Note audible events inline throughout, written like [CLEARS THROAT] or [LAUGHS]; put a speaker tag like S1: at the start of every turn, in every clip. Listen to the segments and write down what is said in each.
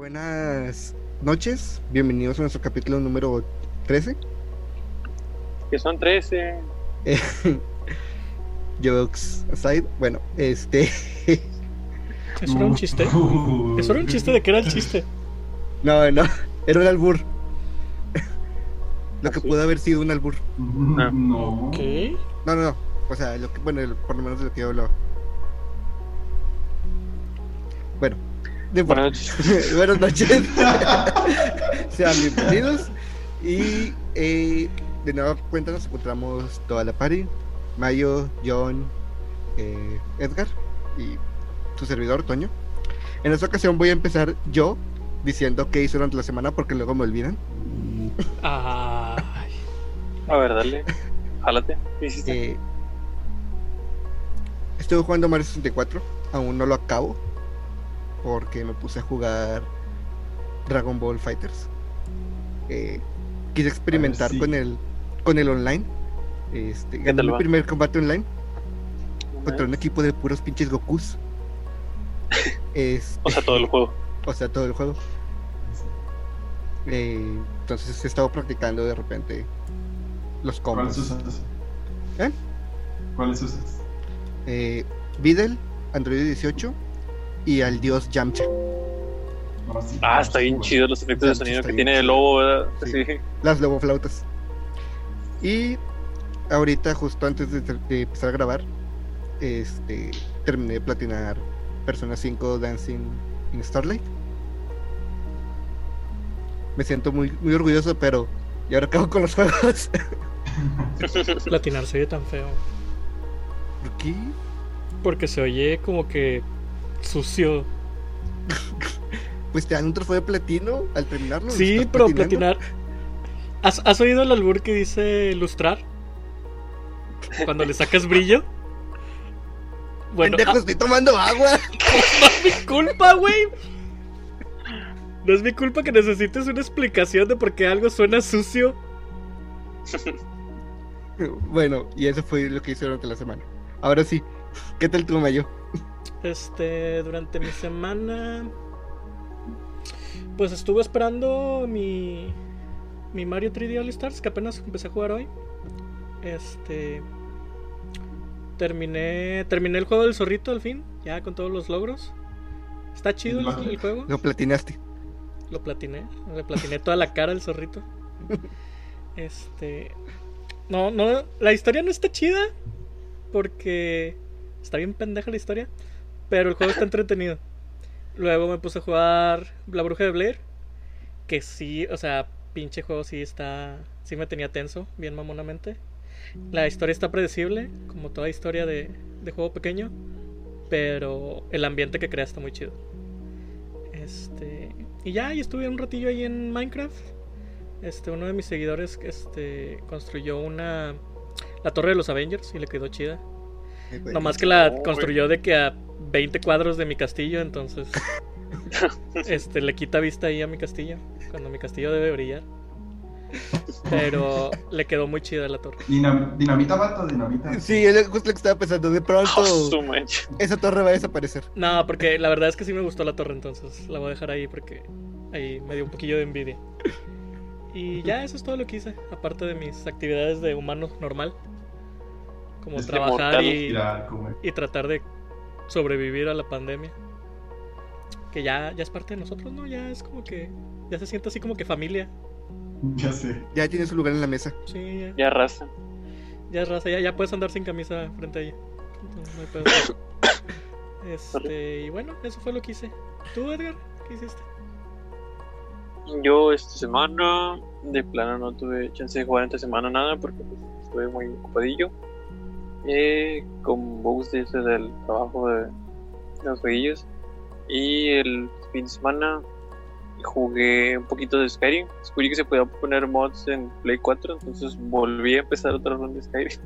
S1: Buenas noches, bienvenidos a nuestro capítulo número 13.
S2: Que son 13.
S1: Jokes aside, bueno, este.
S3: ¿Eso era un chiste? ¿Eso era un chiste de qué era el chiste?
S1: No, no, era un albur. Lo que pudo haber sido un albur.
S4: No.
S3: ¿Qué?
S1: No, no, no. O sea, lo que, bueno, el- por lo menos de lo que yo hablaba. Bueno, no importa. [LAUGHS]
S2: Buenas noches.
S1: Buenas [LAUGHS] noches. Sean bienvenidos. Y eh, de nueva cuenta nos encontramos toda la party. Mayo, John, eh, Edgar y su servidor, Toño. En esta ocasión voy a empezar yo diciendo qué hice durante la semana porque luego me olvidan.
S3: Ay.
S2: A ver, dale. Jálate. ¿Qué hiciste?
S1: Eh, estuve jugando Mario 64, aún no lo acabo porque me puse a jugar Dragon Ball Fighters. Eh, quise experimentar
S4: sí.
S1: con el con el online. Este, gané mi
S2: va?
S1: primer combate online contra un equipo de puros pinches Gokus. Este, [LAUGHS]
S2: O sea, todo el juego.
S1: o sea, todo el juego. Eh, entonces he estado practicando de repente los
S4: ¿Cuáles
S1: combos.
S4: usas?
S1: ¿Eh?
S4: ¿Cuáles usas?
S1: eh, Videl, Android 18 y al dios Yamcha.
S2: Ah,
S4: no,
S2: está bien
S4: bueno.
S2: chido los efectos de sonido que tiene el lobo, ¿verdad?
S1: Sí.
S2: Sí.
S1: Las loboflautas. Y ahorita, justo antes de, de empezar a grabar, este, terminé de platinar Persona 5 Dancing in Starlight. Me siento muy, muy orgulloso, pero ¿y ahora hago con los juegos? [LAUGHS]
S3: Platinar se oye tan feo.
S1: ¿Por qué?
S3: Porque se oye como que sucio.
S1: Pues te dan un trofeo de platino al terminarlo.
S3: Sí,
S1: ¿Estás
S3: pero
S1: platinando?
S3: platinar. ¿Has, has oído el albur que dice lustrar? Cuando le sacas brillo. Bueno,
S1: Pendejo,
S3: ah,
S1: estoy tomando agua.
S3: no [LAUGHS] es mi culpa, güey. No es mi culpa que necesites una explicación de por qué algo suena sucio. [LAUGHS]
S1: Bueno, y eso fue lo que hice durante la semana. Ahora sí, ¿qué tal tú, Mayo?
S3: Este, durante mi semana. Pues estuve esperando mi. Mi Mario 3D All Stars, que apenas empecé a jugar hoy. Este. Terminé. Terminé el juego del zorrito al fin, ya con todos los logros. Está chido el, el juego.
S1: Lo platinaste.
S3: Lo platiné. Le platiné toda la cara al zorrito. Este. No, no. La historia no está chida. Porque. Está bien pendeja la historia. Pero el juego está entretenido. Luego me puse a jugar La Bruja de Blair. Que sí, o sea, pinche juego sí está. Sí me tenía tenso, bien mamonamente. La historia está predecible, como toda historia de, de juego pequeño. Pero el ambiente que crea está muy chido. Este. Y ya, y estuve un ratillo ahí en Minecraft. Este, uno de mis seguidores este, construyó una. La torre de los Avengers y le quedó chida. Nomás que la
S2: güey.
S3: construyó de que a 20 cuadros de mi castillo, entonces. [LAUGHS] este, le quita vista ahí a mi castillo. Cuando mi castillo debe brillar. Pero le quedó muy chida la torre.
S4: Dinam- dinamita, vato, dinamita.
S1: Sí, es justo lo que estaba pensando. De pronto,
S2: Oh,
S1: esa torre va a desaparecer.
S3: No, porque la verdad es que sí me gustó la torre, entonces la voy a dejar ahí porque ahí me dio un poquillo de envidia. Y ya eso es todo lo que hice, aparte de mis actividades de humano normal. Como
S4: Es
S3: trabajar y, y tratar de sobrevivir a la pandemia. Que ya, ya es parte de nosotros, ¿no? Ya es como que. Ya se siente así como que familia. [LAUGHS]
S4: Ya sé.
S1: Ya tiene su lugar en la mesa.
S3: Sí, ya.
S2: Ya raza.
S3: Ya raza, ya, ya puedes andar sin camisa frente a ella. Entonces, no hay pedo. [COUGHS] Este, y bueno, eso fue lo que hice. ¿Tú, Edgar? ¿Qué hiciste?
S2: Yo esta semana, de plano no tuve chance de jugar esta semana nada porque pues, estuve muy ocupadillo. Eh, con bugs de ese del trabajo de, de los jueguillos. Y el fin de semana jugué un poquito de Skyrim. Descubrí que se podía poner mods en Play 4, entonces volví a empezar otra ronda de Skyrim.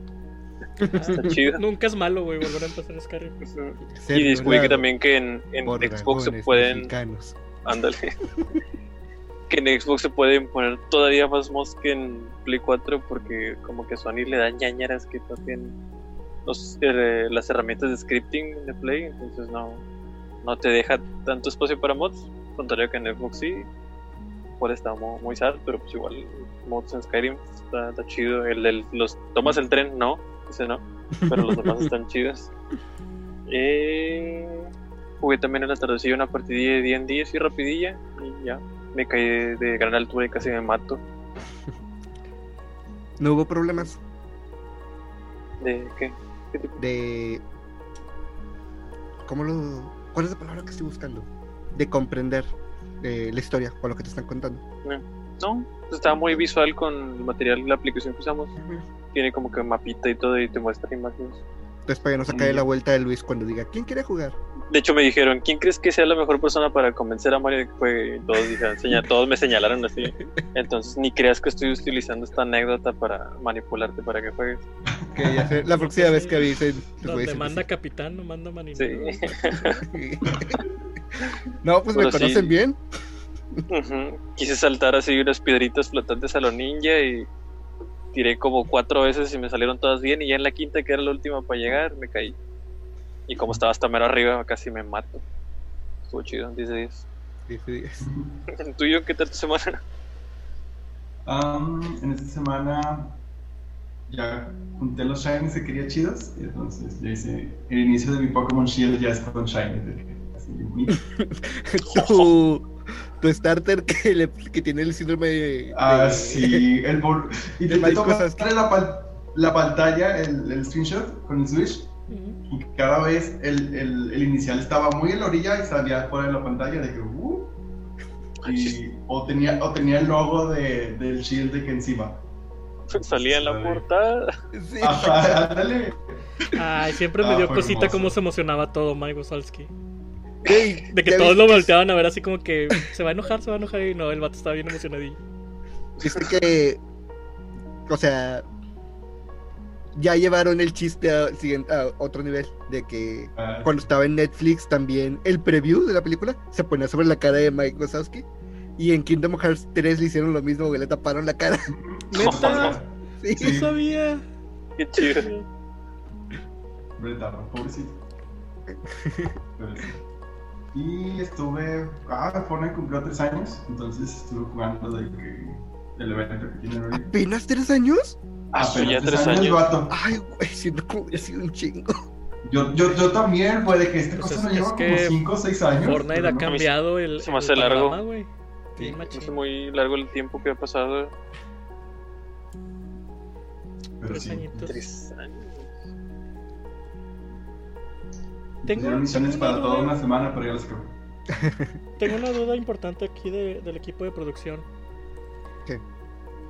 S2: [LAUGHS] Está chido.
S3: Nunca es malo, güey, volver a empezar Skyrim.
S2: Y descubrí que también que en, en Xbox se pueden
S1: mexicanos.
S2: Ándale. [LAUGHS] que en Xbox se pueden poner todavía más mods que en Play 4 porque como que Sony le da ñañaras que tienen los, eh, las herramientas de scripting de Play, entonces no, no te deja tanto espacio para mods, contrario que en Xbox sí. Por está muy, muy sad, pero pues igual mods en Skyrim está, está chido. El de los tomas el tren, no, ese no, pero los demás [LAUGHS] están chidos. Eh, jugué también en la tardecilla una partidilla de D&D así rapidilla y ya me caí de, de gran altura y casi me mato. [LAUGHS]
S1: No hubo problemas
S2: ¿De qué? ¿Qué tipo?
S1: de. ¿Cómo lo.? ¿Cuál es la palabra que estoy buscando? De comprender eh, la historia con lo que te están contando.
S2: No, estaba muy visual con el material, la aplicación que usamos. Tiene como que mapita y todo y te muestra imágenes.
S1: Entonces, para que no se cae la vuelta de Luis cuando diga, ¿quién quiere jugar?
S2: De hecho, me dijeron, ¿quién crees que sea la mejor persona para convencer a Mario de que juegue? Y todos, dijeron, "Seña- [LAUGHS] todos me señalaron así. Entonces, ni creas que estoy utilizando esta anécdota para manipularte para que juegues.
S1: Que ya sé, la próxima vez que avisen, decir
S3: manda capitán, no manda marinero.
S2: Sí. [LAUGHS]
S1: no, pues me
S2: sí.
S1: conocen bien.
S2: Quise saltar así unas piedritas flotantes a lo ninja y tiré como cuatro veces y me salieron todas bien. Y ya en la quinta, que era la última para llegar, me caí. Y como estaba hasta mero arriba, casi me mato. Estuvo chido, 10 de 10.
S1: Sí, sí, es-
S2: ¿El tuyo qué tal tu semana?
S4: Am, en esta semana ya junté los shinies que quería chidos. Y entonces ya hice el inicio de mi Pokémon Shield ya es con shinies. de que así, [LAUGHS]
S1: tu, tu starter que, le- que tiene el síndrome de.
S4: Ah,
S1: de-
S4: sí, [LAUGHS] el. Y te
S1: cosas que-
S4: la, pal- la pantalla, el, el screenshot con el Switch. Y cada vez el, el, el inicial estaba muy en la orilla y salía fuera de la pantalla de que uh, y, o, tenía, o tenía el logo de, del shield de que encima. [LAUGHS]
S2: Salía en la portada.
S1: Sí. [LAUGHS]
S4: Ajá, ándale.
S3: Ay, siempre me
S4: Ah,
S3: dio cosita
S4: hermoso.
S3: cómo se emocionaba todo Mike Wazowski. De que
S1: ¿ya
S3: todos lo volteaban a ver así como que se va a enojar, se va a enojar y no, el vato estaba bien emocionadillo.
S1: Viste que. O sea. Ya llevaron el chiste a, a otro nivel. De que
S4: Ah,
S1: cuando estaba en Netflix también el preview de la película se ponía sobre la cara de Mike Wazowski. Y en Kingdom Hearts 3 le hicieron lo mismo, güey, le taparon la cara. [LAUGHS]
S3: Neta,
S1: Sí.
S3: no sabía.
S2: Qué chido.
S4: Breta, pobrecito. [LAUGHS] Y estuve. Ah, Fortnite cumplió tres años. Entonces estuve jugando de que. El evento que tienen ahorita.
S1: ¿Apenas tres años?
S2: Ah,
S4: Apenas
S2: ya tres años.
S4: vato.
S1: Ay, güey, siento como hubiera sido un chingo.
S4: Yo, yo, yo también, güey, de que esta
S3: Pues
S4: cosa
S3: es-
S4: me
S3: es
S4: lleva como 5 o 6 años.
S3: Fortnite
S4: pero
S3: ha
S4: no.
S3: cambiado el,
S2: se me
S3: el
S2: hace largo.
S3: panorama, güey.
S1: Sí,
S3: Bien
S2: Es
S3: machín.
S2: muy largo el tiempo que ha pasado.
S4: Pero
S3: Tres
S4: sí.
S3: añitos.
S2: Tres años.
S3: Tengo,
S4: misiones para
S3: una
S4: toda
S3: duda-
S4: una semana, pero ya las acabé.
S3: Tengo una duda importante aquí de- del equipo de producción.
S1: ¿Qué?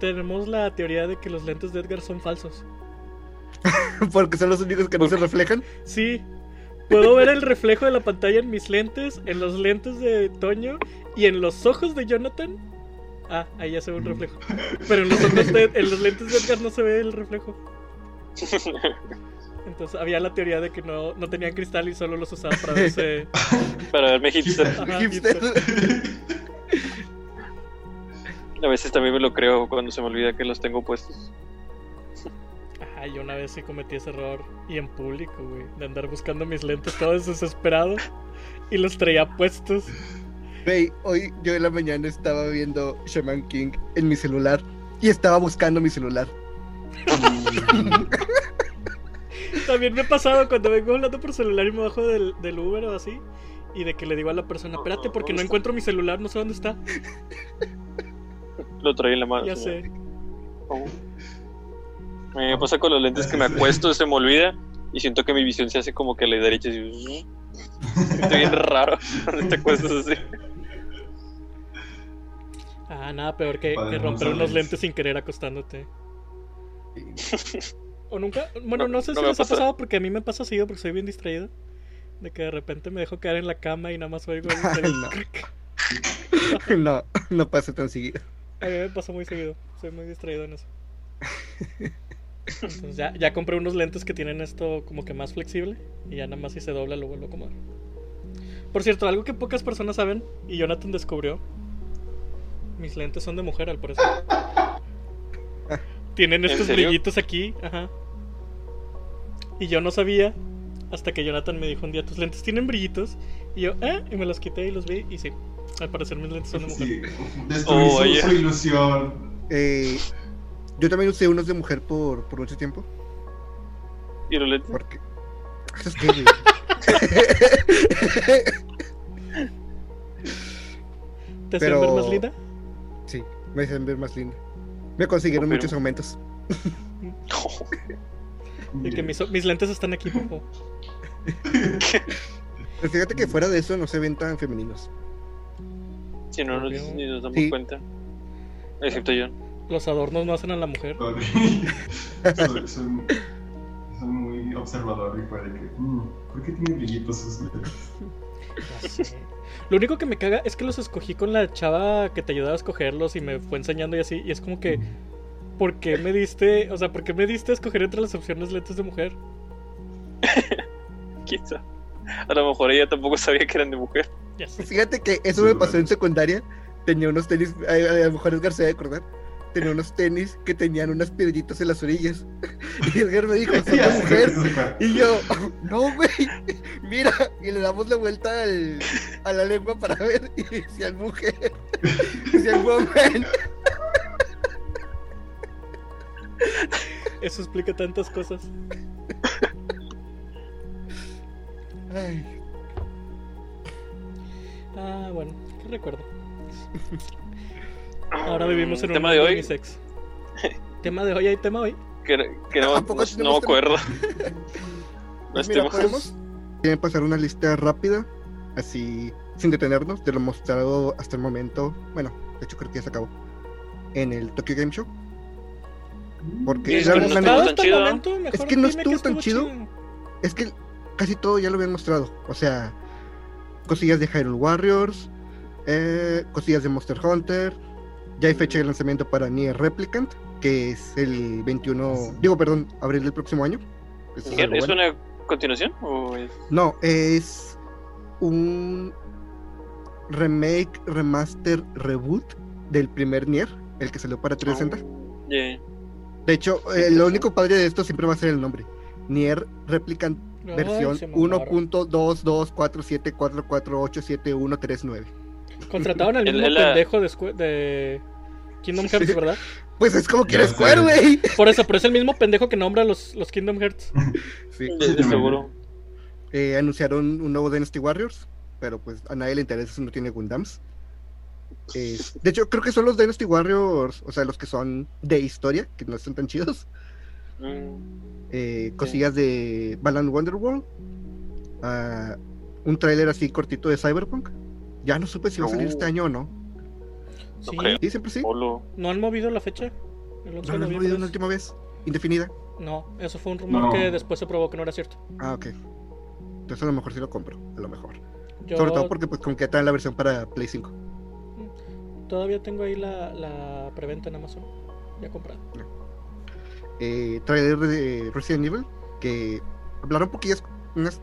S3: Tenemos la teoría de que los lentes de Edgar son falsos. [LAUGHS]
S1: Porque son los únicos que no se reflejan.
S3: Sí. Puedo ver el reflejo de la pantalla en mis lentes, en los lentes de Toño y en los ojos de Jonathan. Ah, ahí ya se ve un reflejo. Pero en los, ojos de- en los lentes de Edgar no se ve el reflejo. [LAUGHS] Entonces había la teoría de que no, no tenían cristal y solo los usaba para verse. [LAUGHS]
S2: Para verme hipster.
S3: Ajá,
S1: Hipster.
S2: A veces también me lo creo cuando se me olvida que los tengo puestos.
S3: Ajá, yo una vez sí cometí ese error y en público, güey, de andar buscando mis lentes todo desesperado y los traía puestos.
S1: Güey, hoy yo en la mañana estaba viendo Shaman King en mi celular y estaba buscando mi celular. [LAUGHS]
S3: También me ha pasado cuando vengo hablando por celular y me bajo del, del Uber o así. Y de que le digo a la persona, espérate porque no encuentro mi celular, no sé dónde está. [LAUGHS]
S2: Lo traí en la mano.
S3: Ya sé.
S2: oh. A mí me pasa con los lentes que me acuesto, se me olvida y siento que mi visión se hace como que a la derecha. Así, Estoy bien raro [LAUGHS] cuando te acuestas así.
S3: Ah, nada peor que, romper unos lentes sin querer acostándote. [LAUGHS] O nunca, bueno, no,
S2: No,
S3: sé
S2: no
S3: si les ha
S2: pasado.
S3: porque a mí me pasa seguido porque soy bien distraído. De que de repente me dejo caer en la cama y nada más oigo el- [LAUGHS]
S1: No. No, no pasa tan seguido.
S3: A mí me pasa muy seguido. Soy muy distraído en eso. Entonces ya, ya compré unos lentes que tienen esto como que más flexible. Y ya nada más si se dobla lo vuelvo a acomodar. Por cierto, algo que pocas personas saben y Jonathan descubrió. mis lentes son de mujer, al parecer. Tienen
S2: ¿En
S3: estos brillitos aquí, ajá. Y yo no sabía hasta que Jonathan me dijo un día, tus lentes tienen brillitos. Y yo, eh, y me los quité y los vi y sí, al parecer mis lentes son de mujer.
S4: Sí, destruí
S2: Oh,
S4: su, ilusión.
S1: Eh, yo también usé unos de mujer por, por mucho tiempo.
S2: ¿Y los lentes?
S1: Porque. Es que. [LAUGHS]
S3: ¿Te hacen ver más linda?
S1: sí, me hacen ver más linda. Me consiguieron muchos aumentos. [LAUGHS]
S3: De que mis, mis lentes están aquí, popo.
S1: Pero fíjate que fuera de eso no se ven tan femeninos.
S2: Si no nos,
S3: Obvio.
S2: ni nos damos
S1: Sí.
S2: cuenta. Excepto yo.
S3: Los adornos no hacen a la mujer.
S4: soy, soy- soy muy observador y fue de que, mm, ¿por qué tiene brillitos sus.
S3: Lo único que me caga es que los escogí con la chava que te ayudaba a escogerlos y me fue enseñando y así. Y es como que, ¿por qué me diste, o sea, por qué me diste a escoger entre las opciones lentes de mujer? [LAUGHS]
S2: Quizá. A lo mejor ella tampoco sabía que eran de mujer.
S1: Fíjate que eso me pasó en secundaria. Tenía unos tenis, a, lo mejor Edgar se va a acordar. Tenía unos tenis que tenían unas piedritas en las orillas. [LAUGHS] Y Edgar me dijo, son de mujer. Y yo, [LAUGHS] no, güey, [LAUGHS] mira, y le damos la vuelta al, a la lengua para ver y decía mujer, decía woman.
S3: Eso explica tantas cosas.
S1: Ay,
S3: Ah, bueno, qué recuerdo. [LAUGHS] Ahora vivimos en un
S2: tema de
S3: mundo
S2: hoy.
S3: unisex. tema de hoy, hay tema hoy.
S2: Que, que no,
S1: ¿A poco
S2: no, no me acuerdo. [LAUGHS] No
S1: pues mira, podemos quieren pasar una lista rápida, así, sin detenernos, de lo mostrado hasta el momento, bueno, de hecho creo que ya se acabó, en el Tokyo Game Show. Porque
S2: Es que no estuvo tan chido,
S1: Es que casi todo ya lo habían mostrado. O sea, cosillas de Hyrule Warriors, eh, cosillas de Monster Hunter. Ya hay fecha de lanzamiento para Nier Replicant, que es el 21, digo, perdón, abril del próximo año. Es
S2: ¿Qué?
S1: algo
S2: ¿Es
S1: bueno.
S2: una continuación? ¿O es...
S1: No, es un remake, remaster, reboot del primer Nier, el que salió para 360.
S2: Oh, yeah.
S1: De hecho, eh, lo único padre de esto siempre va a ser el nombre. Nier Replicant Versión
S3: se mamaron.
S1: 1.224787139.
S3: Contrataron al [LAUGHS] mismo
S2: la-
S3: pendejo de, Kingdom Hearts, ¿verdad? [LAUGHS]
S1: Pues es como quieres
S4: Ya
S1: Square, güey.
S3: Por eso, pero es el mismo pendejo que nombra los, los Kingdom Hearts. [LAUGHS]
S1: Sí.
S2: De, de seguro.
S1: Eh, anunciaron un nuevo Dynasty Warriors, pero pues a nadie le interesa si no tiene Gundams. Eh, de hecho, creo que son los Dynasty Warriors, o sea, los que son de historia, que no están tan chidos.
S2: Mm,
S1: Eh, cosillas de Balan Wonderworld. ah, un tráiler así cortito de Cyberpunk. Ya no supe si va a salir este año o no.
S3: Sí.
S1: Sí, siempre sí.
S2: Polo.
S3: no han movido la fecha. El 11
S1: No, no han movido una última vez. Indefinida.
S3: No, eso fue un rumor
S4: No.
S3: que después se probó que no era cierto.
S1: Ah, ok. Entonces a lo mejor sí lo compro. A lo mejor.
S3: Yo
S1: Sobre todo porque pues como que traen la versión para Play 5.
S3: todavía tengo ahí la, la preventa en Amazon. Ya comprado.
S1: Eh, trailer de Resident Evil. Que hablaron poquillas, unas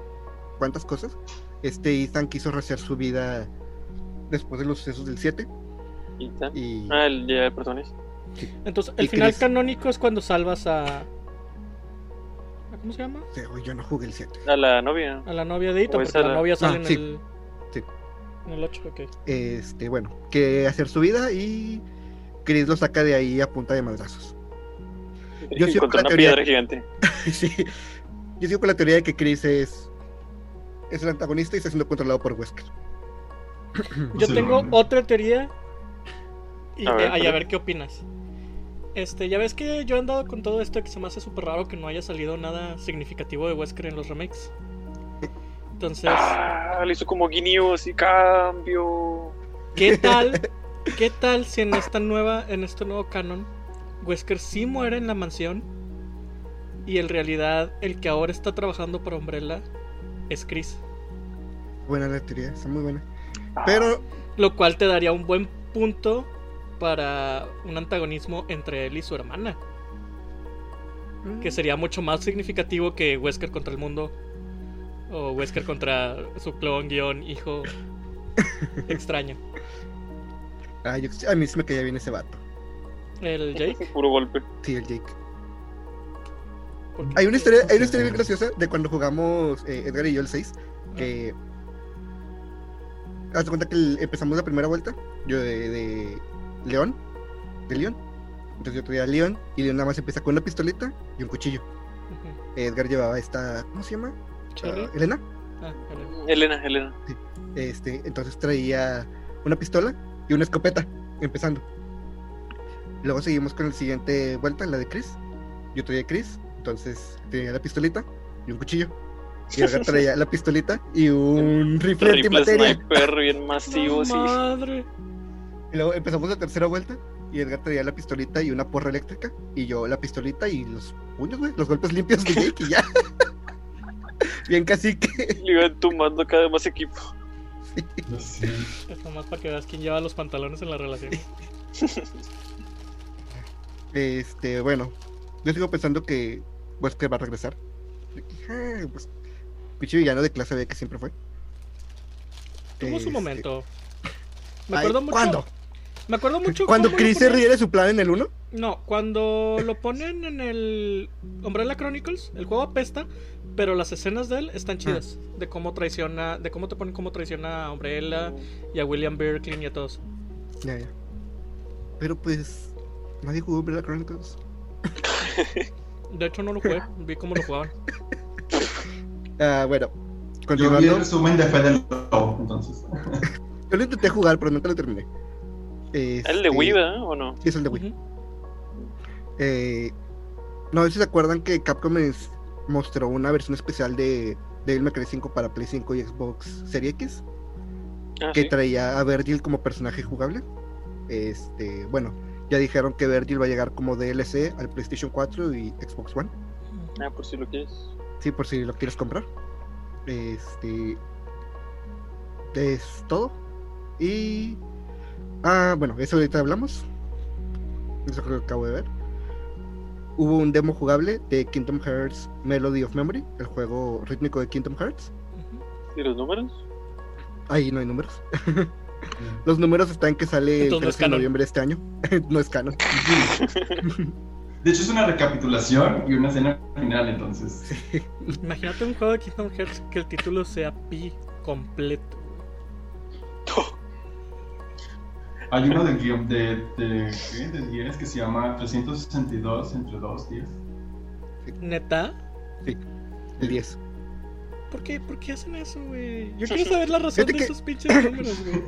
S1: cuantas cosas. Este Ethan quiso rastrear su vida después de los sucesos del 7.
S2: ¿Y Ah, el día de personas.
S3: Entonces, el
S1: ¿Y
S3: final
S1: Chris?
S3: canónico es cuando salvas a. ¿a ¿Cómo se llama?
S1: Sí, yo no jugué el 7.
S2: A la novia.
S3: A la novia de Ita,
S2: O esa
S3: porque la
S2: la-
S3: novia sale
S1: Ah,
S3: en,
S1: sí.
S3: el,
S1: Sí.
S3: en el 8. Ok.
S1: Este, bueno, que hacer su vida y Chris lo saca de ahí a punta de madrazos. Yo [LAUGHS] sigo con la
S2: una
S1: teoría-
S2: piedra gigante. [LAUGHS]
S1: sí. Yo sigo con la teoría de que Chris es, es el antagonista y está siendo controlado por Wesker.
S3: Yo
S4: Sí,
S3: tengo otra teoría. Y
S2: A ver, a
S3: qué opinas. Este, ya ves que yo he andado con todo esto que se me hace súper raro que no haya salido nada significativo de Wesker en los remakes. Entonces,
S2: Ah, le hizo como guiños y cambio.
S3: ¿qué [LAUGHS] tal? ¿Qué tal si en esta nueva, en este nuevo canon, Wesker sí muere en la mansión? Y en realidad el que ahora está trabajando para Umbrella es Chris.
S1: Buena la teoría, está muy buena. Pero
S3: Lo cual te daría un buen punto para un antagonismo entre él y su hermana. Que sería mucho más significativo que Wesker contra el mundo. O Wesker contra su clon guion hijo [LAUGHS] extraño.
S1: Ah, yo- a mí sí me caía bien ese vato.
S3: El Jake.
S2: Puro golpe.
S1: Sí, el Jake. Hay una historia, hay una historia bien graciosa de cuando jugamos eh, Edgar y yo el 6. Que. Haz de cuenta que el- empezamos la primera vuelta. Yo de, de León. De León. Entonces yo traía a León. Y León nada más empieza con una pistolita y un cuchillo. Edgar llevaba esta. ¿Cómo se llama? Ah, Elena.
S3: Ah.
S2: Elena, Elena.
S1: Este, entonces traía una pistola y una escopeta, empezando. Luego seguimos con la siguiente vuelta, la de Chris. Yo traía a Chris, entonces tenía la pistolita y un cuchillo. Y Edgar [LAUGHS] traía la pistolita y un rifle
S2: Triple
S1: antimateria.
S2: sniper bien [LAUGHS] masivo, sí.
S3: madre.
S1: Y luego empezamos la tercera vuelta y Edgar traía la pistolita y una porra eléctrica. Y yo la pistolita y los puños, güey, los golpes limpios de Jake y ya. [LAUGHS] Bien casi que.
S2: Le iban tumbando cada vez más equipo.
S4: No sé.
S3: Es nomás para que veas quién lleva los pantalones en la relación.
S1: Este, bueno, yo sigo pensando que Wesker va a regresar. Ah, Pues, pinche villano de clase B que siempre fue.
S3: Tuvo su
S1: Este,
S3: momento. [LAUGHS] Me
S1: ay,
S3: acuerdo mucho.
S1: ¿Cuándo?
S3: Me acuerdo mucho.
S1: ¿Cuando Chris se ríe de su plan en el 1?
S3: No, cuando lo ponen en el Umbrella Chronicles, el juego apesta, pero las escenas de él están chidas. De cómo traiciona, de cómo te ponen cómo traiciona a Umbrella y a William Berkley y a todos.
S1: Ya, ya. Pero pues, nadie jugó Umbrella Chronicles. [LAUGHS]
S3: De hecho no lo jugué, vi cómo lo jugaban. [LAUGHS]
S1: Ah, bueno,
S4: Yo vi
S1: continuando.
S4: el resumen de Fede Lobo, entonces. [LAUGHS]
S1: Yo lo intenté jugar, pero nunca lo terminé.
S2: ¿El de
S1: Este,
S2: Wii, verdad? ¿O no?
S1: Sí, es el de Wii. Eh, no sé si se acuerdan que Capcom es- mostró una versión especial de Devil May Cry 5 para Play 5 y Xbox Series X
S2: Ah,
S1: que
S2: sí.
S1: traía a Virgil como personaje jugable. Este, bueno, ya dijeron que Virgil va a llegar como DLC al PlayStation 4 y Xbox One.
S2: Ah, por si lo quieres.
S1: Sí, por si lo quieres comprar. Este es todo. Y ah, bueno, eso ahorita hablamos. Eso creo que acabo de ver. Hubo un demo jugable de Kingdom Hearts Melody of Memory, el juego rítmico de Kingdom Hearts.
S2: ¿Y los números?
S1: Ahí no hay números. [LAUGHS] [LAUGHS] Los números están que sale el
S3: Entonces no es
S1: 13 de noviembre de este año. [LAUGHS] no es canon.
S4: De hecho, es una recapitulación y una escena final, entonces.
S3: Imagínate un juego de Kingdom Hearts que el título sea Pi completo. [LAUGHS]
S4: Hay uno de guion de, de, ¿qué? de 10 que se llama 362 entre 2 10.
S3: ¿Neta?
S1: El 10.
S3: ¿Por qué, ¿Por qué hacen eso, güey? Yo quiero saber la razón
S1: Fíjate
S3: de
S1: que-
S3: esos pinches números, güey.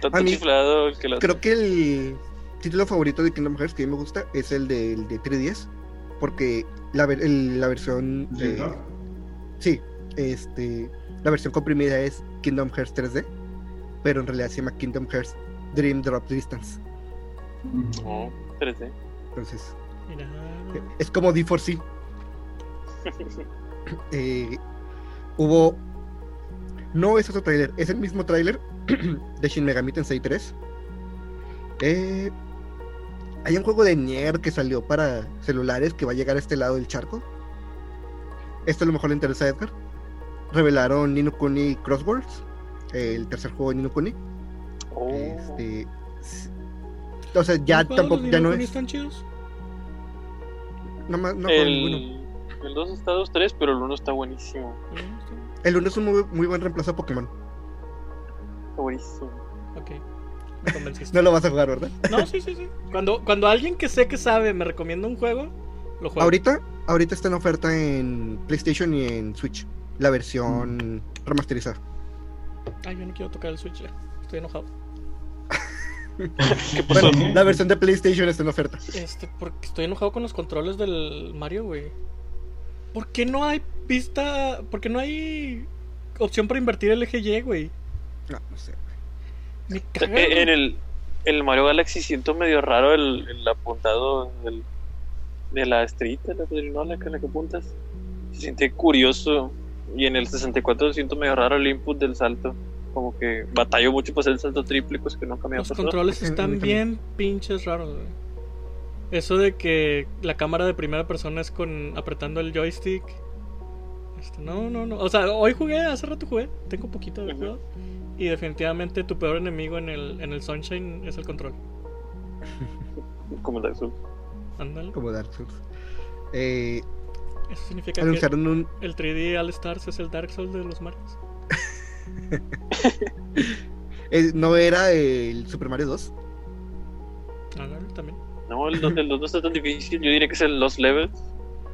S2: Tanto
S1: A mí-
S2: chiflado el que lo
S1: Creo que el título favorito de Kingdom Hearts que a mí me gusta es el del de 3DS. Porque la, ver- el- la versión. eh,
S4: ¿Director?
S1: sí, este. La versión comprimida es Kingdom Hearts 3D. Pero en realidad se llama Kingdom Hearts Dream Drop Distance.
S2: No, 3D.
S1: Entonces,
S3: Mira.
S1: eh, es como D4C. [LAUGHS] Eh, hubo. No es otro tráiler, es el mismo tráiler [CLEARS THROAT] de Shin Megami Tensei 3. Eh, hay un juego de Nier que salió para celulares que va a llegar a este lado del charco. Esto a lo mejor le interesa a Edgar. Revelaron Nino Kuni Crosswords, el tercer juego de Nino Kuni.
S2: Oh.
S1: Este, o sea, ya
S3: ¿Los juegos
S1: tampoco, ya no es.
S3: están chidos?
S1: No, más- no
S2: el, el 2 está 2-3, pero el 1 está buenísimo.
S1: El 1 es un muy, muy buen reemplazo a Pokémon.
S2: Buenísimo.
S3: Ok. [LAUGHS] Me convenciste.
S1: No lo vas a jugar, ¿verdad?
S3: No, sí, sí, sí. Cuando, cuando alguien que sé que sabe me recomienda un juego, lo juego.
S1: Ahorita, ahorita está en oferta en PlayStation y en Switch. La versión remasterizada.
S3: Ay, yo no quiero tocar el Switch ya. Estoy enojado. [LAUGHS]
S2: ¿Qué
S1: Bueno, la versión de PlayStation está en oferta.
S3: Este, porque estoy enojado con los controles del Mario, güey. ¿Por qué no hay pista? ¿Por qué no hay opción para invertir el eje Y, güey?
S1: No, no sé.
S2: Eh, En
S3: güey.
S2: el, en el Mario Galaxy siento medio raro el, el apuntado del, de la street, de la pirinola en la que apuntas. Se siente curioso. Y en el 64 siento medio raro el input del salto. Como que batallo mucho para hacer el salto triple, pues que me ha
S3: Los controles
S1: en
S3: están
S1: mi
S3: bien pinches raros, güey. Eso de que la cámara de primera persona es con apretando el joystick. Este, no, no, no. O sea, hoy jugué, hace rato jugué. Tengo poquito de. Y definitivamente tu peor enemigo en el, en el Sunshine es el control. [LAUGHS]
S2: Como Dark Souls.
S3: Ándale.
S1: Como Dark Souls. Eh,
S3: Eso significa
S1: anunciaron un.
S3: que el 3D All Stars es el Dark Souls de los Marios. [LAUGHS]
S1: eh, no era el Super Mario 2.
S3: Ándale, también.
S2: No, el, el 2 no está tan difícil. Yo diría que es el Lost Levels.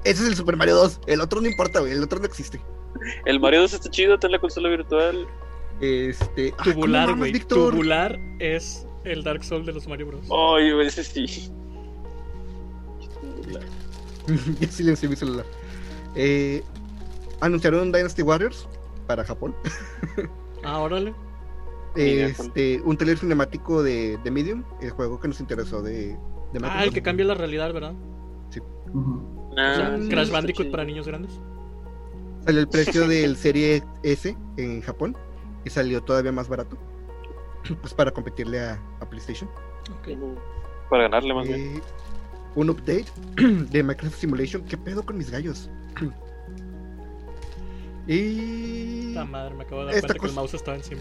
S1: Ese es el Super Mario 2. El otro no importa, güey. El otro no existe.
S2: El Mario 2 está chido, está en la consola virtual.
S1: Este. ah, ¿cómo
S3: Tubular, güey.
S1: Víctor?
S3: Tubular es el Dark Souls de los Mario Bros.
S2: Ay, ese sí. [LAUGHS]
S1: ya silencié mi celular. Eh, anunciaron Dynasty Warriors para Japón.
S3: Ah, órale.
S1: Este, un trailer cinemático de, de Medium, el juego que nos interesó de, de
S3: Ah, el que cambia la realidad, ¿verdad? O sea,
S2: Ah, sí,
S3: Crash Bandicoot para niños grandes.
S1: Salió el precio del Serie S en Japón y salió todavía más barato. [CLEARS THROAT] Pues para competirle a, a PlayStation.
S3: Ok.
S2: Ujú. Para ganarle más bien.
S1: Eh, un update [CLEARS THROAT] de Microsoft Simulation. ¿Qué pedo con mis gallos? [CLEARS THROAT] y,
S3: Esta madre, me acabo de dar cuenta que el mouse estaba encima.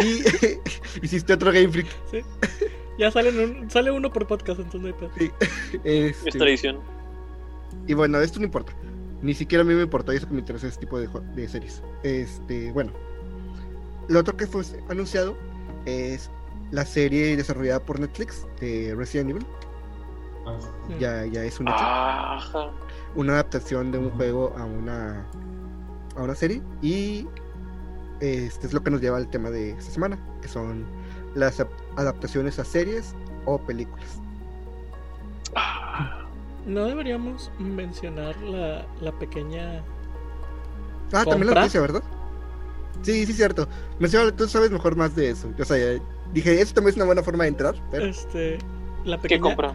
S3: [LAUGHS]
S1: y hiciste otro Game Freak.
S3: Ya salen un- sale uno por podcast, entonces no hay pedo. [LAUGHS]
S1: Este,
S2: Es tradición.
S1: Y bueno, esto no importa. Ni siquiera a mí me importó y eso que me interesa este tipo de, de series. Este, bueno. Lo otro que fue anunciado es la serie desarrollada por Netflix de Resident Evil.
S4: Ah, sí.
S1: Ya, ya es un hecho.
S2: Ajá.
S1: Una adaptación de un juego a una a una serie. Y este es lo que nos lleva al tema de esta semana, que son las ap- adaptaciones a series o películas.
S3: No deberíamos mencionar la, la pequeña.
S1: Ah, también la noticia, ¿verdad? Sí, sí, cierto. Menciona, tú sabes mejor más de eso. O sea, dije, eso también es una buena forma de entrar, pero
S3: Este. La
S2: ¿Qué
S3: pequeña.
S2: compra?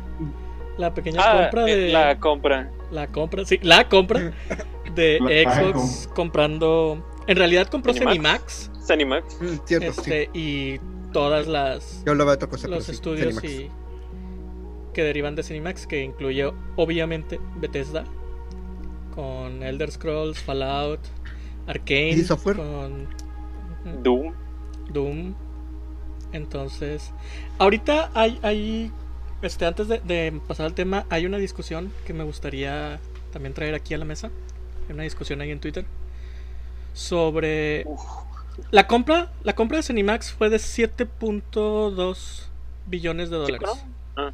S3: La pequeña
S2: Ah,
S3: compra
S2: eh,
S3: de.
S2: la compra.
S3: La compra, sí, la compra [LAUGHS] de
S4: La
S3: Xbox comprando. En realidad compró
S2: Cenimax.
S3: Cenimax.
S2: Zenimax.
S1: mm, cierto, sí.
S3: Este, y todas las
S1: Yo hablaba de otra cosa,
S3: los estudios y que derivan de Cinemax, que incluye obviamente Bethesda con Elder Scrolls, Fallout, Arcane, con
S2: Doom.
S3: Doom. Entonces, ahorita hay, hay este, antes de, de pasar al tema, hay una discusión que me gustaría también traer aquí a la mesa. Hay una discusión ahí en Twitter sobre
S2: Uf.
S3: la compra. La compra de Cinemax fue de 7.2 billones de
S2: ¿Sí,
S3: dólares.
S2: no? Ah,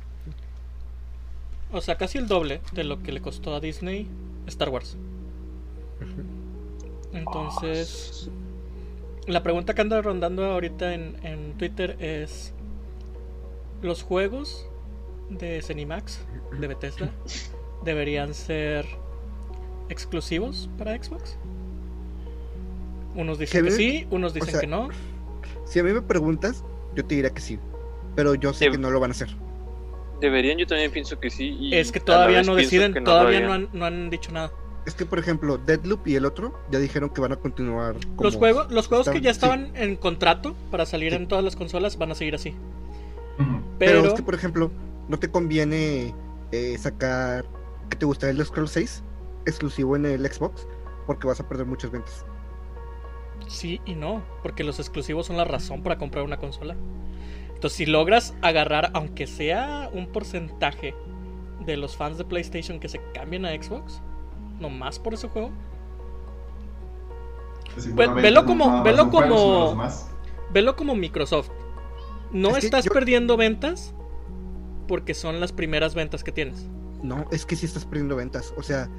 S3: O sea, casi el doble de lo que le costó a Disney Star Wars. Entonces, la pregunta que anda rondando ahorita en, en Twitter es: ¿Los juegos de Cenimax, de Bethesda, [LAUGHS] deberían ser exclusivos para Xbox? Unos dicen que sí, unos dicen
S1: sea,
S3: que no.
S1: Si a mí me preguntas, yo te diría que sí. Pero yo sé que no lo van a hacer.
S2: Deberían, yo también pienso que sí. y
S3: Es que todavía no deciden,
S2: que
S3: todavía no han, no han dicho nada.
S1: Es que, por ejemplo, Deadloop y el otro ya dijeron que van a continuar. Como
S3: Los juegos, los juegos que ya
S1: estaban-
S3: en contrato para salir
S1: Sí.
S3: en todas las consolas van a seguir así.
S1: Pero, es que, por ejemplo, no te conviene eh, sacar. que te gusta el Scroll 6 exclusivo en el Xbox? Porque vas a perder muchas ventas.
S3: sí y no, porque los exclusivos son la razón para comprar una consola. Entonces, si logras agarrar, aunque sea un porcentaje de los fans de PlayStation que se cambien a Xbox, nomás por ese juego, Ve-
S4: seguramente
S3: velo como- velo como- velo como Microsoft. No
S1: Es
S3: estás
S1: yo-
S3: perdiendo ventas porque son las primeras ventas que tienes.
S1: No, es que sí estás perdiendo ventas. O sea,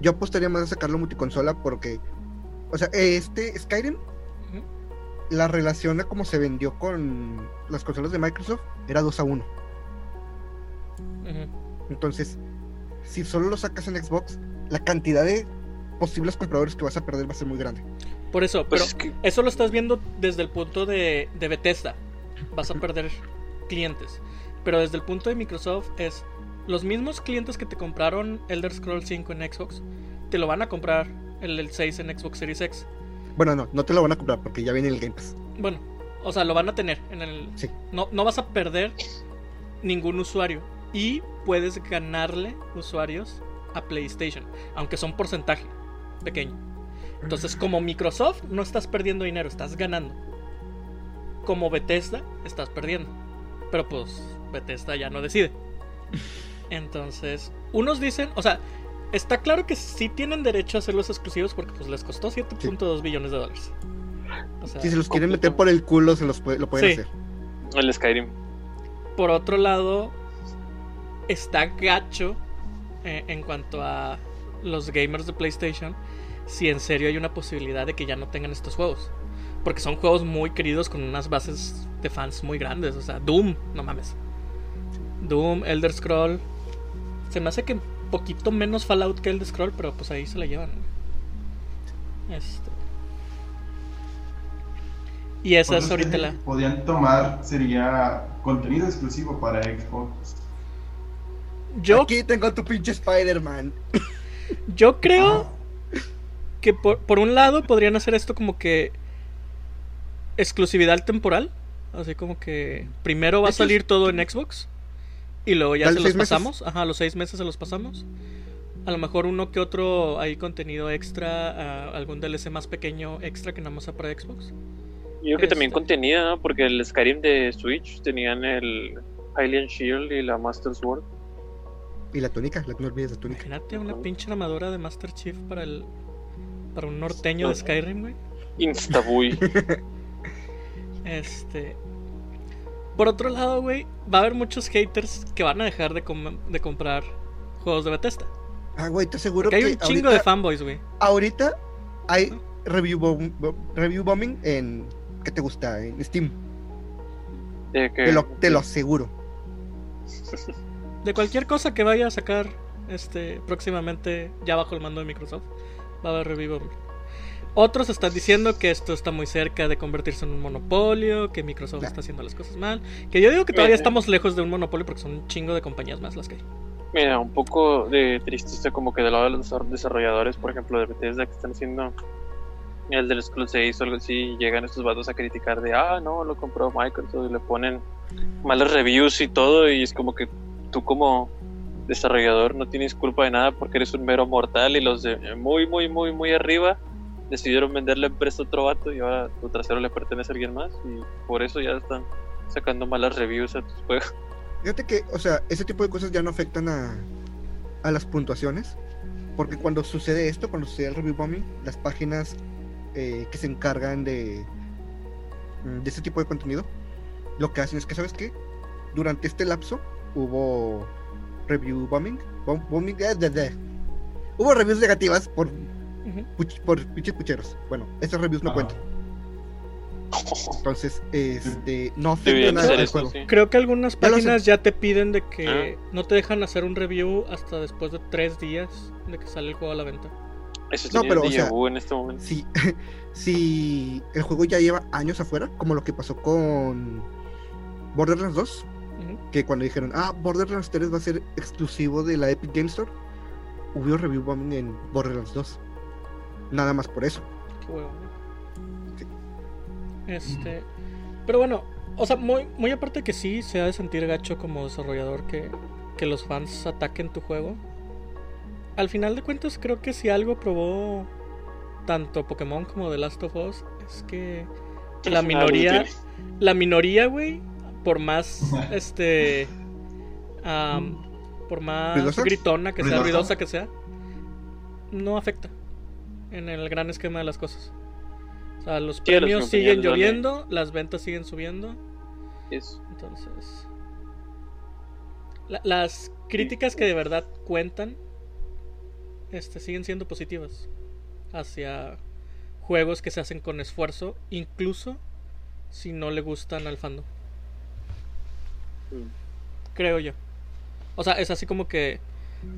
S1: yo apostaría más a sacarlo multiconsola porque. O sea, este Skyrim. La relación a cómo se vendió con las consolas de Microsoft era 2 a 1.
S3: Ujú.
S1: Entonces, si solo lo sacas en Xbox, la cantidad de posibles compradores que vas a perder va a ser muy grande.
S3: Por eso,
S2: Pues
S3: pero
S2: es que
S3: Eso lo estás viendo desde el punto de, de Bethesda. Vas a perder clientes. Pero desde el punto de Microsoft es los mismos clientes que te compraron Elder Scrolls 5 en Xbox, te lo van a comprar el, el 6 en Xbox Series X.
S1: Bueno, no, no te lo van a comprar porque ya viene el Game Pass.
S3: Bueno, o sea, lo van a tener en el
S1: Sí.
S3: no, no vas a perder ningún usuario y puedes ganarle usuarios a PlayStation, aunque son porcentaje pequeño. Entonces, como Microsoft, no estás perdiendo dinero, estás ganando. Como Bethesda, estás perdiendo. Pero pues, Bethesda ya no decide. [LAUGHS] Entonces, unos dicen, o sea, está claro que sí tienen derecho a hacerlos exclusivos porque pues les costó 7.2 billones de dólares. O sea,
S1: Si se los quieren meter por el culo, se los puede- lo pueden
S3: Sí.
S1: hacer.
S2: El Skyrim.
S3: por otro lado, está gacho eh, en cuanto a los gamers de PlayStation. Si en serio hay una posibilidad de que ya no tengan estos juegos. Porque son juegos muy queridos con unas bases de fans muy grandes. O sea, Doom, no mames. Doom, Elder Scroll. Se me hace que poquito menos Fallout que Elder Scroll, pero pues ahí se la llevan. Este. Y esa es ahorita
S4: que
S3: la.
S4: Podían tomar sería contenido exclusivo para Xbox.
S3: Yo
S1: Aquí tengo tu pinche Spider-Man.
S3: Yo creo que por, por un lado podrían hacer esto como que exclusividad temporal. Así como que primero va a salir todo en Xbox y luego ya
S1: Dale
S3: se los
S1: seis meses.
S3: pasamos. Ajá, a los seis meses se los pasamos. A lo mejor uno que otro hay contenido extra, ah, algún DLC más pequeño extra que nada más para Xbox.
S2: Yo creo que también
S3: Este.
S2: contenido, ¿no? Porque el Skyrim de Switch tenían el Hylian Shield y la Master Sword.
S1: Y la túnica, la no olvides la túnica.
S3: Imagínate una pinche armadura de Master Chief para el para un norteño de Skyrim, güey.
S2: Instabuy. [LAUGHS]
S3: Este. Por otro lado, güey, va a haber muchos haters que van a dejar de, com- de comprar juegos de Bethesda.
S1: Ah, güey, te aseguro
S3: Porque hay
S1: que
S3: un chingo
S1: ahorita,
S3: de fanboys, güey.
S1: ahorita hay review, bom- review bombing en... ¿Qué te gusta? En Steam.
S2: De que-
S1: Te lo, te lo aseguro.
S3: De cualquier cosa que vaya a sacar este próximamente ya bajo el mando de Microsoft, va a haber review bombing. Otros están diciendo que esto está muy cerca de convertirse en un monopolio, que Microsoft
S1: Ya.
S3: está haciendo las cosas mal. Que yo digo que todavía
S2: Mira.
S3: estamos lejos de un monopolio porque son un chingo de compañías más las que hay.
S2: Mira, un poco de tristeza como que del lado de los desar- desarrolladores, por ejemplo, de Bethesda que están haciendo el del Skull 6 o algo así, y llegan estos vatos a criticar de, ah, no, lo compró Microsoft y le ponen malas reviews y todo, y es como que tú como desarrollador no tienes culpa de nada porque eres un mero mortal y los de muy, muy, muy, muy arriba decidieron vender la empresa otro vato y ahora tu trasero le pertenece a alguien más y por eso ya están sacando malas reviews a tus juegos.
S1: Fíjate que, o sea, ese tipo de cosas ya no afectan a, a las puntuaciones. Porque cuando sucede esto, cuando sucede el review bombing, las páginas eh, que se encargan de, mm, de este tipo de contenido, lo que hacen es que, ¿sabes qué? Durante este lapso hubo review bombing. bom- bombing eh, de- hubo reviews negativas por, Por pinches pucheros. Bueno, esas reviews no
S4: Ah.
S1: cuentan. Entonces, este, no afecta nada
S2: eso,
S1: juego.
S2: sí.
S3: Creo que algunas páginas ya te piden de que
S2: Ah.
S3: no te dejan hacer un review hasta después de tres días de que sale el juego a la venta.
S2: Eso
S1: No, pero, o sea,
S2: en este momento.
S1: si, [LAUGHS] si el juego ya lleva años afuera, como lo que pasó con Borderlands 2,
S3: Ujú.
S1: que cuando dijeron, ah, Borderlands 3 va a ser exclusivo de la Epic Game Store, hubo review bombing en Borderlands 2. Nada más por eso.
S3: Qué huevo, ¿no?
S1: Sí.
S3: Este. Pero bueno, o sea, muy, muy aparte que sí se ha de sentir gacho como desarrollador que, que los fans ataquen tu juego. Al final de cuentas, creo que si algo probó tanto Pokémon como The Last of Us es que la minoría, la minoría, güey, por más [LAUGHS] este por más gritona que sea,
S4: ruidosa
S3: que sea, no afecta en el gran esquema de las cosas. O sea, los
S2: Sí,
S3: premios siguen lloviendo, las ventas siguen subiendo,
S2: Es-
S3: entonces la- las críticas que de verdad cuentan este siguen siendo positivas hacia juegos que se hacen con esfuerzo, incluso si no le gustan al fandom.
S2: mm.
S3: creo yo. O sea, es así como que.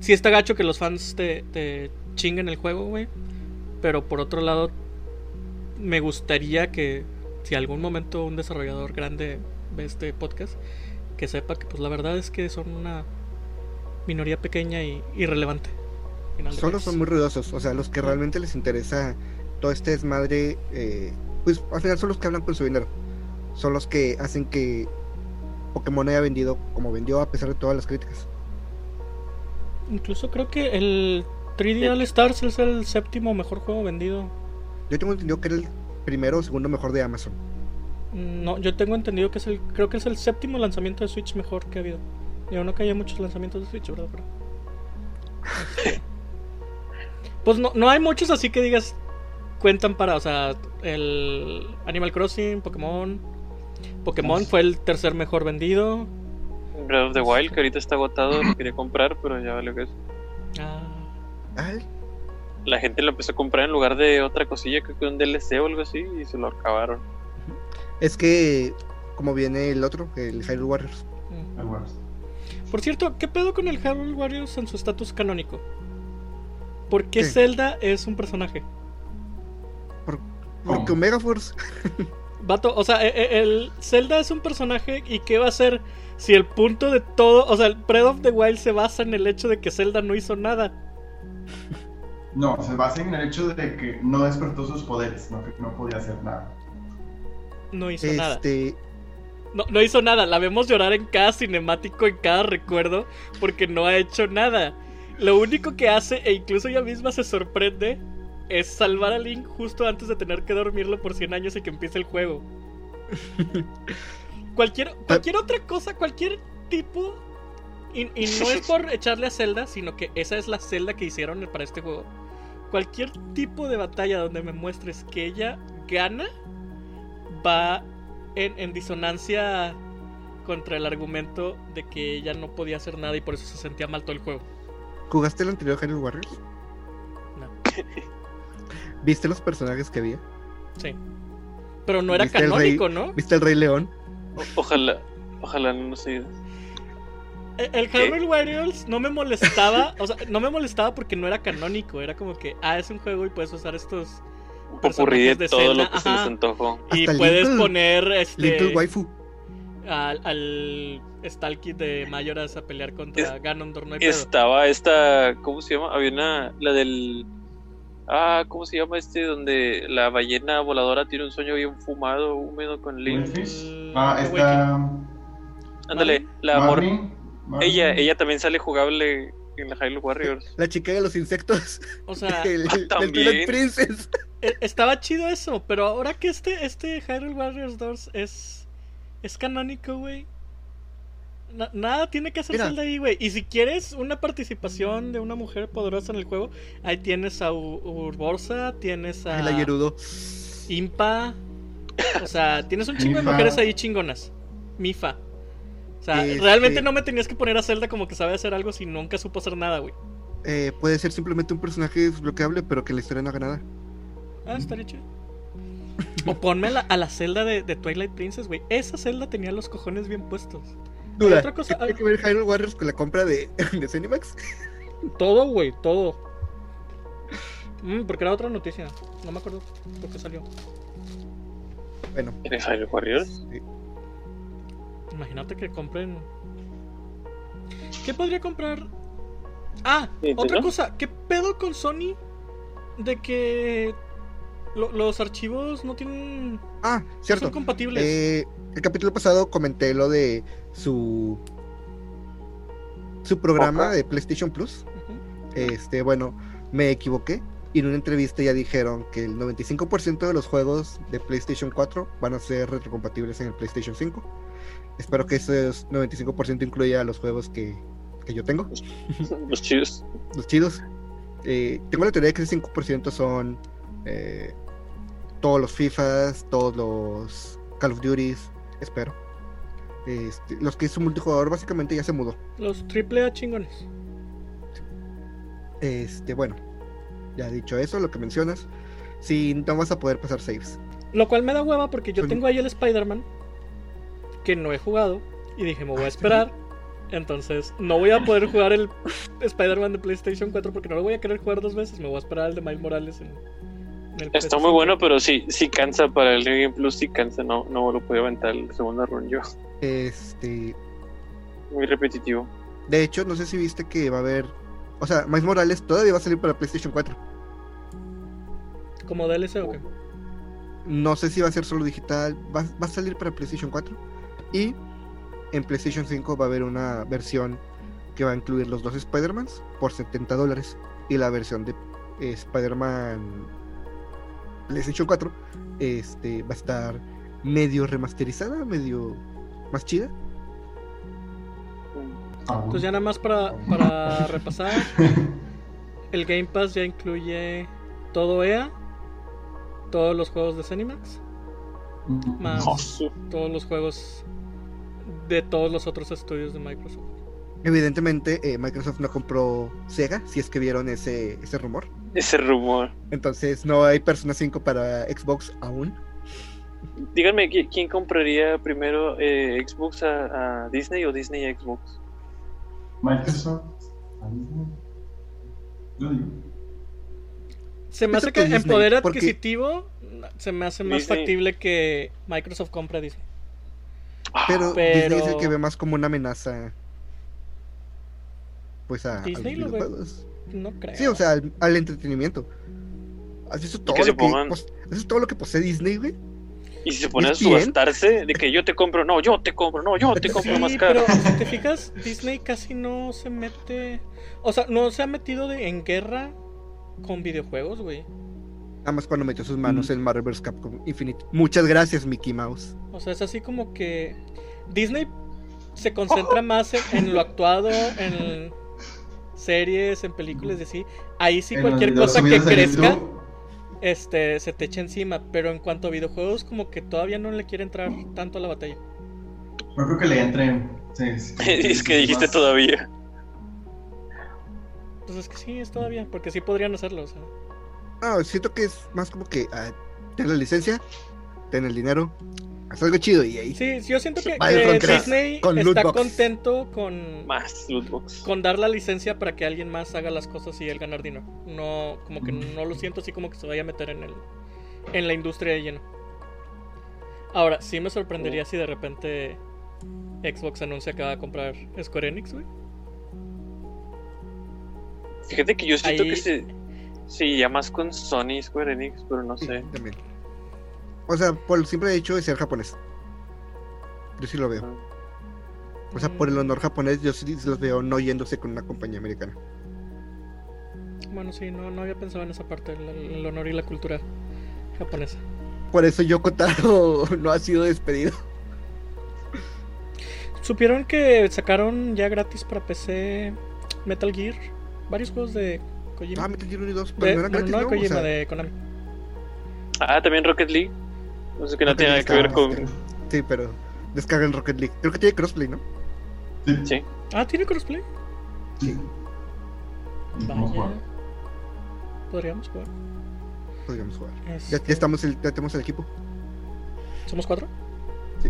S3: Sí está gacho que los fans te, te chinguen el juego, güey. Pero por otro lado, me gustaría que si algún momento un desarrollador grande ve este podcast, que sepa que pues la verdad es que son una minoría pequeña y irrelevante.
S1: Solo son muy ruidosos, o sea, los que realmente les interesa todo este desmadre, eh, pues al final son los que hablan con su dinero. Son los que hacen que Pokémon haya vendido como vendió a pesar de todas las críticas.
S3: Incluso creo que el 3D All Stars es el séptimo mejor juego vendido.
S1: Yo tengo entendido que era el primero o segundo mejor de Amazon.
S3: No, yo tengo entendido que es el. Creo que es el séptimo lanzamiento de Switch mejor que ha habido. Yo no que haya muchos lanzamientos de Switch, ¿verdad? Pero, este, [LAUGHS] pues no, no hay muchos así que digas. Cuentan para, o sea, el Animal Crossing, Pokémon. Pokémon fue el tercer mejor vendido.
S2: Breath of the Wild, que ahorita está agotado, lo quería comprar, pero ya vale que es.
S3: Ah,
S2: La gente lo empezó a comprar en lugar de otra cosilla, creo que un DLC o algo así, y se lo acabaron.
S1: es que, como viene el otro, el Hyrule Warriors.
S3: mm. Por cierto, ¿qué pedo con el Hyrule Warriors en su estatus canónico? ¿Por qué
S1: ¿Qué?
S3: Zelda es un personaje?
S1: Porque
S4: ¿Cómo?
S1: Omega Force. [LAUGHS]
S3: Vato, o sea, e- e- el Zelda es un personaje y ¿qué va a hacer si el punto de todo, o sea, el Breath of the Wild se basa en el hecho de que Zelda no hizo nada?
S4: No, se basa en el hecho de que no despertó sus poderes, no, que no podía hacer nada.
S3: No hizo nada.
S1: Este,
S3: No, no hizo nada. La vemos llorar en cada cinemático, en cada recuerdo, porque no ha hecho nada. Lo único que hace, e incluso ella misma se sorprende, es salvar a Link justo antes de tener que dormirlo por 100 años y que empiece el juego. [LAUGHS] cualquier, cualquier otra cosa, cualquier tipo. Y, y no es por echarle a Zelda, sino que esa es la Zelda que hicieron para este juego. Cualquier tipo de batalla donde me muestres que ella gana, va en, en disonancia contra el argumento de que ella no podía hacer nada y por eso se sentía mal todo el juego.
S1: ¿Jugaste el anterior Hyrule Warriors?
S3: No. [LAUGHS]
S1: ¿Viste los personajes que había?
S3: Sí. Pero no era
S1: ¿Viste el
S3: canónico,
S1: rey?
S3: ¿no?
S1: ¿Viste el Rey León?
S2: O- ojalá, ojalá no nos sigas.
S3: El, el Hyrule Warriors no me molestaba, o sea, no me molestaba porque no era canónico, era como que, ah, es un juego y puedes usar estos
S2: Un popurrí de
S3: personajes de
S2: todo
S3: Zelda,
S2: lo que se
S3: ajá.
S2: les antojó.
S3: y
S1: Hasta
S3: puedes
S1: Little-
S3: poner este
S1: Little Waifu.
S3: al, al Stalky de Mayoras a pelear contra Ganondorf, no.
S2: Estaba esta, ¿cómo se llama? Había una, la del... Ah, ¿cómo se llama este? Donde la ballena voladora tiene un sueño bien fumado, húmedo con Link.
S3: El-
S4: Ah,
S3: el
S4: está.
S2: Ándale, la amor... Ella, ella también sale jugable en la Hyrule Warriors.
S1: La chica de los insectos.
S3: O sea, [LAUGHS]
S1: el,
S2: ah, también.
S1: Princess.
S3: E- Estaba chido eso, pero ahora que este, este Hyrule Warriors 2 es, es canónico, güey. na- nada tiene que hacer
S1: Mira.
S3: Zelda ahí, güey. Y si quieres una participación de una mujer poderosa en el juego, ahí tienes a U- tienes a
S1: El Ayerudo.
S3: Impa. O sea, tienes un chingo de mujeres ahí chingonas. Mifa. O sea,
S1: Este-
S3: realmente no me tenías que poner a Zelda como que sabe hacer algo si nunca supo hacer nada, güey.
S1: Eh, puede ser simplemente un personaje desbloqueable, pero que la historia no haga nada.
S3: Ah, estaría chido. O ponme a la, a la celda de, de Twilight Princess, güey. Esa celda tenía los cojones bien puestos.
S1: Duda,
S3: otra cosa-
S1: ¿qué tiene que ver Hyrule Warriors con la compra de, [LAUGHS] de Zenimax?
S3: Todo, güey, todo. Mm, porque era otra noticia. No me acuerdo por qué salió.
S1: Bueno,
S2: ¿En el Hyrule Warriors?
S1: sí.
S3: Imagínate que compren. ¿Qué podría comprar? Ah,
S2: ¿Nintendo?
S3: otra cosa. ¿Qué pedo con Sony? De que lo- los archivos no tienen.
S1: Ah, cierto.
S3: son compatibles.
S1: Eh, el capítulo pasado comenté lo de su su programa de PlayStation Plus. Este, bueno, me equivoqué. Y en una entrevista ya dijeron que el 95% de los juegos de PlayStation 4 van a ser retrocompatibles en el PlayStation 5. Espero que ese 95% incluya los juegos que, que yo tengo,
S2: Los chidos.
S1: los chidos. Eh, tengo la teoría de que ese 5% son eh, todos los FIFAs, todos los Call of Duties, espero. Este, los que su multijugador básicamente ya se mudó.
S3: Los triple A chingones.
S1: Este, bueno, ya dicho eso, lo que mencionas, si no vas a poder pasar saves.
S3: Lo cual me da hueva porque yo tengo ahí el Spider-Man que no he jugado y dije, me voy a
S1: Ah,
S3: esperar. Entonces, no voy a poder jugar el Spider-Man de PlayStation 4 porque no lo voy a querer jugar dos veces. Me voy a esperar al de Miles Morales en, en el
S2: Está
S3: PS5.
S2: muy bueno, pero sí, sí cansa para el New Game Plus, sí cansa, no, no lo puedo aventar el segundo run yo.
S1: Este,
S2: Muy repetitivo.
S1: de hecho, no sé si viste que va a haber, o sea, Miles Morales todavía va a salir para PlayStation 4.
S3: Como DLC o qué.
S1: No sé si va a ser solo digital, va, va a salir para PlayStation 4 y en PlayStation 5 va a haber una versión que va a incluir los dos Spider-Mans por 70 dólares y la versión de eh, Spider-Man PlayStation 4 este, va a estar medio remasterizada, medio más chida.
S3: Entonces ya nada más para, para repasar, [LAUGHS] el Game Pass ya incluye todo EA, todos los juegos de Cinemax, más todos los juegos de todos los otros estudios de Microsoft.
S1: Evidentemente, eh, Microsoft no compró Sega, si es que vieron ese, ese rumor.
S2: Ese rumor.
S1: Entonces, no hay Persona 5 para Xbox aún.
S2: Díganme, ¿qui- ¿quién compraría primero eh, Xbox a, a Disney o Disney a Xbox?
S4: Microsoft. Yo digo.
S3: Se me
S1: Yo
S3: hace que
S1: que
S3: en
S1: Disney,
S3: poder
S1: porque-
S3: adquisitivo se me hace más
S2: Disney.
S3: factible que Microsoft compre a Disney.
S1: Pero,
S3: Pero-
S1: Disney es el que ve más como una amenaza. Pues a, a los
S3: Disney lo ve-
S1: videojuegos.
S3: No creo.
S1: Sí, o sea, al, al entretenimiento. ¿Has visto todo,
S2: que
S1: lo que,
S2: pongan-
S1: pos- ¿has visto todo lo que posee Disney, güey?
S2: Y si se pone a
S1: ¿Es bien?
S2: subastarse de que yo te compro, no, yo te compro, no, yo te [LAUGHS] compro
S3: Sí,
S2: más caro.
S3: pero si te fijas, Disney casi no se mete. O sea, no se ha metido de- en guerra con videojuegos, güey.
S1: Nada más cuando metió sus manos
S4: Mm.
S1: en Marvel vs. Capcom Infinite. Muchas gracias, Mickey Mouse.
S3: O sea, es así como que Disney se concentra más en, en lo actuado, en series, en películas y así. Ahí sí
S4: En
S3: cualquier cosa que crezca, este, se te echa encima. Pero en cuanto a videojuegos, como que todavía no le quiere entrar tanto a la batalla.
S4: No creo que le entren. Sí, sí, [LAUGHS]
S2: es que dijiste
S4: más-
S2: todavía.
S3: Pues es que sí, es todavía, porque sí podrían hacerlo. O sea.
S1: No, siento que es más como que ah, ten la licencia, ten el dinero, haz algo chido y ahí.
S3: Sí, yo siento que, que Disney
S1: con
S3: está contento con,
S2: Más lootbox.
S3: con dar la licencia para que alguien más haga las cosas y él ganar dinero. No, como que no lo siento así como que se vaya a meter en el en la industria de lleno. Ahora, sí me sorprendería si de repente Xbox anuncia que va a comprar Square Enix, güey.
S2: Fíjate que yo siento
S3: Ahí-
S2: que se, se llama más con Sony Square Enix, pero no
S1: Sí,
S2: sé.
S1: también. O sea, por el simple hecho de ser japonés. Yo sí lo veo. O sea, por el honor japonés, yo sí los veo no yéndose con una compañía americana.
S3: Bueno, sí, no, no había pensado en esa parte, el, el honor y la cultura japonesa.
S1: Por eso Yoko Taro [LAUGHS] no ha sido despedido.
S3: ¿Supieron que sacaron ya gratis para PC Metal Gear? Varios juegos de Kojima.
S1: Ah, Metal Gear 1 y 2,
S3: De-
S1: pero no eran gratis,
S3: no de
S1: ¿no? O
S3: Kojima,
S1: sea,
S3: de Konami.
S2: Ah, también Rocket League. No sé que no
S1: Rocket
S2: tiene nada que ver con.
S1: Sí, pero descargan Rocket League. Creo que tiene crossplay, ¿no?
S4: Sí.
S2: Sí.
S3: Ah, ¿tiene crossplay?
S4: Sí.
S3: Vaya. Podríamos jugar.
S1: Podríamos jugar. Ya,
S3: Este,
S1: ya estamos, el, ya tenemos el equipo.
S3: ¿Somos cuatro?
S1: Sí.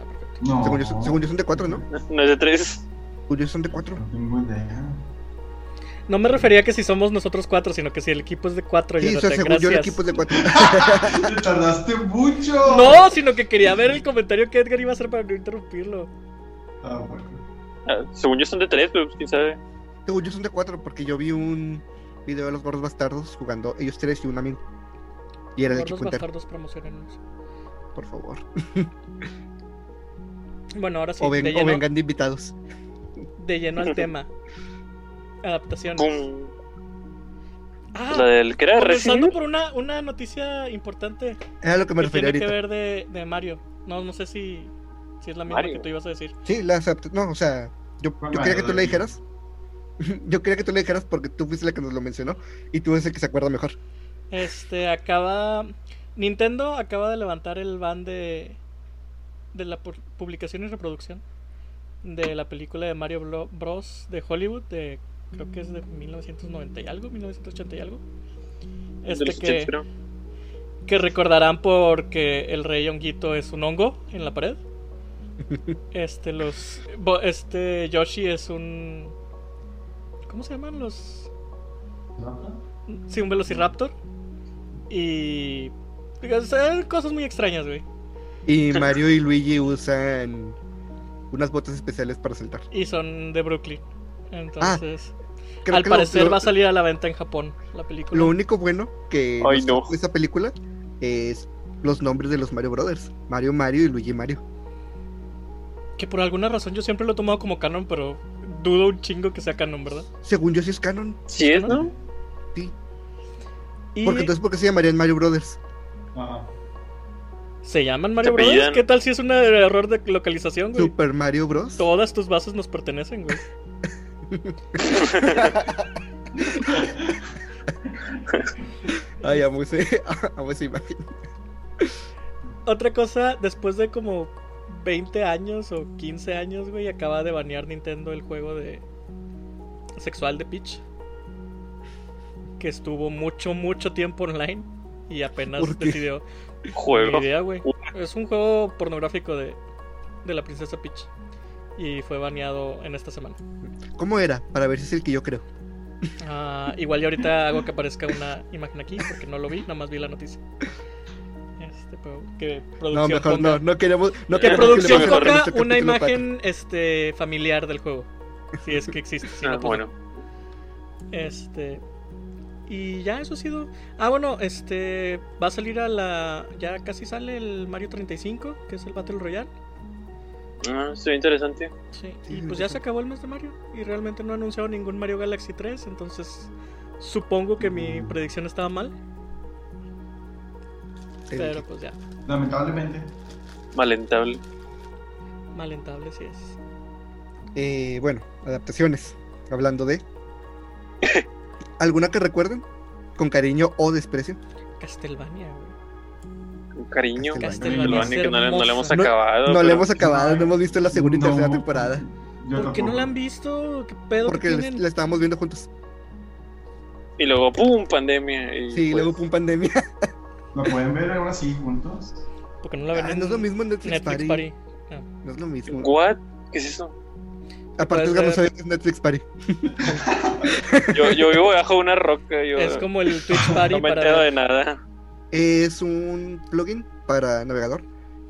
S3: Ah, perfecto.
S4: No.
S1: Según, yo, son- según yo son de 4, ¿no?
S2: No es de tres.
S1: Según yo son de 4.
S4: No tengo idea.
S3: No me refería a que si somos nosotros cuatro, sino que si el equipo es de cuatro.
S1: Sí, o sea,
S3: Jonathan,
S1: según yo el equipo es de 4. [LAUGHS]
S4: Te tardaste mucho.
S3: No, sino que quería ver el comentario que Edgar iba a hacer para no interrumpirlo.
S4: Ah, bueno.
S2: Ah, según yo son de tres, pero pues, quién sabe.
S1: según yo son de 4 porque yo vi un video de los gordos bastardos jugando ellos tres y un amigo. Y era el
S3: Gordos
S1: equipo entero.
S3: bastardos promocionanos.
S1: Por favor.
S3: Bueno, ahora sí,
S1: o, ven-
S3: de,
S1: o vengan de invitados.
S3: de lleno al [LAUGHS] tema. Adaptaciones.
S2: Pum.
S3: Ah,
S2: La del que era
S3: comenzando
S2: Resident
S3: por una, una noticia importante
S1: Era lo que me
S3: que
S1: refería
S3: tiene que
S1: ahorita.
S3: ver de, de Mario. No, no sé si, si es la misma
S2: Mario.
S3: que tú ibas a decir.
S1: Sí, adapta- No, o sea, yo,
S4: ¿Cuál
S1: yo quería que tú le dijeras. [LAUGHS] yo quería que tú le dijeras porque tú fuiste la que nos lo mencionó y tú eres el que se acuerda mejor.
S3: Este, acaba. Nintendo acaba de levantar el ban de. de la pu- publicación y reproducción de la película de Mario Bro- Bros. de Hollywood, de. Creo que es de 1990 y algo, 1980 y algo. Este que,
S2: 80, creo.
S3: que recordarán porque el rey honguito es un hongo en la pared. [LAUGHS] Este, los. Este, Yoshi es un. ¿Cómo se llaman los.? Sí, un Velociraptor. Y. Son cosas muy extrañas, güey.
S1: Y [LAUGHS] Mario y Luigi usan unas botas especiales para saltar.
S3: Y son de Brooklyn. Entonces,
S1: Creo
S3: al parecer
S1: lo,
S3: va a salir a la venta en Japón la película.
S1: lo único bueno que
S2: Ay, no.
S1: esa película es los nombres de los Mario Brothers. Mario Mario y Luigi Mario.
S3: Que por alguna razón yo siempre lo he tomado como canon, pero dudo un chingo que sea canon, ¿verdad?
S1: Según yo sí es canon.
S2: Sí es, ¿no?
S1: Sí.
S3: Y
S1: Porque entonces, ¿por qué se llamarían Mario Brothers?
S4: Ajá.
S3: se llaman Mario
S2: apellidan.
S3: ¿Qué tal si es un error de localización, güey?
S1: Super Mario Bros.
S3: Todas tus bases nos pertenecen, güey.
S1: Ay, amo ese, [LAUGHS] amo esa imagen.
S3: Otra cosa, después de como 20 años o 15 años, güey, acaba de banear Nintendo el juego de sexual de Peach. Que estuvo mucho, mucho tiempo online y apenas
S1: ¿Por qué?
S3: decidió.
S2: Juego.
S3: Idea, güey. Es un juego pornográfico de, de la princesa Peach. Y fue baneado en esta semana.
S1: ¿Cómo era? Para ver si es el que yo creo.
S3: Ah, igual y ahorita hago que aparezca una imagen aquí porque no lo vi, nada más vi la noticia. Este, pero que
S1: No,
S3: producción
S1: mejor
S3: ponga-
S1: no, no queremos. No queremos
S3: producción ponga
S1: nuestro
S3: una imagen este familiar del juego. Si es que existe. si
S2: Ah,
S3: no, pues
S2: bueno.
S3: no. Este. Y ya eso ha sido. Ah, bueno, este. Va a salir a la. Ya casi sale el Mario 35, que es el Battle Royale.
S2: Ah, ve interesante.
S3: Sí.
S1: Sí,
S3: Y
S1: sí,
S3: pues ya
S1: sí.
S3: se acabó el mes de Mario. Y realmente no ha anunciado ningún Mario Galaxy 3. Entonces. Supongo que mi predicción estaba mal. Pero pues ya.
S4: Lamentablemente.
S2: Malentable.
S3: Malentable si es.
S1: Eh, bueno, adaptaciones. Hablando de. [LAUGHS] ¿Alguna que recuerden? Con cariño o desprecio.
S3: Castlevania, güey.
S2: Cariño.
S1: Castlevania
S2: Castlevania, que no, le- no le hemos
S3: hermosa.
S1: No-
S2: acabado.
S1: No
S2: pero-
S1: le hemos acabado, no hemos visto la segunda y tercera temporada.
S3: ¿Por qué no la han visto? ¿Qué pedo
S1: Porque
S3: que
S1: la estábamos viendo juntos.
S2: Y luego, ¡pum! Pandemia. Y
S1: Sí,
S2: pues,
S1: luego pum pandemia.
S4: ¿La pueden ver aún así juntos?
S3: Porque no la ven
S1: Ah,
S3: en
S1: no es lo mismo en Netflix,
S3: Netflix
S1: Party.
S3: Party. Ah.
S1: No es lo mismo.
S2: ¿What? ¿Qué es eso?
S1: Aparte, no
S3: ser-
S1: sabía que es Netflix Party.
S2: Yo, yo vivo bajo una roca. Yo
S3: Es como el Twitch Party
S2: no me
S3: para...
S2: entero de nada.
S1: Es un plugin para navegador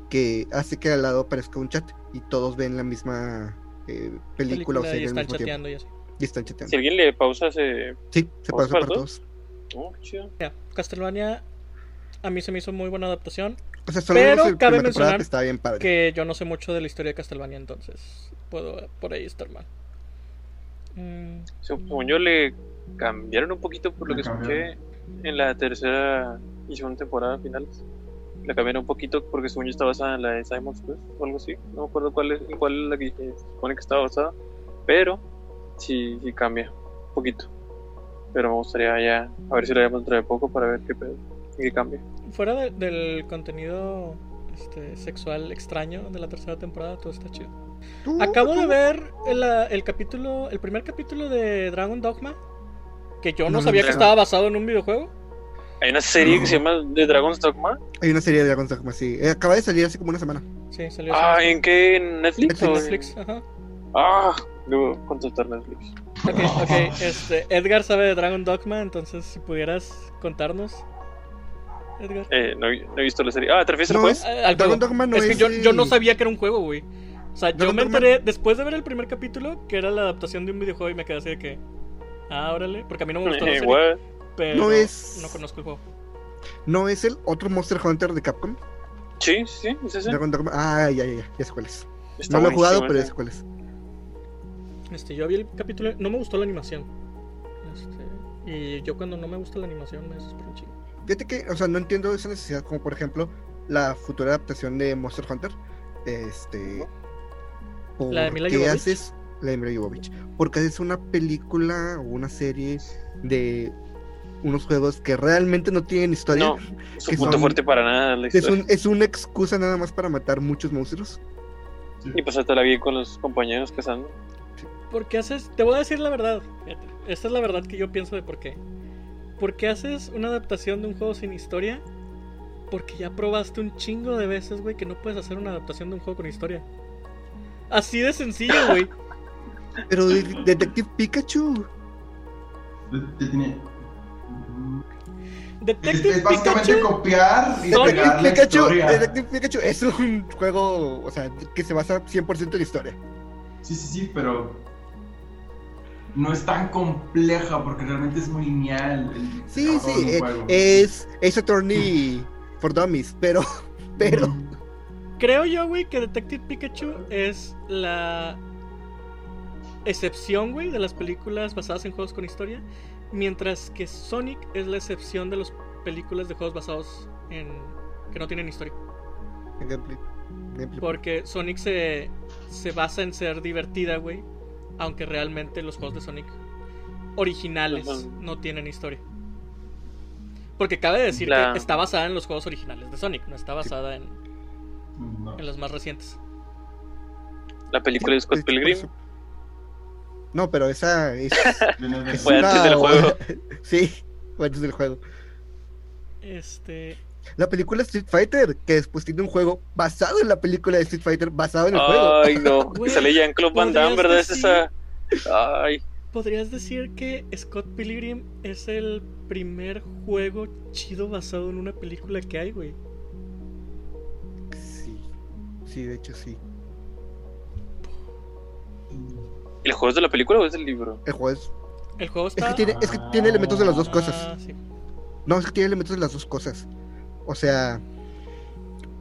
S1: que hace que al lado aparezca un chat y todos ven la misma eh, película, o serie
S3: y
S1: al
S3: están
S1: tiempo.
S3: chateando y así.
S1: Y están chateando.
S2: Si alguien le pausa, se.
S1: Sí, se
S2: ¿Vamos
S1: pasa
S2: para
S1: para
S2: todos? Oh, chido.
S3: Castlevania a mí se me hizo muy buena adaptación.
S1: O sea, solo
S3: Pero cabe mencionar
S1: que estaba bien padre.
S3: Que yo no sé mucho de la historia de Castlevania, entonces puedo por ahí estar mal. Mm,
S2: Según yo, le cambiaron un poquito por lo que escuché en la tercera y segunda temporada finales. La cambiaron un poquito porque según yo está basada en la de Simon's Quest o algo así. No me acuerdo cuál es, en cuál es la que se supone que estaba basada. Pero sí, sí cambia un poquito. Pero me gustaría ya a ver si la vemos dentro de poco para ver qué pedo y qué cambia.
S3: fuera de- del contenido este, sexual extraño de la tercera temporada, todo está chido. Acabo de ver el, el capítulo, el primer capítulo de Dragon Dogma, que yo no,
S1: No
S3: sabía que estaba basado en un videojuego.
S2: Hay una serie
S4: No.
S2: que se llama The Dragon's Dogma.
S1: Hay una serie de Dragon's Dogma, sí. Eh, acaba de salir hace como una semana.
S3: Sí, salió
S2: Ah, ¿en qué? ¿En Netflix?
S3: en
S2: o-
S3: Netflix. Ajá.
S2: Ah, debo contratar Netflix.
S3: Ok, ok. Este, Edgar sabe de Dragon Dogma, entonces si pudieras contarnos. Edgar.
S2: Eh, no, he- no he visto la serie. Ah, ¿te refieres al
S1: No,
S2: juego?
S1: es-
S3: Ah, al
S1: Dragon
S3: juego.
S1: Dogma no
S3: es que
S1: es
S3: yo, yo no sabía que era un juego, güey. O sea, yo me
S1: Dogma-
S3: enteré después de ver el primer capítulo que era la adaptación de un videojuego y me quedé así de que. Ah, órale. Porque a mí no me gustó la
S2: Eh,
S3: serie? Pero
S1: No es-
S3: no conozco el juego.
S1: ¿No es el otro Monster Hunter de Capcom?
S2: Sí, sí, es ese.
S1: Ah, ya, ya, ya. Ya sé cuál es.
S2: Está
S1: no lo he jugado, pero ya sé cuál es.
S3: Este, yo vi el capítulo, no me gustó la animación. Este, y yo cuando no me gusta la animación me desespero un chingo.
S1: Fíjate que, o sea, no entiendo esa necesidad, como por ejemplo la futura adaptación de Monster Hunter. Este. ¿Por
S3: ¿La de Mila
S1: qué
S3: Jovovich?
S1: haces la de Mila Jovovich? Porque haces una película o una serie de unos juegos que realmente no tienen historia.
S2: No, [LAUGHS] su
S1: que
S2: punto
S1: son-
S2: fuerte para nada la
S1: es,
S2: historia.
S1: un- es una excusa nada más para matar muchos monstruos.
S4: Sí.
S2: Y pasarte la vida con los compañeros cazando.
S3: ¿Por qué haces? Te voy a decir la verdad. Esta es la verdad que yo pienso de por qué. ¿Por qué haces una adaptación de un juego sin historia? Porque ya probaste un chingo de veces, güey, que no puedes hacer una adaptación de un juego con historia. Así de sencillo, güey.
S1: Pero de- Detective Pikachu.
S4: De- de- tiene- Es,
S3: Detective
S4: es básicamente
S3: Pikachu.
S4: copiar y
S3: Sonic
S4: pegar la
S1: Pikachu,
S4: historia.
S1: Detective Pikachu es un juego, o sea, que se basa 100% en historia.
S4: Sí, sí, sí, pero no es tan compleja porque realmente es muy lineal. el
S1: Sí, sí, eh, es Ace Attorney for Dummies, pero, pero,
S4: Mm.
S3: Creo yo, güey, que Detective Pikachu es la excepción, güey, de las películas basadas en juegos con historia. Mientras que Sonic es la excepción de las películas de juegos basados en. que no tienen historia.
S1: En gameplay. Gameplay.
S3: Porque Sonic se, se basa en ser divertida, güey. Aunque realmente los juegos de Sonic originales no tienen historia. Porque cabe decir
S2: La-
S3: que está basada en los juegos originales de Sonic, no está basada en,
S4: No.
S3: en los más recientes.
S2: La película de Scott Pilgrim.
S1: No, pero esa es. [LAUGHS]
S2: Fue antes del juego. [LAUGHS]
S1: sí, fue antes del juego.
S3: Este.
S1: La película Street Fighter, que después tiene un juego basado en la película de Street Fighter, basado en el juego.
S2: Ay, no. [LAUGHS] Que sale Jean-Claude Van Damme, ¿verdad? Es
S3: decir-
S2: esa. Ay.
S3: ¿Podrías decir que Scott Pilgrim es el primer juego chido basado en una película que hay, güey?
S1: Sí, sí, de hecho sí.
S2: ¿El juego es de la película o es del libro?
S1: El juego es.
S3: El juego
S1: Es que tiene, es que tiene elementos de las dos cosas.
S3: Ah, sí.
S1: No, es que tiene elementos de las dos cosas. O sea.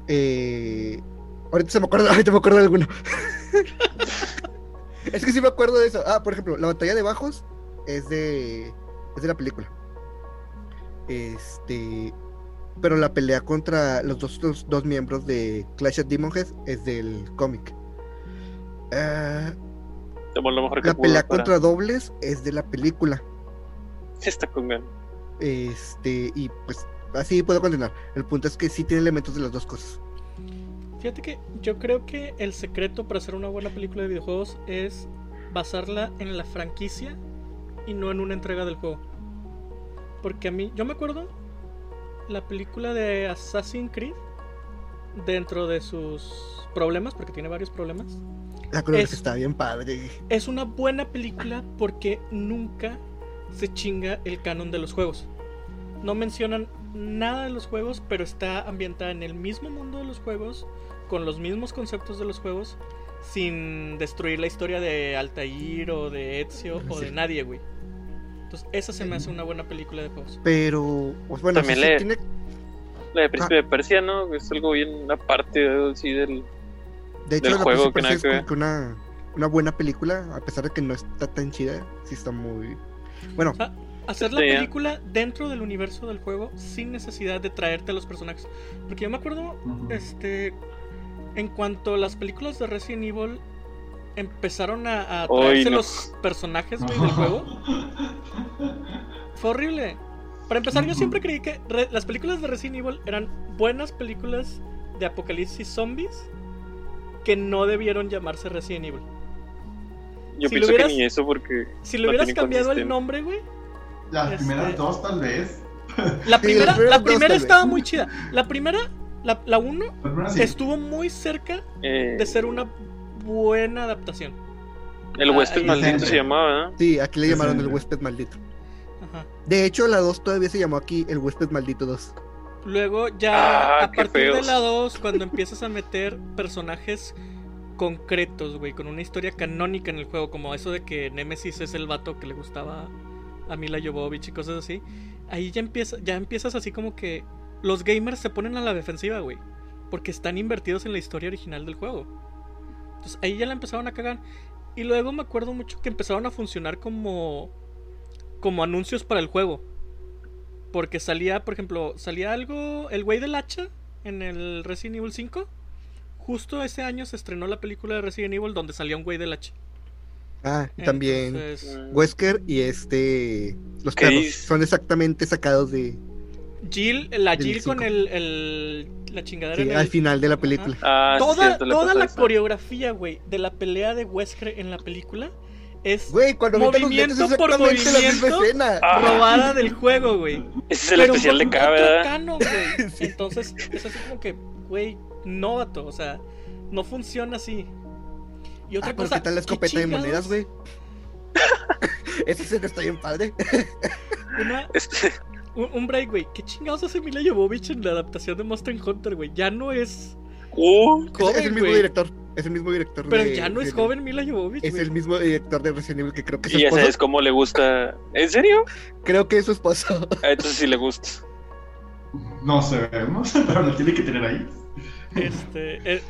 S1: Eh, ahorita se me acuerda, [LAUGHS] ahorita me acuerdo de alguno. [LAUGHS] es que sí me acuerdo de eso. Ah, por ejemplo, la batalla de bajos es de. es de la película. Este. Pero la pelea contra los dos, los dos miembros de Clash of Demon Head es del cómic. Ah,
S2: Somos lo mejor que
S1: la
S2: pudo
S1: pelea
S2: para-
S1: contra dobles es de la película. [LAUGHS]
S2: Está con ganas.
S1: Este, y pues así puedo continuar. El punto es que sí tiene elementos de las dos cosas.
S3: Fíjate que yo creo que el secreto para hacer una buena película de videojuegos es basarla en la franquicia y no en una entrega del juego. Porque a mí, yo me acuerdo la película de Assassin's Creed, dentro de sus problemas, porque tiene varios problemas,
S1: La coreografía
S3: Es-
S1: está bien padre.
S3: es una buena película porque nunca se chinga el canon de los juegos. No mencionan nada de los juegos, pero está ambientada en el mismo mundo de los juegos, con los mismos conceptos de los juegos, sin destruir la historia de Altair o de Ezio o de nadie, güey. Entonces, esa se me hace una buena película de juegos.
S1: Pero, pues bueno,
S2: También le-
S1: tiene.
S2: La de Príncipe de Persia, ¿no? Es algo bien aparte así del.
S1: De hecho,
S2: del
S1: la
S2: juego que nada
S1: es
S2: que
S1: como
S2: ver.
S1: que una, una buena película, a pesar de que no está tan chida, sí está muy. Bueno,
S3: Ah, Hacer la película dentro del universo del juego sin necesidad de traerte a los personajes. Porque yo me acuerdo. Este, en cuanto a las películas de Resident Evil empezaron a, traerse
S2: no.
S3: los personajes güey, del juego, fue horrible. Para empezar, yo siempre creí que re- las películas de Resident Evil eran buenas películas de apocalipsis zombies que no debieron llamarse Resident Evil.
S2: Yo
S3: Si
S2: pienso
S3: lo hubieras-
S2: que ni eso porque.
S3: Si le
S2: No
S3: hubieras cambiado el nombre, güey.
S4: Las
S3: Este-
S4: primeras dos, tal vez.
S3: La [LAUGHS] primera, la
S1: dos,
S3: primera estaba muy chida. La primera, la, la uno,
S4: sí.
S3: estuvo muy cerca
S2: eh,
S3: de ser una buena adaptación.
S2: el
S3: Ah,
S2: huésped maldito se llamaba, ¿eh?
S1: sí, aquí le llamaron
S4: sí.
S1: el huésped maldito.
S3: Ajá.
S1: De hecho, la 2 todavía se llamó aquí el huésped maldito 2.
S3: Luego ya
S2: Ah,
S3: a partir de la 2, cuando empiezas a meter personajes concretos, güey, con una historia canónica en el juego, como eso de que Nemesis es el vato que le gustaba a Mila Jovovich y cosas así, ahí ya empieza, ya empiezas así como que los gamers se ponen a la defensiva, güey, porque están invertidos en la historia original del juego. Entonces ahí ya la empezaron a cagar. Y luego me acuerdo mucho que empezaron a funcionar como como anuncios para el juego. Porque salía, por ejemplo, salía algo, el güey del hacha en el Resident Evil 5. Justo ese año se estrenó la película de Resident Evil donde salía un güey del hacha.
S1: Ah, y también
S3: Entonces,
S2: Mm,
S1: Wesker y este. Los
S2: ¿Qué
S1: perros son exactamente sacados de.
S3: Jill, la Jill con el, el- la chingadera
S1: sí,
S3: en
S1: al
S3: el-
S1: final de la película.
S2: Ah,
S3: toda
S2: cierto,
S3: toda la
S2: eso.
S3: coreografía, güey, de la pelea de Wesker en la película es
S1: Güey, cuando lentes es
S3: Movimiento por
S1: exactamente la misma
S3: movimiento.
S2: Ah.
S3: robada del juego, güey.
S2: Ese es el
S3: Pero
S2: especial de
S3: otro
S2: ¿verdad?
S3: canon, güey. [LAUGHS]
S1: Sí.
S3: Entonces, es así como que, güey, no, vato, o sea, no funciona así. Y otra
S1: Ah,
S3: cosa,
S1: ¿qué tal la
S3: ¿qué
S1: escopeta de
S3: chingados?
S1: monedas, güey? [LAUGHS] Esa escena está bien padre. [LAUGHS]
S3: Una- un, un break, güey. ¿Qué chingados hace Mila Jovovich en la adaptación de Monster Hunter, güey? Ya no es
S2: uh,
S1: Es- es, el mismo
S3: güey.
S1: director. Es el mismo director.
S3: Pero
S1: de
S3: ya no es joven Mila Jovovich,
S1: Es
S3: güey.
S1: el mismo director de Resident Evil que creo que es su
S2: y ya
S1: esposo.
S2: sabes cómo le gusta. ¿En serio?
S1: Creo que es su esposo.
S2: Ah, entonces sí le gusta.
S4: No sabemos, [LAUGHS] pero lo tiene que tener ahí.
S3: Este, eh,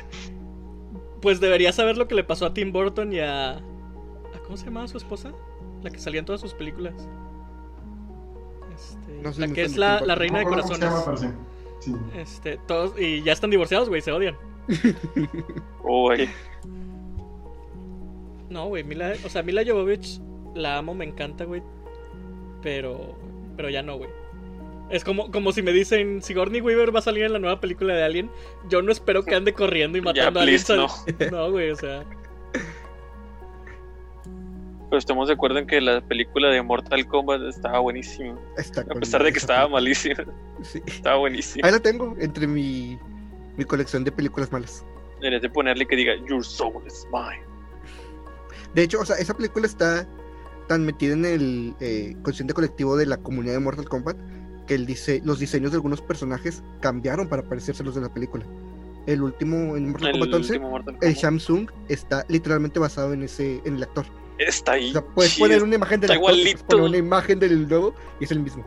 S3: pues debería saber lo que le pasó a Tim Burton y a, a ¿Cómo se llamaba su esposa? La que salía en todas sus películas. Este,
S1: No
S3: la que es la, reina de
S4: No
S3: corazones.
S4: se llama, pero sí. Sí.
S3: Este, todos, y ya están divorciados, güey, se odian.
S2: Oye,
S3: No, güey, Mila, o sea, Mila Jovovich la amo, me encanta, güey. Pero, pero ya no, güey. Es como, como si me dicen, Sigourney Weaver va a salir en la nueva película de Alien, yo no espero que ande corriendo y [LAUGHS]
S2: Ya,
S3: matando a alguien. No, güey, o sea,
S2: pero estamos de acuerdo en que la película de Mortal Kombat estaba buenísima.
S1: Está
S2: A pesar de que estaba malísima,
S1: Sí.
S2: estaba buenísima.
S1: Ahí la tengo entre mi, mi colección de películas malas.
S2: Deberías de ponerle que diga Your soul is mine.
S1: De hecho, o sea, esa película está tan metida en el eh, consciente colectivo de la comunidad de Mortal Kombat que el dise- los diseños de algunos personajes cambiaron para parecerse los de la película. El último en Mortal
S2: El
S1: Kombat 11,
S2: último Mortal
S1: el. Samsung está literalmente basado en ese en el actor.
S2: Está ahí.
S1: O sea, puedes poner una imagen del
S2: está
S1: actor,
S2: igualito.
S1: poner una imagen del nuevo y es el mismo.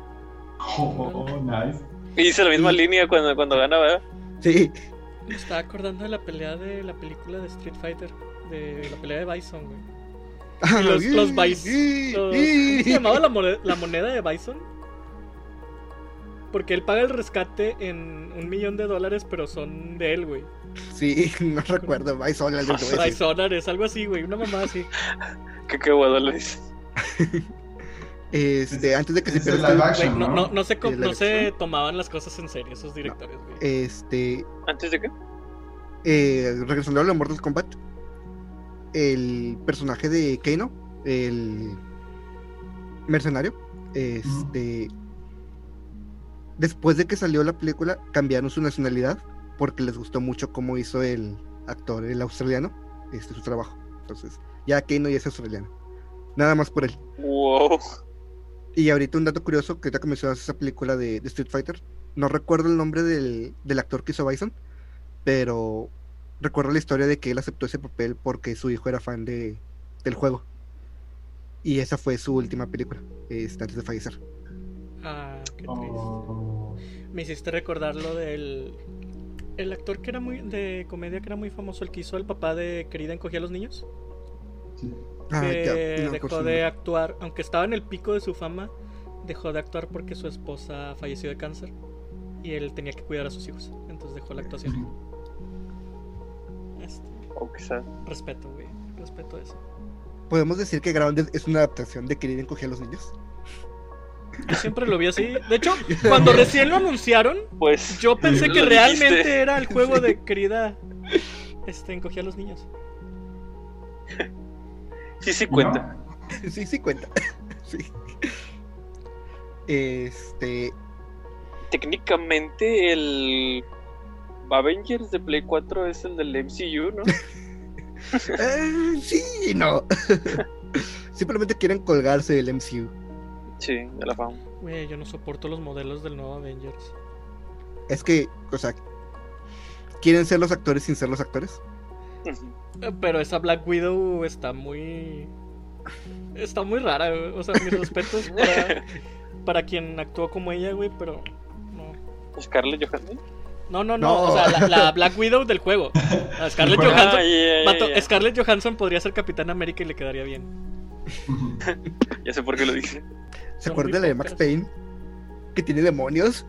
S4: Oh, nice.
S2: Y dice la misma
S1: Y-
S2: línea cuando, cuando gana, ¿verdad?
S1: Sí,
S3: me estaba acordando de la pelea de la película de Street Fighter, de la pelea de Bison, güey. Y los, los Bison. los- ¿Cómo se llamaba la moneda, la moneda de Bison? Porque él paga el rescate en un millón de dólares, pero son de él, güey.
S1: Sí, [LAUGHS] no recuerdo, Bison, decir.
S3: Bisonares, algo así, güey. Una mamá así.
S2: Que [LAUGHS] qué guado lo dice. [LAUGHS]
S1: Este, antes de que se pierda
S4: live
S1: el-
S4: action.
S3: Güey, no, no, no se, tomaban las cosas en serio esos directores, güey.
S1: este,
S2: ¿Antes de qué?
S1: eh, regresando a lo de Mortal Kombat, el personaje de Kano, el mercenario, este, después de que salió la película, cambiaron su nacionalidad porque les gustó mucho cómo hizo el actor, el australiano, este, su trabajo. Entonces, ya Kano ya es australiano. Nada más por él.
S2: Wow.
S1: Y ahorita un dato curioso, que ya que mencionas esa película de, de Street Fighter, no recuerdo el nombre del, del actor que hizo Bison, pero recuerdo la historia de que él aceptó ese papel porque su hijo era fan de, del juego. Y esa fue su última película, este, antes de fallecer.
S3: Ah, qué triste.
S4: Oh,
S3: Me hiciste recordar lo del. El actor que era muy. de comedia que era muy famoso, el que hizo el papá de Querida encogía a los niños.
S4: sí.
S1: Ah,
S3: que dejó de actuar, aunque estaba en el pico de su fama, dejó de actuar porque su esposa falleció de cáncer y él tenía que cuidar a sus hijos, entonces dejó la actuación. Este, respeto, güey, respeto eso.
S1: ¿Podemos decir que Grounded es una adaptación de Querer encoger a los niños?
S3: Yo siempre lo vi así. De hecho, [LAUGHS] cuando recién lo anunciaron,
S2: Pues.
S3: yo [LAUGHS] pensé que
S2: dijiste.
S3: realmente era el juego de Querida este, encogía a los niños. [LAUGHS]
S2: Sí, sí cuenta. [LAUGHS]
S1: sí, sí cuenta. [LAUGHS] sí. Este,
S2: Técnicamente, el. Avengers de Play 4 es el del MCU, ¿no? [LAUGHS]
S1: eh, sí y no. Simplemente quieren colgarse del MCU.
S2: Sí, de la fama.
S3: Güey, yo no soporto los modelos del nuevo Avengers.
S1: Es que, o sea, quieren ser los actores sin ser los actores.
S3: Eh, Pero esa Black Widow está muy. Está muy rara, güey. O sea, mis respetos [LAUGHS] para, para quien actuó como ella, güey, pero. No.
S2: Scarlett Johansson.
S3: No, no, no.
S1: No.
S3: O sea, la, la [LAUGHS] Black Widow del juego. Scarlett
S4: Bueno,
S3: Johansson. Scarlett Johansson podría ser Capitán América y le quedaría bien. [LAUGHS]
S2: Ya sé por qué lo dice.
S1: ¿Se
S3: muy
S1: de la de Max. Payne? Que tiene demonios.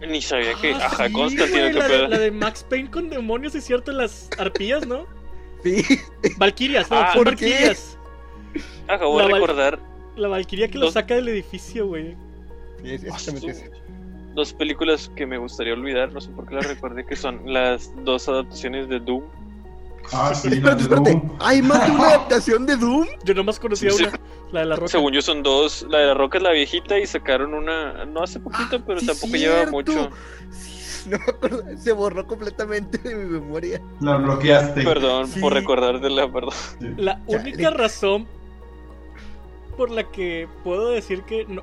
S2: Ni sabía que.
S3: Ah,
S2: Ajá,
S3: sí,
S2: Constantino,
S3: güey,
S2: qué
S3: la, de, la de Max Payne con demonios, es cierto, las arpillas, ¿no?
S1: Sí.
S3: Valkyrias, no,
S2: Ah,
S3: son. Valkyrias.
S2: Acabo
S3: la
S2: de recordar
S3: La Valkyria que lo saca del edificio, güey.
S1: Sí, exactamente
S2: dos películas que me gustaría olvidar, no sé por qué las recordé, que son las dos adaptaciones de Doom.
S4: Ah, [LAUGHS] sí,
S1: Espérate, espérate.
S4: Doom.
S1: ¿Hay más de una [LAUGHS] adaptación de Doom?
S3: Yo nomás conocía
S2: Sí,
S3: una, la de la roca.
S2: Según yo son dos, la de la roca es la viejita y sacaron una, no hace poquito,
S1: Ah,
S2: pero
S1: sí,
S2: tampoco lleva
S1: cierto.
S2: mucho.
S1: Sí, no me acuerdo, se borró completamente de mi memoria.
S4: La bloqueaste.
S2: Perdón
S1: Sí.
S2: por recordártela, perdón.
S4: Sí.
S3: La
S1: Chale.
S3: única razón por la que puedo decir que no-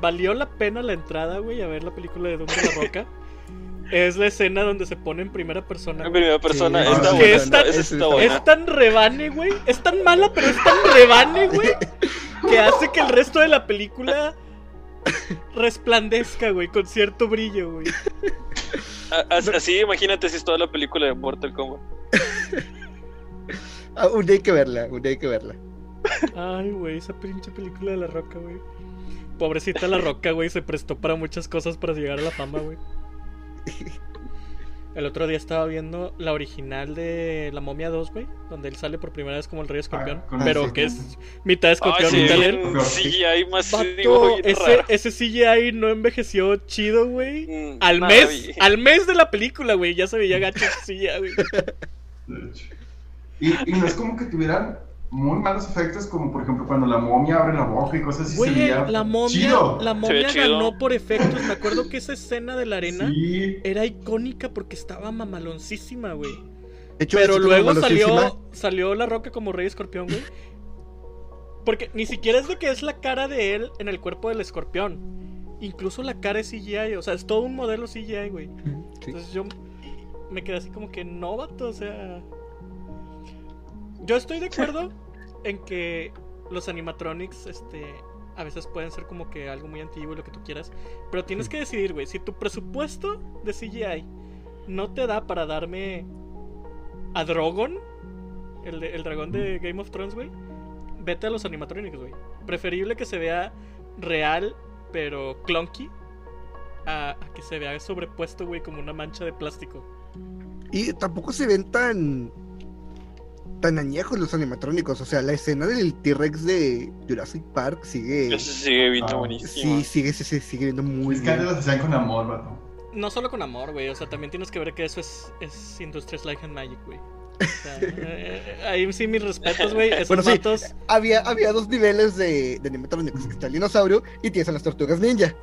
S3: valió la pena la entrada, güey, a ver la película de Doom de la Roca [LAUGHS] es la escena donde se pone en primera persona.
S2: En primera persona,
S1: Sí,
S2: está
S4: sí,
S2: buena,
S3: es tan-
S2: esa
S1: es-
S2: está
S1: es
S2: buena.
S3: Es tan rebane, güey. Es tan mala, pero es tan rebane, güey. Que hace que el resto de la película resplandezca, güey, con cierto brillo, güey.
S2: Así, imagínate si es toda la película de Mortal Kombat.
S1: Ah, un día hay que verla, un día hay que verla.
S3: Ay, güey, esa pinche película de La Roca, güey. Pobrecita La Roca, güey, se prestó para muchas cosas para llegar a la fama, güey. [LAUGHS] El otro día estaba viendo la original de La Momia 2, güey, donde él sale por primera vez como el Rey Escorpión,
S4: Ah,
S3: pero
S4: ese-
S3: que es mitad
S2: Ah,
S3: escorpión,
S2: sí,
S3: mitad
S2: vi
S3: él.
S2: CGI más
S3: ese,
S2: raro.
S3: ese CGI no envejeció chido, güey.
S2: Mm,
S3: Al
S2: nada,
S3: mes,
S2: vi.
S3: al mes de la película, güey, ya se veía gacho [LAUGHS] CGI, güey.
S4: Y, y no es como que tuvieran muy malos efectos, como por ejemplo cuando la momia abre la boca y cosas así. se
S3: Güey,
S4: veía
S3: la momia,
S4: chido.
S3: la momia
S2: chido.
S3: ganó por efectos. Me acuerdo que esa escena de la arena
S4: Sí.
S3: era icónica porque estaba mamaloncísima, güey.
S1: Hecho,
S3: Pero luego salió, salió la roca como rey escorpión, güey. Porque ni siquiera es de que es la cara de él en el cuerpo del escorpión. Incluso la cara es CGI, o sea, es todo un modelo CGI, güey.
S1: Sí.
S3: Entonces yo me quedé así como que no, vato, o sea. Yo estoy de acuerdo en que los animatronics, este, a veces pueden ser como que algo muy antiguo y lo que tú quieras. Pero tienes que decidir, güey, si tu presupuesto de CGI no te da para darme a Drogon, el, de- el dragón de Game of Thrones, güey, vete a los animatronics, güey. Preferible que se vea real, pero clunky, a, a que se vea sobrepuesto, güey, como una mancha de plástico.
S1: Y tampoco se ven tan. Tan añejos los animatrónicos. O sea, la escena del T-Rex de Jurassic Park sigue.
S2: Eso se sigue viendo
S4: Ah,
S2: buenísimo.
S1: Sí, sigue, se sigue viendo muy
S4: Es que antes
S1: bien.
S4: los hacían con amor, vato.
S3: No solo con amor, güey, o sea, también tienes que ver que eso es, es Industrias Light and Magic, güey. O sea, [LAUGHS] eh, ahí sí mis respetos, güey. Esos
S1: Bueno, sí. Había, había dos niveles de, de animatrónicos. que Está el dinosaurio y tienes a las tortugas ninja.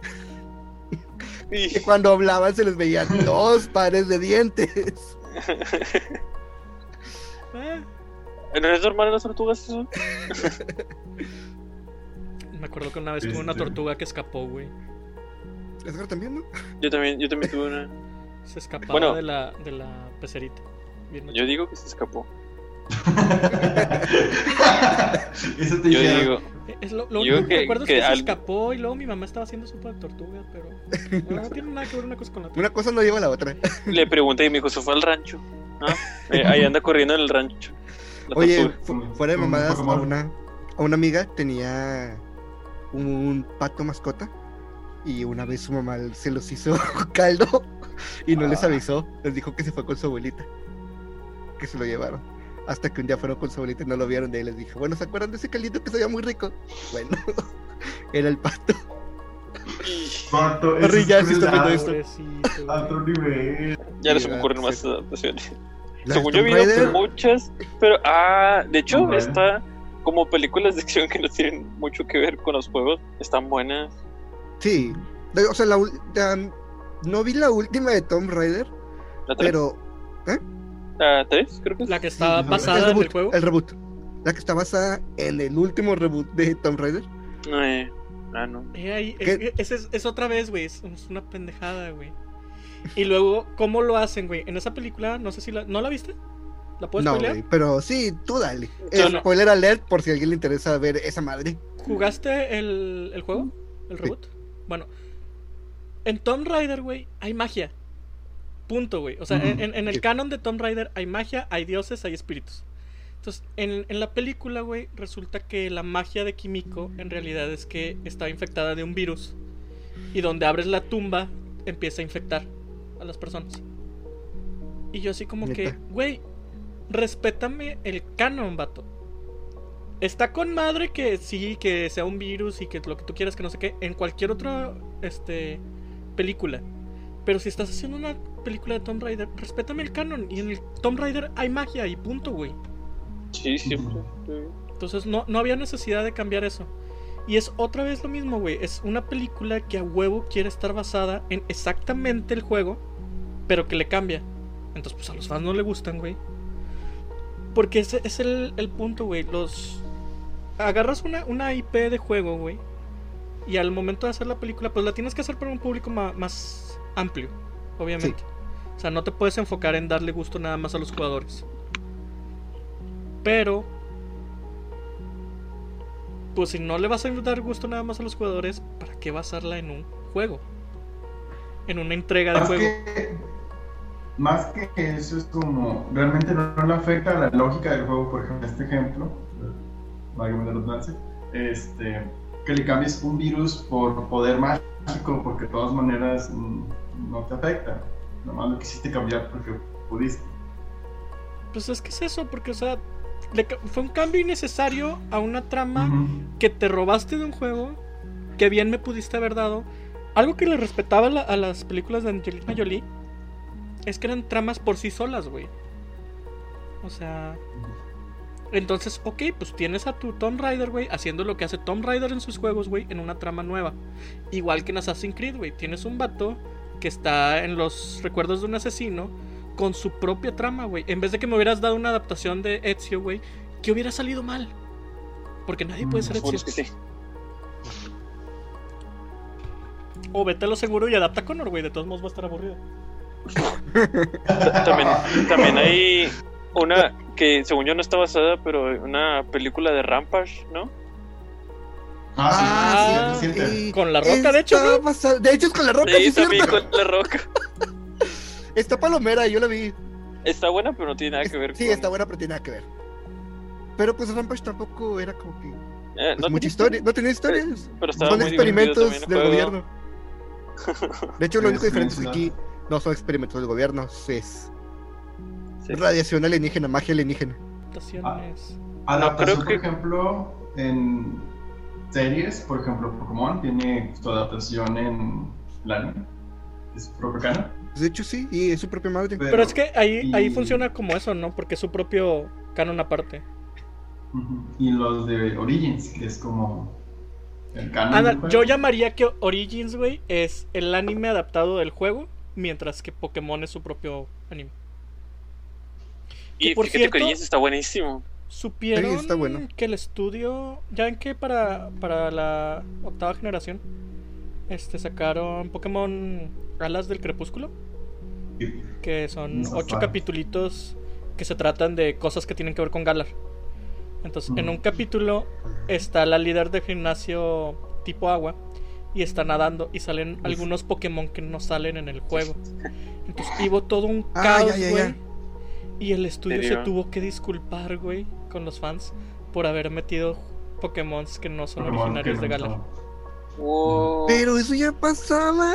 S2: Y-
S1: Que cuando hablaban se les veían [LAUGHS] dos pares de dientes.
S2: ¿No es normal en las tortugas eso?
S3: me acuerdo que una vez tuve una
S4: Este.
S3: tortuga que escapó, güey.
S1: Edgar también, ¿no?
S2: Yo también, yo también tuve una.
S3: Se escapaba
S2: Bueno.
S3: de, la, de la pecerita. Bien
S2: Yo digo que se escapó. [LAUGHS]
S4: Eso te
S2: Yo
S4: dijeron.
S2: digo,
S3: Es lo, único que,
S2: que-
S3: recuerdo es
S2: que
S3: que se escapó y luego mi mamá estaba haciendo sopa de tortuga, pero no, no tiene nada que ver una cosa con la otra.
S1: Una cosa no lleva a la otra.
S2: le pregunté y me dijo, se fue al rancho. Eh, ahí anda corriendo en el rancho.
S1: Oye, fu- fuera de
S4: un
S1: mamadas, a una, a una amiga tenía un pato mascota y una vez su mamá se los hizo [LAUGHS] caldo y no les
S4: Ah.
S1: avisó. Les dijo que se fue con su abuelita, que se lo llevaron. Hasta que un día fueron con su abuelita y no lo vieron de ahí les dijo, bueno, ¿se acuerdan de ese caldito que sabía muy rico? Bueno, [LAUGHS] era el pato. Harry,
S4: es
S1: ya, viendo esto.
S3: Pobrecito,
S4: A
S3: güey.
S4: otro nivel.
S2: Ya no se me ocurren más adaptaciones. Según yo he muchas, pero ah, de hecho está como películas de acción que no tienen mucho que ver con los juegos, están buenas.
S1: Sí, o sea, la, ul- la- no vi la última de Tomb Raider,
S2: La tres,
S1: pero
S2: la tres, creo que es.
S3: La que está
S4: Sí,
S3: basada
S1: el
S3: en el
S1: reboot,
S3: juego.
S1: el reboot. La que está basada en el último reboot de Tomb Raider.
S2: No, eh, ah, no.
S3: Eh, ahí,
S1: ¿Qué?
S3: es, es, es- otra vez, güey. Es, es una pendejada, güey. Y luego, ¿cómo lo hacen, güey? En esa película, no sé si la. ¿No la viste? ¿La puedes
S1: No, güey, pero sí, tú dale.
S2: Yo no.
S1: Spoiler alert por si a alguien le interesa ver esa madre.
S3: ¿Jugaste el, el juego? ¿El
S1: Sí.
S3: reboot? Bueno, en Tomb Raider, güey, hay magia. Punto, güey. O sea, en, en- en el
S1: Sí.
S3: canon de Tomb Raider hay magia, hay dioses, hay espíritus. Entonces, en, en la película, güey, resulta que la magia de Kimiko en realidad es que estaba infectada de un virus. Y donde abres la tumba, empieza a infectar a las personas. Y yo así como que, güey, respétame el canon, vato. Está con madre que sí, que sea un virus y que lo que tú quieras, que no sé qué, en cualquier otra este, película. Pero si estás haciendo una película de Tomb Raider, respétame el canon. Y en el Tomb Raider hay magia y punto, güey.
S2: Sí, siempre. sí.
S3: Entonces no, no había necesidad de cambiar eso. Y es otra vez lo mismo, güey. Es una película que a huevo quiere estar basada en exactamente el juego, pero que le cambia. Entonces, pues a los fans no le gustan, güey. Porque ese es el, el punto, güey. Los. Agarras una, una IP de juego, güey. Y al momento de hacer la película, pues la tienes que hacer para un público más amplio, obviamente. O sea, no te puedes enfocar en darle gusto nada más a los jugadores. Pero pues si no le vas a dar gusto nada más a los jugadores, ¿para qué basarla en un juego? En una entrega de juego.
S4: que, más que eso es como, realmente no, no le afecta a la lógica del juego, por ejemplo, este ejemplo, redundancia, este, que le cambies un virus por poder mágico, porque de todas maneras mm, no te afecta. Nomás lo quisiste cambiar porque pudiste.
S3: Pues es que es eso, porque, o sea, le fue un cambio innecesario a una trama que te robaste de un juego que bien me pudiste haber dado. Algo que le respetaba la- a las películas de Angelina Jolie es que eran tramas por sí solas, güey. O sea. Entonces, ok, pues tienes a tu Tomb Raider, güey, haciendo lo que hace Tomb Raider en sus juegos, güey, en una trama nueva. Igual que en Assassin's Creed, güey. Tienes un vato que está en los recuerdos de un asesino con su propia trama, güey. En vez de que me hubieras dado una adaptación de Ezio, güey, que hubiera salido mal. Porque nadie puede ser Ezio.
S2: que sí.
S3: O vete a lo seguro y adapta a Connor, güey. De todos modos va a estar aburrido.
S2: Ta- También, también hay una que según yo no está basada, pero una película de Rampage, ¿no?
S4: Ah, sí,
S3: Ah,
S4: sí,
S3: Con La Roca, de hecho,
S1: está
S3: ¿no?
S1: basado- De hecho, es con la roca, sí,
S2: Sí, también
S1: cierto.
S2: con La Roca. [LAUGHS]
S1: Está palomera, yo la vi.
S2: Está buena, pero no tiene nada que ver
S1: Sí,
S2: con...
S1: está buena, pero tiene nada que ver. Pero pues Rampage tampoco era como que.
S2: Eh,
S1: pues,
S2: no
S1: mucha
S2: tiene
S1: historia. No tenía historias.
S2: Pero estaba
S1: Son experimentos del
S2: juego.
S1: gobierno. [LAUGHS] De hecho, lo único diferente es que aquí no son experimentos del gobierno, es
S2: Sí.
S1: radiación alienígena, magia alienígena.
S3: Adaptaciones.
S4: Adaptación,
S2: creo
S4: por
S2: que-
S4: ejemplo, en series, por ejemplo, Pokémon tiene su adaptación en el anime, es su propio canon.
S1: De hecho, sí, y es su propia madre.
S4: Pero-
S3: Pero es que ahí, ahí funciona como eso, ¿no? Porque es su propio canon aparte.
S4: Y los de Origins, que es como el canon. Juego.
S3: yo llamaría que Origins, güey, es el anime adaptado del juego, mientras que Pokémon es su propio anime.
S2: Y
S3: Que, por
S2: fíjate
S3: cierto-
S2: que está buenísimo.
S3: Supieron
S1: Sí, está bueno.
S3: que el estudio, ya ven que para, para la octava generación, este sacaron Pokémon Alas del Crepúsculo, que son ocho
S4: padre.
S3: capitulitos que se tratan de cosas que tienen que ver con Galar. Entonces, en
S4: Ujú.
S3: un capítulo está la líder de gimnasio tipo agua y está nadando y salen algunos Pokémon que no salen en el juego. Entonces hubo todo un
S1: Ah,
S3: caos, güey. Y el estudio se tuvo que disculpar, güey, con los fans por haber metido Pokémon que no son
S4: Pokémon
S3: originarios de Galar.
S2: Wow.
S1: Pero eso ya pasaba.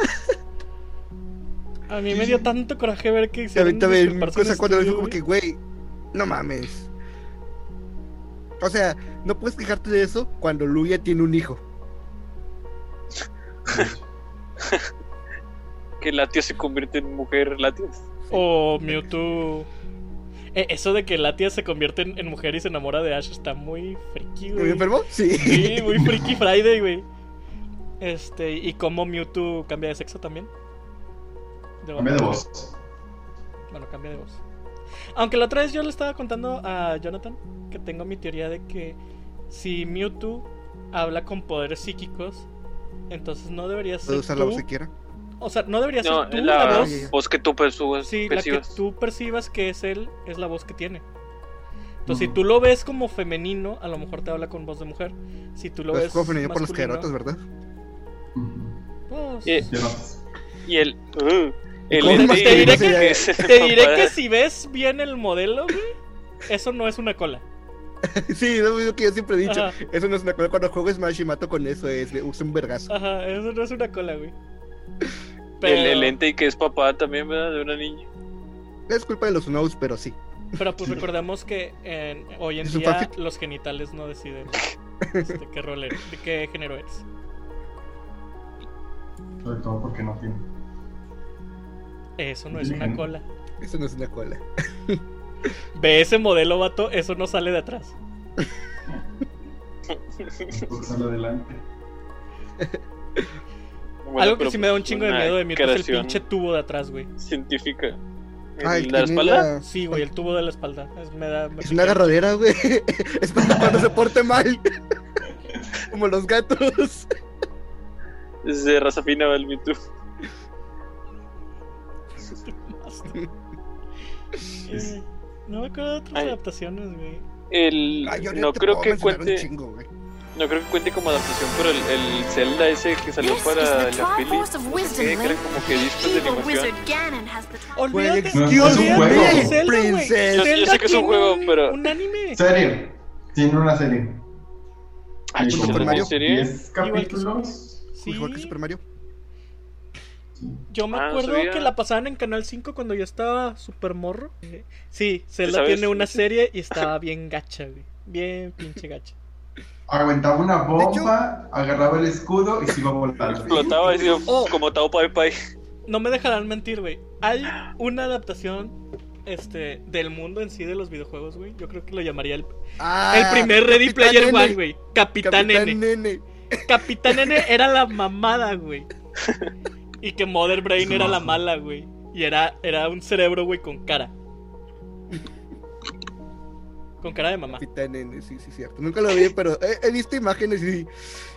S3: A mí me dio tanto coraje ver que
S1: Y
S3: hicieron
S1: ahorita
S3: un
S1: cosa cuando
S3: estudio,
S1: dijo como que, güey, no mames. O sea, no puedes quejarte de eso cuando Luya tiene un hijo. [LAUGHS]
S2: Que Latios se convierte en mujer Latios.
S3: O Mewtwo. Eh, eso de que Latia se convierte en, en mujer y se enamora de Ash está muy friki,
S1: ¿Me
S3: güey.
S1: enfermó? Sí.
S3: Sí, [LAUGHS] muy friki Friday, güey. Este, y cómo Mewtwo cambia de sexo también. De
S4: Cambia de voz.
S3: Bueno, cambia de voz. Aunque la otra vez yo le estaba contando a Jonathan que tengo mi teoría de que si Mewtwo habla con poderes psíquicos, entonces no debería ser
S1: Puede usar la voz que quiera.
S3: O sea, no debería
S2: No,
S3: ser tú
S2: la,
S3: la voz.
S1: ya.
S2: voz que tú percibas.
S3: Sí, la que tú percibas que es él es la voz que tiene. Entonces, si
S4: Ujú.
S3: tú lo ves como femenino, a lo mejor te habla con voz de mujer. Si tú lo
S1: Pues
S3: ves
S1: como femenino por los
S3: masculino,
S1: caderotas, ¿verdad?
S3: Pues,
S2: Eh,
S4: notas.
S2: Y el. uh, el
S1: ¿Cómo [LAUGHS]
S3: te diré
S1: que-
S3: Te diré que si ves bien el modelo, güey, eso no es una cola. [LAUGHS]
S1: Sí, es lo mismo que yo siempre he dicho.
S3: Ajá.
S1: Eso no es una cosa. Cuando juego Smash y mato con eso, es usa un vergazo.
S3: Ajá, eso no es una cola, güey. [LAUGHS]
S2: El, el ente y que es papá también, ¿verdad? De una niña.
S1: Es culpa de los Snows, pero sí.
S3: Pero pues [LAUGHS] recordemos que en- hoy en
S1: ¿Es
S3: día los genitales no deciden este, qué rol eres, de qué género eres.
S4: Sobre todo porque no tiene.
S3: Eso no es una cola.
S1: Eso no es una cola.
S3: Ve ese modelo, vato, eso no sale de atrás.
S4: Porque sale adelante.
S2: Bueno,
S3: Algo que sí me da un chingo de miedo de Mewtwo es el pinche tubo de atrás, güey.
S2: Científica.
S1: Ah,
S2: ¿El
S1: el
S2: de la espalda?
S3: Sí, güey, el tubo de la espalda. Es, me da, me
S1: Es
S3: pica.
S1: una agarradera, güey. [LAUGHS] Es para cuando se porte mal. [LAUGHS] Como los gatos.
S2: Es de raza fina, el Mewtwo. [LAUGHS]
S3: Eh, No me acuerdo de otras
S2: Ay.
S3: adaptaciones, güey.
S2: El,
S1: Ay, yo
S2: no
S1: te
S2: creo que cuente.
S1: chingo, güey.
S2: No creo que cuente como adaptación, pero el, el Zelda ese que salió
S5: This
S2: para la Philly. Que
S5: Link.
S2: como que discos de animación.
S3: Olvídate,
S1: Excuse
S4: No, es un juego.
S3: Zelda.
S2: Yo- sé que es un
S3: tiene
S2: juego, pero-
S3: Un anime.
S4: Serie. Tiene una serie.
S3: Ah,
S1: junto
S2: ¿sí
S1: con
S2: es
S1: Mario.
S2: en serie?
S4: 10 capítulos.
S3: Sí,
S1: Mejor que Super Mario.
S3: Yo me
S2: Ah,
S3: acuerdo
S2: sabía.
S3: que la pasaban en Canal 5 cuando yo estaba super morro. Sí, Zelda
S2: ¿Sabes?
S3: tiene una [LAUGHS] serie y estaba bien gacha, güey. Bien pinche gacha.
S4: Aventaba una bomba, agarraba el escudo y se iba volando.
S2: Explotaba y decía,
S3: Oh.
S2: como Tao Pai Pai.
S3: No me dejarán mentir, güey. Hay una adaptación este, del mundo en sí de los videojuegos, güey. Yo creo que lo llamaría el,
S1: Ah,
S3: el primer Ready
S1: Capitán
S3: Player
S1: N.
S3: One, güey. Capitán,
S1: Capitán
S3: N.
S1: Nene.
S3: Capitán N era la mamada, güey. [LAUGHS] Y que Mother Brain era la mala, güey. Y era, era un cerebro, güey, con cara. Con cara de mamá.
S1: Capitán Nene, sí, sí, cierto. Nunca lo vi, pero he, he visto imágenes y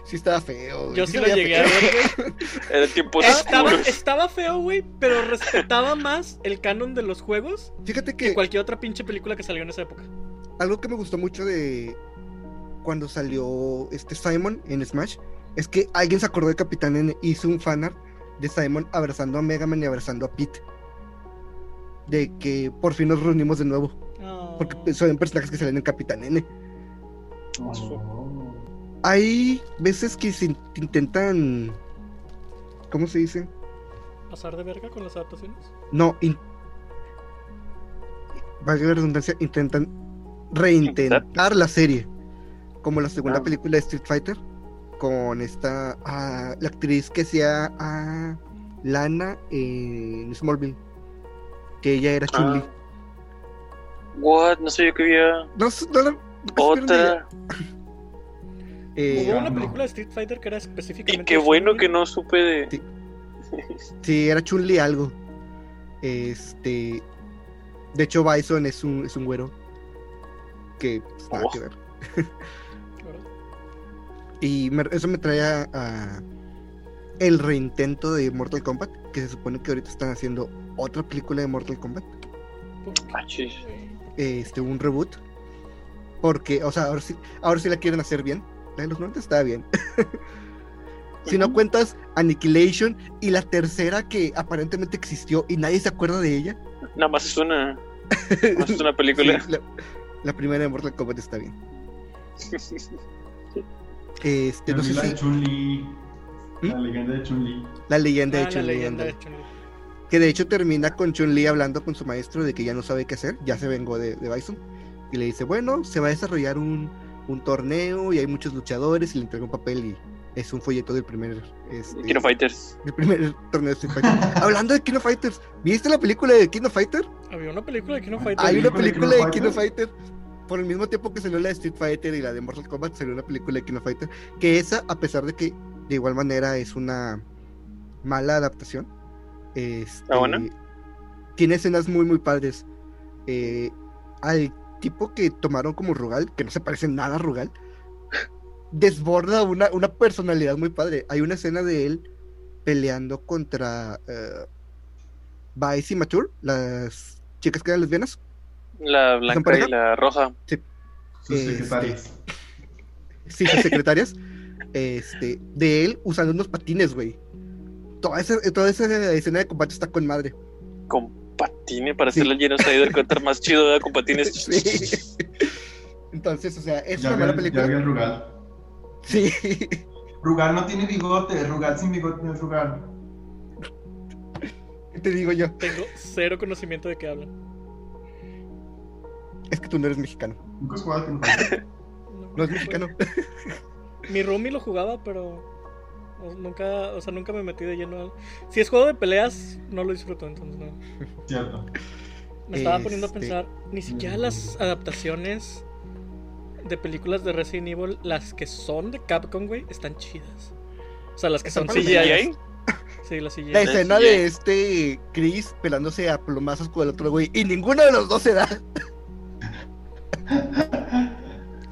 S1: sí estaba feo. güey.
S3: Yo sí lo llegué a ver, güey. [LAUGHS]
S2: Era tiempos
S3: Estaba,
S2: oscuros.
S3: estaba feo, güey, pero respetaba más el canon de los juegos
S1: Fíjate
S3: que
S1: que
S3: cualquier otra pinche película que salió en esa época.
S1: algo que me gustó mucho de cuando salió este Simon en Smash es que alguien se acordó de Capitán N y hizo un fanart de Simon abrazando a Mega Man y abrazando a Pete. De que por fin nos reunimos de nuevo.
S3: Oh.
S1: Porque son personajes que salen en Capitán N.
S4: Oh.
S1: Hay veces que se in- intentan. ¿Cómo se dice?
S3: ¿Pasar de verga con las adaptaciones?
S1: No, in- valga la redundancia, intentan reintentar la serie. Como la segunda
S2: Ah.
S1: película de Street Fighter. Con esta. ah, la actriz que hacía a Lana en Smallville. Que ella era Chun-Li.
S2: Ah. What? No sé yo que había
S1: No, sé, no, ella.
S2: otra.
S1: Eh,
S3: Hubo una
S4: no.
S3: película de Street Fighter que era
S2: Y
S3: específicamente.
S2: qué bueno
S3: Chun-Li.
S2: que no supe de.
S1: Sí. Sí, era Chun-Li algo. Este. De hecho, Bison es un, es un güero. Que pues, nada
S2: Oh.
S1: que ver. [LAUGHS] Y me- eso me trae a, a el reintento de Mortal Kombat. Que se supone que ahorita están haciendo otra película de Mortal Kombat.
S3: ¿Por qué,
S2: Ah?
S1: Este, un reboot. Porque, o sea, ahora sí, ahora sí la quieren hacer bien. La de los 90 estaba bien. [LAUGHS] si no cuentas Annihilation y la tercera que aparentemente existió y nadie se acuerda de ella.
S2: Nada más es una. más es una [LAUGHS] película.
S1: Sí, la, la primera de Mortal Kombat está bien. [LAUGHS] Este, no sé
S4: la de
S1: si
S4: Chun-Li. La
S1: ¿Mm?
S4: leyenda de Chun-Li.
S1: la leyenda
S3: Ah,
S1: de
S3: la
S1: Chun-Li,
S3: leyenda
S1: ándale.
S3: de Chun-Li.
S1: que de hecho termina con Chun-Li hablando con su maestro de que ya no sabe qué hacer, ya se vengó de, de Bison y le dice, bueno, se va a desarrollar un, un torneo y hay muchos luchadores y le entrega un papel y es un folleto del primer este,
S2: Kino Fighters.
S1: del primer torneo de Street Fighter. [LAUGHS] Hablando de Kino Fighters, ¿viste la película de Kino Fighter?
S3: Había una película de Kino Fighter.
S1: Hay una
S4: película de
S1: de
S4: Kino
S1: Kino Fighter. Por el mismo tiempo que salió la de Street Fighter y la de Mortal Kombat, salió una película de Kino Fighter. Que esa, a pesar de que de igual manera es una mala adaptación, este,
S2: ¿Ah,
S1: tiene escenas muy, muy padres. Eh, al tipo que tomaron como Rugal, que no se parece nada a Rugal, desborda una, una personalidad muy padre. Hay una escena de él peleando contra eh, Vice y Mature, las chicas que eran lesbianas.
S2: La blanca y la roja.
S4: Sus
S1: Este,
S4: secretarias.
S1: Sí, sus secretarias. este, de él usando unos patines, güey. Toda esa, toda esa escena de combate está con madre.
S2: Con patines para
S1: Sí.
S2: hacer el Genocide Counter más chido ¿verdad? con patines. [LAUGHS]
S1: Sí. Entonces, o sea, es
S4: Ya
S1: una mala
S4: ya
S1: película.
S4: vi el Rugal.
S1: Sí.
S4: Rugal no tiene bigote. Rugal sin bigote no es Rugal.
S1: ¿Qué te digo yo?
S3: Tengo cero conocimiento de qué hablan.
S1: Es que tú no eres mexicano.
S4: Nunca has jugado. [LAUGHS]
S1: No es mexicano.
S3: Mi roomie lo jugaba, pero nunca, o sea, nunca me metí de lleno al... Si es juego de peleas, no lo disfruto, entonces no.
S4: Cierto.
S3: Me estaba poniendo a
S1: Este-
S3: pensar, ni siquiera las adaptaciones de películas de Resident Evil, las que son de Capcom, güey, están chidas. O sea, las que son
S1: ¿Están
S3: CGI.
S2: CGI?
S3: Sí, las CGI.
S1: La
S2: Es
S1: escena de este Chris pelándose a plomazos con el otro güey. Y ninguno de los dos se da. [LAUGHS]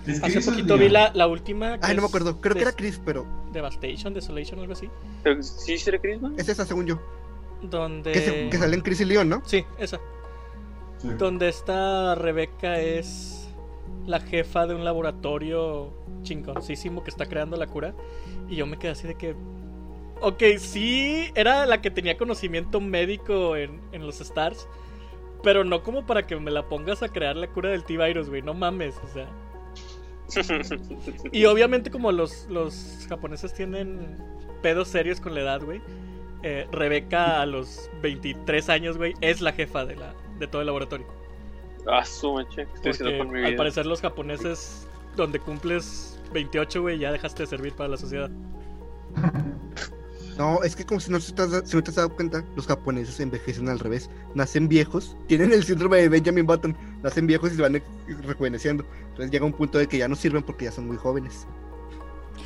S4: Es que
S3: Hace poquito vi la, la última. que
S1: Ay, no me acuerdo. Creo que era Chris, pero
S3: Devastation, Desolation, algo así.
S2: ¿Sí será Chris, no?
S1: es esa, según yo.
S3: Donde.
S1: Que, se- que salen Chris y Leon, ¿no?
S3: Sí, esa.
S4: Sí.
S3: Donde esta Rebeca es la jefa de un laboratorio chingoncísimo que está creando la cura. Y yo me quedé así de que. Ok, sí, era la que tenía conocimiento médico en, en los Stars. Pero no como para que me la pongas a crear la cura del T-Virus, güey. No mames, o sea. [LAUGHS] Y obviamente como los, los japoneses tienen pedos serios con la edad, güey. eh, Rebeca a los 23 años, güey, es la jefa de, la, de todo el laboratorio.
S2: Ah, su ¿qué estoy con mi
S3: al
S2: vida?
S3: parecer los japoneses, donde cumples 28, güey, ya dejaste de servir para la sociedad. [LAUGHS]
S1: No, es que como si no, te has, si no te has dado cuenta, los japoneses envejecen al revés. Nacen viejos, tienen el síndrome de Benjamin Button, nacen viejos y se van rejuveneciendo. Entonces llega un punto de que ya no sirven porque ya son muy jóvenes.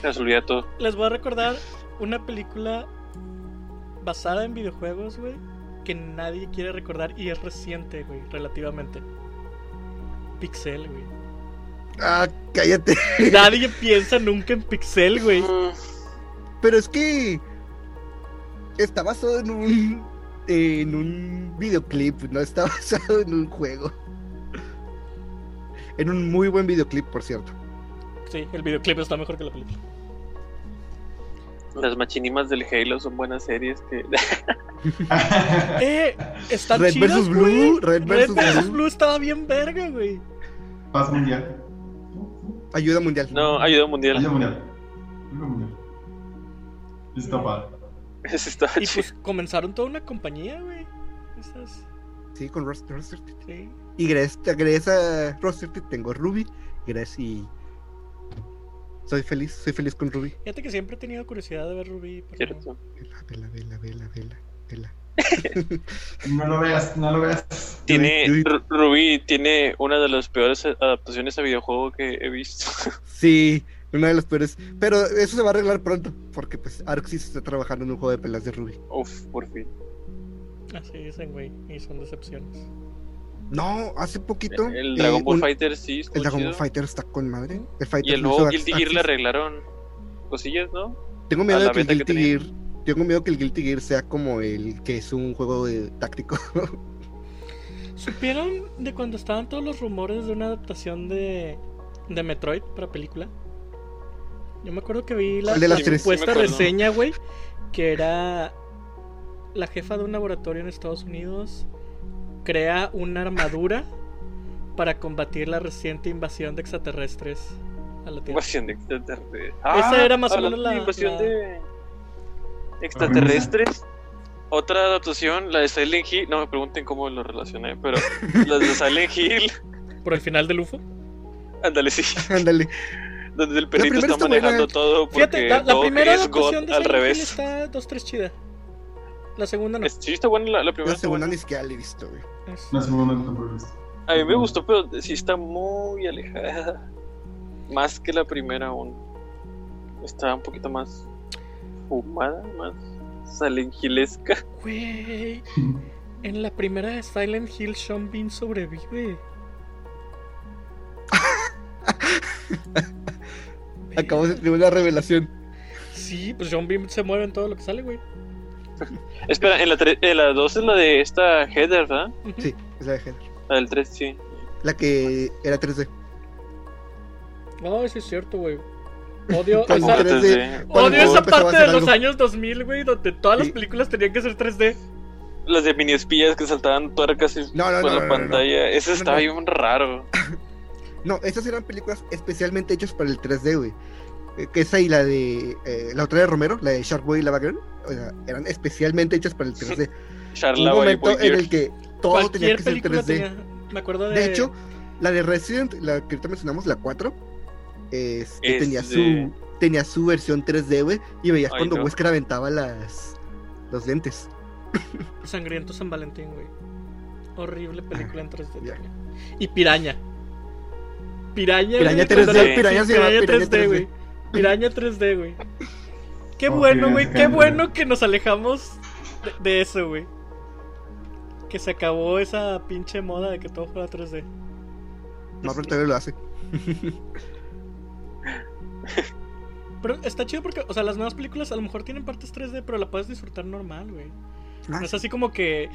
S2: Se les olvida todo.
S3: Les voy a recordar una película basada en videojuegos, güey, que nadie quiere recordar y es reciente, güey, relativamente. Pixel, güey.
S1: Ah, cállate.
S3: Nadie piensa nunca en Pixel, güey.
S2: Mm,
S1: Pero es que está basado en un en un videoclip, no está [LAUGHS] basado en un juego. En un muy buen videoclip, por cierto.
S3: Sí, el videoclip está mejor que la película.
S2: Las machinimas del Halo son buenas series que. [LAUGHS]
S3: Eh, están
S1: Red
S3: chidas,
S1: versus
S3: güey.
S1: Blue, Red
S3: Red
S1: versus. Blue
S3: estaba bien verga, güey.
S4: Paz mundial.
S1: Ayuda mundial.
S2: no, ayuda mundial.
S4: Ayuda mundial. Ayuda mundial. Está padre. [LAUGHS]
S3: Y
S2: chido.
S3: pues comenzaron toda una compañía, güey. Esas,
S1: Sí, con Roster.
S3: Sí.
S1: Y gracias, gracias a Roster tengo Ruby. Gracias y soy feliz, soy feliz con Ruby.
S3: Fíjate que siempre he tenido curiosidad de ver Ruby. pero no.
S1: Vela, vela, vela, vela, vela, vela. [LAUGHS]
S4: No lo veas, no lo veas.
S2: Tiene, Ruby tiene una de las peores adaptaciones a videojuego que he visto. [LAUGHS]
S1: Sí, una de las peores. Pero eso se va a arreglar pronto. Porque pues Arxis está trabajando en un juego de pelas de Ruby.
S2: Uf, por fin.
S3: Así dicen, güey. Y son decepciones.
S1: No, hace poquito.
S2: El
S1: eh,
S2: Dragon Ball
S1: un-
S2: Fighter sí,
S1: El Dragon. Ball Fighter está con madre. El Fighter
S2: Y el nuevo Guilty. Gear le arreglaron cosillas, ¿no?
S1: Tengo miedo
S2: a
S1: de que el
S2: que
S1: Guilty. Gear. Tengo miedo que el Guilty Gear sea como el que es un juego de táctico. [LAUGHS]
S3: ¿Supieron de cuando estaban todos los rumores de una adaptación de, de Metroid para película? Yo me acuerdo que vi la,
S1: ¿Cuál de las
S3: la
S1: tres?
S3: supuesta
S2: Sí me acuerdo.
S3: reseña, güey, que era la jefa de un laboratorio en Estados Unidos crea una armadura para combatir la reciente invasión de extraterrestres a la Tierra.
S2: Invasión de extraterrestres.
S3: Esa era más o menos la-
S2: invasión
S3: la-
S2: de extraterrestres. Otra adaptación, la de Silent Hill. No me pregunten cómo lo relacioné, pero [LAUGHS] las de Silent Hill.
S3: Por el final del UFO.
S2: Ándale, sí.
S1: Ándale.
S2: Donde el perrito está
S1: está
S2: manejando
S1: buena.
S2: todo porque
S3: Fíjate, la, la primera
S2: es God
S3: de
S2: al
S3: Silent Hill
S2: revés.
S3: está 2-3 chida. La segunda no.
S2: Es- Sí, está buena la, la primera.
S1: La segunda ni siquiera la he visto, güey.
S3: Es-
S4: La segunda no tampoco he visto.
S2: A mí me gustó, pero sí está muy alejada. Más que la primera aún. Está un poquito más fumada, más Silent Hillesca.
S3: Güey, [LAUGHS] en la primera de Silent Hill, Sean Bean sobrevive. [LAUGHS]
S1: Acabo de tener una revelación.
S3: Sí, pues Sean Bean se mueve en todo lo que sale, güey.
S2: Espera, en la, en la 2 es la de esta Heather, ¿verdad?
S1: Sí, es la de Heather.
S2: La del 3, sí.
S1: La que era 3D.
S3: Oh, sí es cierto, güey. Odio [LAUGHS] esa,
S1: que- 3D.
S2: Cuando
S1: Cuando
S3: odio esa parte de
S1: hacer
S3: los
S1: algo.
S3: años 2000, güey, donde todas las
S1: Sí.
S3: películas tenían que ser 3D.
S2: Las de mini espías que saltaban tuercas y
S1: No, no,
S2: por
S1: no,
S2: la
S1: no, no, no.
S2: pantalla. Eso
S1: No,
S2: estaba
S1: no.
S2: bien raro. [LAUGHS]
S1: No, esas eran películas especialmente hechas para el 3D, güey. Eh, Que esa y la de. eh, la otra de Romero, la de Sharkboy y Lava Girl, o sea, eran especialmente hechas para el [LAUGHS] 3D. Un momento en el que todo tenía que ser
S3: película
S1: 3D.
S3: tenía. Me acuerdo de.
S1: De hecho, la de Resident, la que ahorita mencionamos, la 4, este,
S2: Es
S1: tenía,
S2: de-
S1: su, tenía su versión 3D, güey, y veías
S2: Ay,
S1: cuando
S2: no.
S1: Wesker aventaba las, los lentes.
S3: Sangriento San Valentín, güey. Horrible película en 3D.
S1: Ya.
S3: también. Y Piraña. Piraña.
S1: Piraña
S3: güey, cuando
S1: 3D,
S3: la-
S1: Piraña
S3: sí,
S1: se llama
S3: Piraña
S1: Piraña
S3: 3D,
S1: 3D.
S3: güey. Piraña 3D, güey. Qué
S4: Ok,
S3: bueno, güey. Qué bueno que nos alejamos de, de eso, güey. Que se acabó esa pinche moda de que todo fuera 3D.
S1: Marvel todavía lo hace. [LAUGHS]
S3: Pero está chido porque, o sea, las nuevas películas a lo mejor tienen partes 3D, pero la puedes disfrutar normal, güey.
S1: Ah,
S3: No es así como que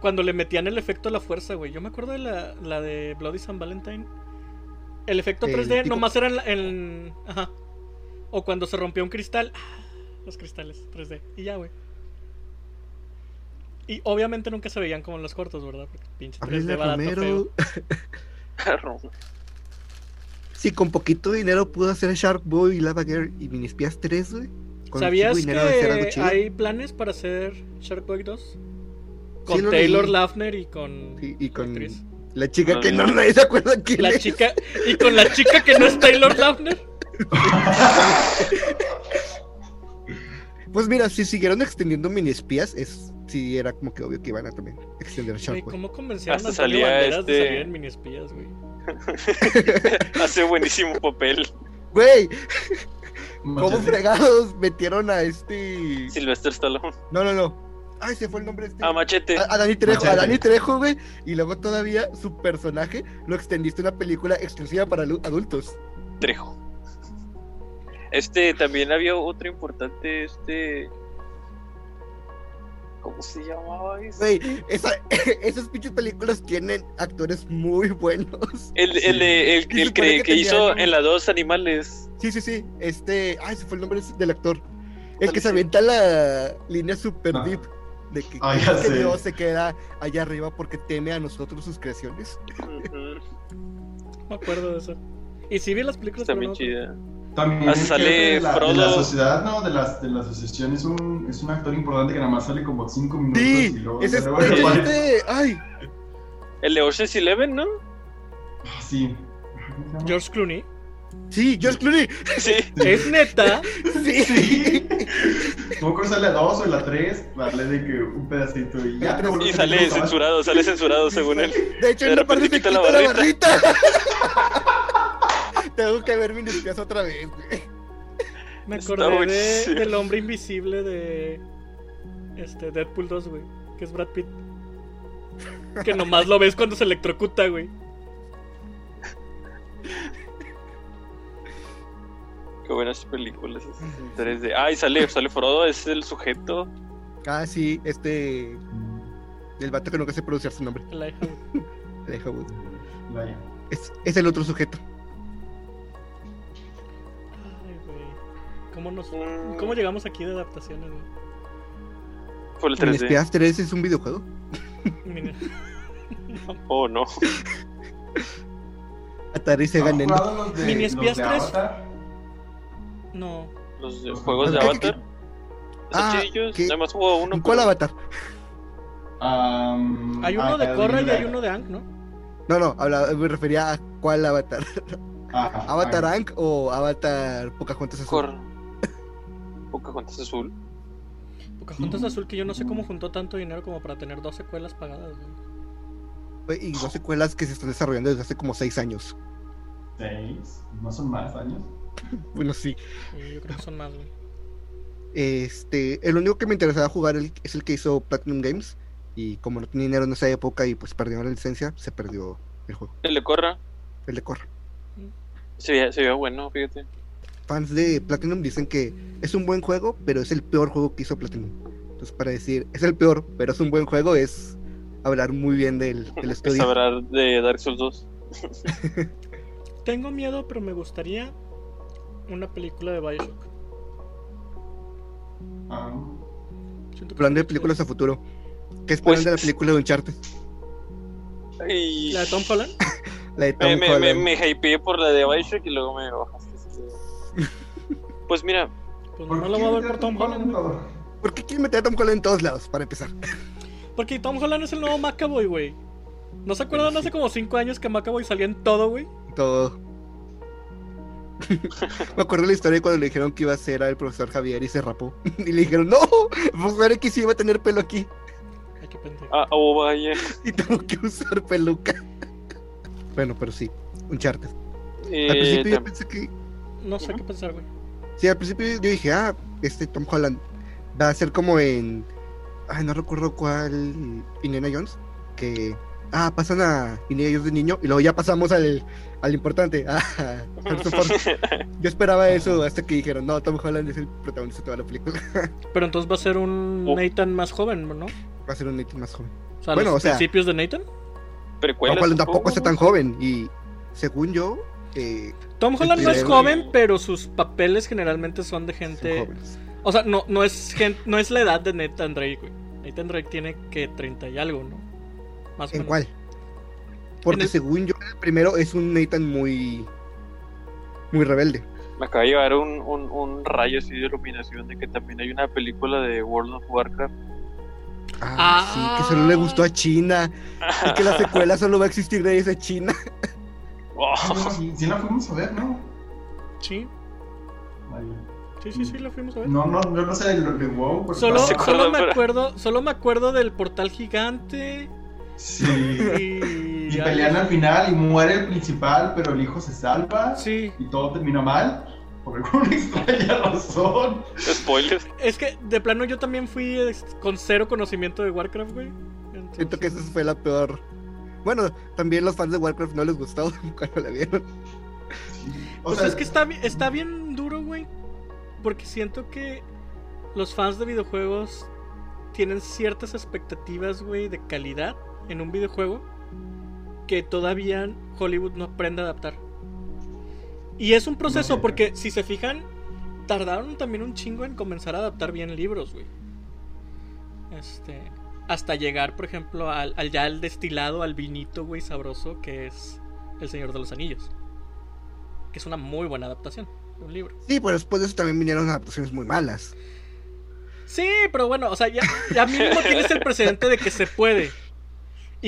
S3: cuando le metían el efecto a la fuerza, güey. Yo me acuerdo de la, la de Bloody San Valentine. El efecto
S1: El
S3: 3D
S1: pico.
S3: nomás era en, en- Ajá. O cuando se rompió un cristal. ah, Los cristales 3D. Y ya, güey. Y obviamente nunca se veían como en los cortos, ¿verdad? Porque pinche 3D
S1: Háblale a
S3: barato feo. [LAUGHS]
S1: Si con poquito dinero pudo hacer Shark Boy, Lava Girl y Mini Espías 3, güey.
S3: ¿Sabías que hay planes para hacer Shark Boy 2? Con
S1: Sí,
S3: Taylor
S1: leí.
S3: Lautner y con.
S1: Sí, y con
S3: actriz.
S1: La chica
S2: No,
S1: que
S2: no.
S1: no nadie se acuerda quién
S3: La
S1: es.
S3: chica. Y con la chica que no es Taylor Lautner. [LAUGHS]
S1: Pues mira, si siguieron extendiendo mini espías, es sí era como que obvio que iban a también extender Shark.
S3: ¿Cómo convencieron
S2: Hasta
S3: a
S2: salía
S3: Banderas de
S2: este-
S3: salir en mini espías, güey? [LAUGHS]
S2: Hace buenísimo papel.
S1: Güey, ¿cómo fregados metieron a este.
S2: Sylvester Stallone.
S1: No, no, no. Ay, se fue el nombre de este.
S2: Ah, machete.
S1: A, a Dani Trejo, a. Dani Trejo, güey. Y luego todavía su personaje lo extendiste a una película exclusiva para adultos.
S2: Trejo. Este, también había otro importante, este... ¿Cómo se llamaba ese?
S1: Güey, esa- [LAUGHS] esas pinches películas tienen actores muy buenos.
S2: El, el, el, que,
S1: que
S2: que hizo en las dos animales.
S1: Sí, sí, sí. Este. Ay, se fue el nombre del actor. El que se avienta la línea super
S4: Ah.
S1: deep. De que,
S4: Ah, ya
S1: que
S4: sé.
S1: Dios se queda allá arriba porque teme a nosotros sus creaciones.
S2: Ujú,
S3: No me acuerdo de eso. Y sí vi las películas, no.
S2: chida.
S4: También
S2: Ah, sale
S4: de la, de
S2: Frodo.
S4: la sociedad, ¿no? De, las, de la asociación es un, es un actor importante que nada más sale como 5 minutos
S1: Sí,
S4: y luego
S1: ese es este. Ay,
S2: El de Ocean's Eleven, ¿no?
S4: Ah, Sí.
S3: George Clooney.
S1: Sí, George Clooney.
S2: Sí.
S3: Es neta.
S1: Sí.
S4: Sí. No creo que sale la 2 o la 3, darle de que un pedacito y ya.
S1: La tres.
S2: Y sale censurado, sale censurado según él.
S1: De hecho,
S2: De
S1: en una parte
S2: quita la
S1: la barrita. [LAUGHS] Tengo que ver mis pies otra vez, güey.
S3: Me acordé de, del hombre invisible de. Este, Deadpool 2, güey. Que es Brad Pitt. Que nomás lo ves cuando se electrocuta, güey.
S2: Qué buenas películas esas en 3D. Ah, y sale, sale Frodo, es el sujeto.
S1: Ah, sí, este. El vato que nunca sé pronunciar su nombre.
S3: Elijah Wood.
S1: Elijah Wood.
S4: Vaya.
S1: Es, es el otro sujeto.
S3: Ay, güey. ¿Cómo, nos...
S2: Mm.
S3: ¿Cómo llegamos aquí de adaptaciones, güey?
S2: Por el
S1: ¿El
S2: 3D.
S1: Espías 3 es un videojuego?
S3: Mira. [LAUGHS]
S2: Oh, no.
S1: Atari se
S4: ¿Han
S1: ganen.
S4: de,
S3: Mini
S4: de
S3: 3? No.
S2: Los de juegos de
S1: ¿qué- qué-
S2: Avatar.
S1: Ah. ¿qué?
S2: Nada más jugado uno.
S1: ¿Cuál
S2: pero-
S1: avatar?
S4: Am,
S3: Hay uno de Korra y hay uno de Ang, ¿no?
S1: No, no, habla- me refería a cuál avatar.
S4: Ajá, [LAUGHS]
S1: ¿Avatar
S4: ah,
S1: Ank o Avatar Pocahontas Azul?
S2: Cor... Pocahontas Azul.
S3: Pocahontas
S4: Sí.
S3: Azul, que yo no sé cómo juntó tanto dinero como para tener dos secuelas pagadas. Güey,
S1: Y dos secuelas que se están desarrollando desde hace como seis años.
S4: Seis, no son más años. [LAUGHS]
S1: Bueno, sí.
S3: Yo creo que son más, güey.
S1: Este, el único que me interesaba jugar el- es el que hizo Platinum Games. Y como no tenía dinero en esa época y pues perdieron la licencia, se perdió el juego.
S2: El de Corra.
S1: El de Corra.
S2: Se se veía bueno, fíjate.
S1: Fans de Platinum dicen que es un buen juego, pero es el peor juego que hizo Platinum. Entonces, para decir, es el peor, pero es un buen juego, es hablar muy bien del, del [LAUGHS]
S2: Es
S1: estudio.
S2: hablar de Dark Souls 2. [LAUGHS]
S3: Tengo miedo, pero me gustaría una película de Bioshock.
S4: Ah,
S1: Hablando de películas a futuro. ¿Qué esperan
S2: Pues-
S1: de la película de Uncharted?
S2: Y...
S3: ¿La de Tom Holland? [LAUGHS]
S1: La de Tom
S2: Me, me, me,
S1: Holland.
S2: me hypeé por la de Bioshock y luego me bajaste. [LAUGHS] Pues mira,
S3: Pues
S4: ¿por
S3: no la voy a ver por Tom Holland.
S4: Holland?
S1: ¿Por qué quieren meter a Tom Holland en todos lados, para empezar?
S3: Porque Tom Holland es el nuevo Macaboy, güey. ¿No se acuerdan hace como 5 años que Macaboy salía en todo, güey?
S1: Todo. [LAUGHS] Me acuerdo de la historia cuando le dijeron que iba a ser al profesor Javier y se rapó. [LAUGHS] y le dijeron, no, el profesor X iba a tener pelo aquí.
S3: Ay, qué pendejo.
S2: ah, oh vaya. [LAUGHS]
S1: Y tengo que usar peluca. bueno, pero sí, Uncharted.
S2: Eh,
S1: Al principio yo pensé que...
S3: No sé qué pensar, güey.
S1: Sí, al principio yo dije, ah, este Tom Holland va a ser como en... Ay, no recuerdo cuál... Indiana Jones. Que... Ah, pasan a Indiana Jones de niño y luego ya pasamos al, al importante. [LAUGHS] Ah, Harrison Ford. [LAUGHS] Yo esperaba eso hasta que dijeron, no, Tom Holland es el protagonista de toda la película. [LAUGHS]
S3: Pero entonces va a ser un
S2: Oh.
S3: Nathan más joven, ¿no?
S1: Va a ser un Nathan más joven.
S3: O sea,
S1: Bueno,
S3: los
S1: o sea-
S3: principios de Nathan.
S1: Tom Holland tampoco está tan joven y según yo, eh,
S3: Tom Holland no es joven, pero sus papeles generalmente son de gente. O sea, no, no es gen- no es la edad de Nathan Drake, güey. Nathan Drake tiene que 30 y algo, ¿no? Más o
S1: ¿En
S3: menos.
S1: cuál? Porque
S3: En el-
S1: según yo, el primero es un Nathan muy muy rebelde.
S2: Me acaba de llegar un, un, un rayo así de iluminación de que también hay una película de World of Warcraft.
S1: Ah,
S3: Ah.
S1: sí, que solo le gustó a China. Y que la [LAUGHS] secuela solo va a existir de esa China.
S2: Oh,
S4: Sí, sí la fuimos a ver, ¿no?
S3: Sí,
S4: Ahí.
S3: sí, sí, sí, lo fuimos a ver.
S4: No, no, yo no sé lo que wow.
S3: Solo,
S2: acuerdan,
S3: solo me
S2: pero-
S3: acuerdo, solo me acuerdo del portal gigante
S4: Sí.
S3: y,
S4: Y pelean al final y muere el principal, pero el hijo se salva.
S3: Sí,
S4: Y todo termina mal. Por alguna [LAUGHS] extraña razón.
S2: spoilers.
S3: es que de plano yo también fui con cero conocimiento de Warcraft, güey. Entonces-
S1: Siento que esa fue la peor. Bueno, también los fans de Warcraft no les gustó [LAUGHS] cuando la vieron.
S4: O
S3: Pues
S4: sea,
S3: es que está, está bien duro, güey. Porque siento que los fans de videojuegos tienen ciertas expectativas, güey, de calidad en un videojuego que todavía Hollywood no aprende a adaptar. Y es un proceso porque, si se fijan, tardaron también un chingo en comenzar a adaptar bien libros, güey. Este. Hasta llegar, por ejemplo, al, al ya al destilado, al vinito, güey, sabroso, que es El Señor de los Anillos. Que es una muy buena adaptación de un libro.
S1: Sí, pero después de eso también vinieron adaptaciones muy malas.
S3: Sí, pero bueno, o sea, ya, ya mínimo tienes el precedente de que se puede.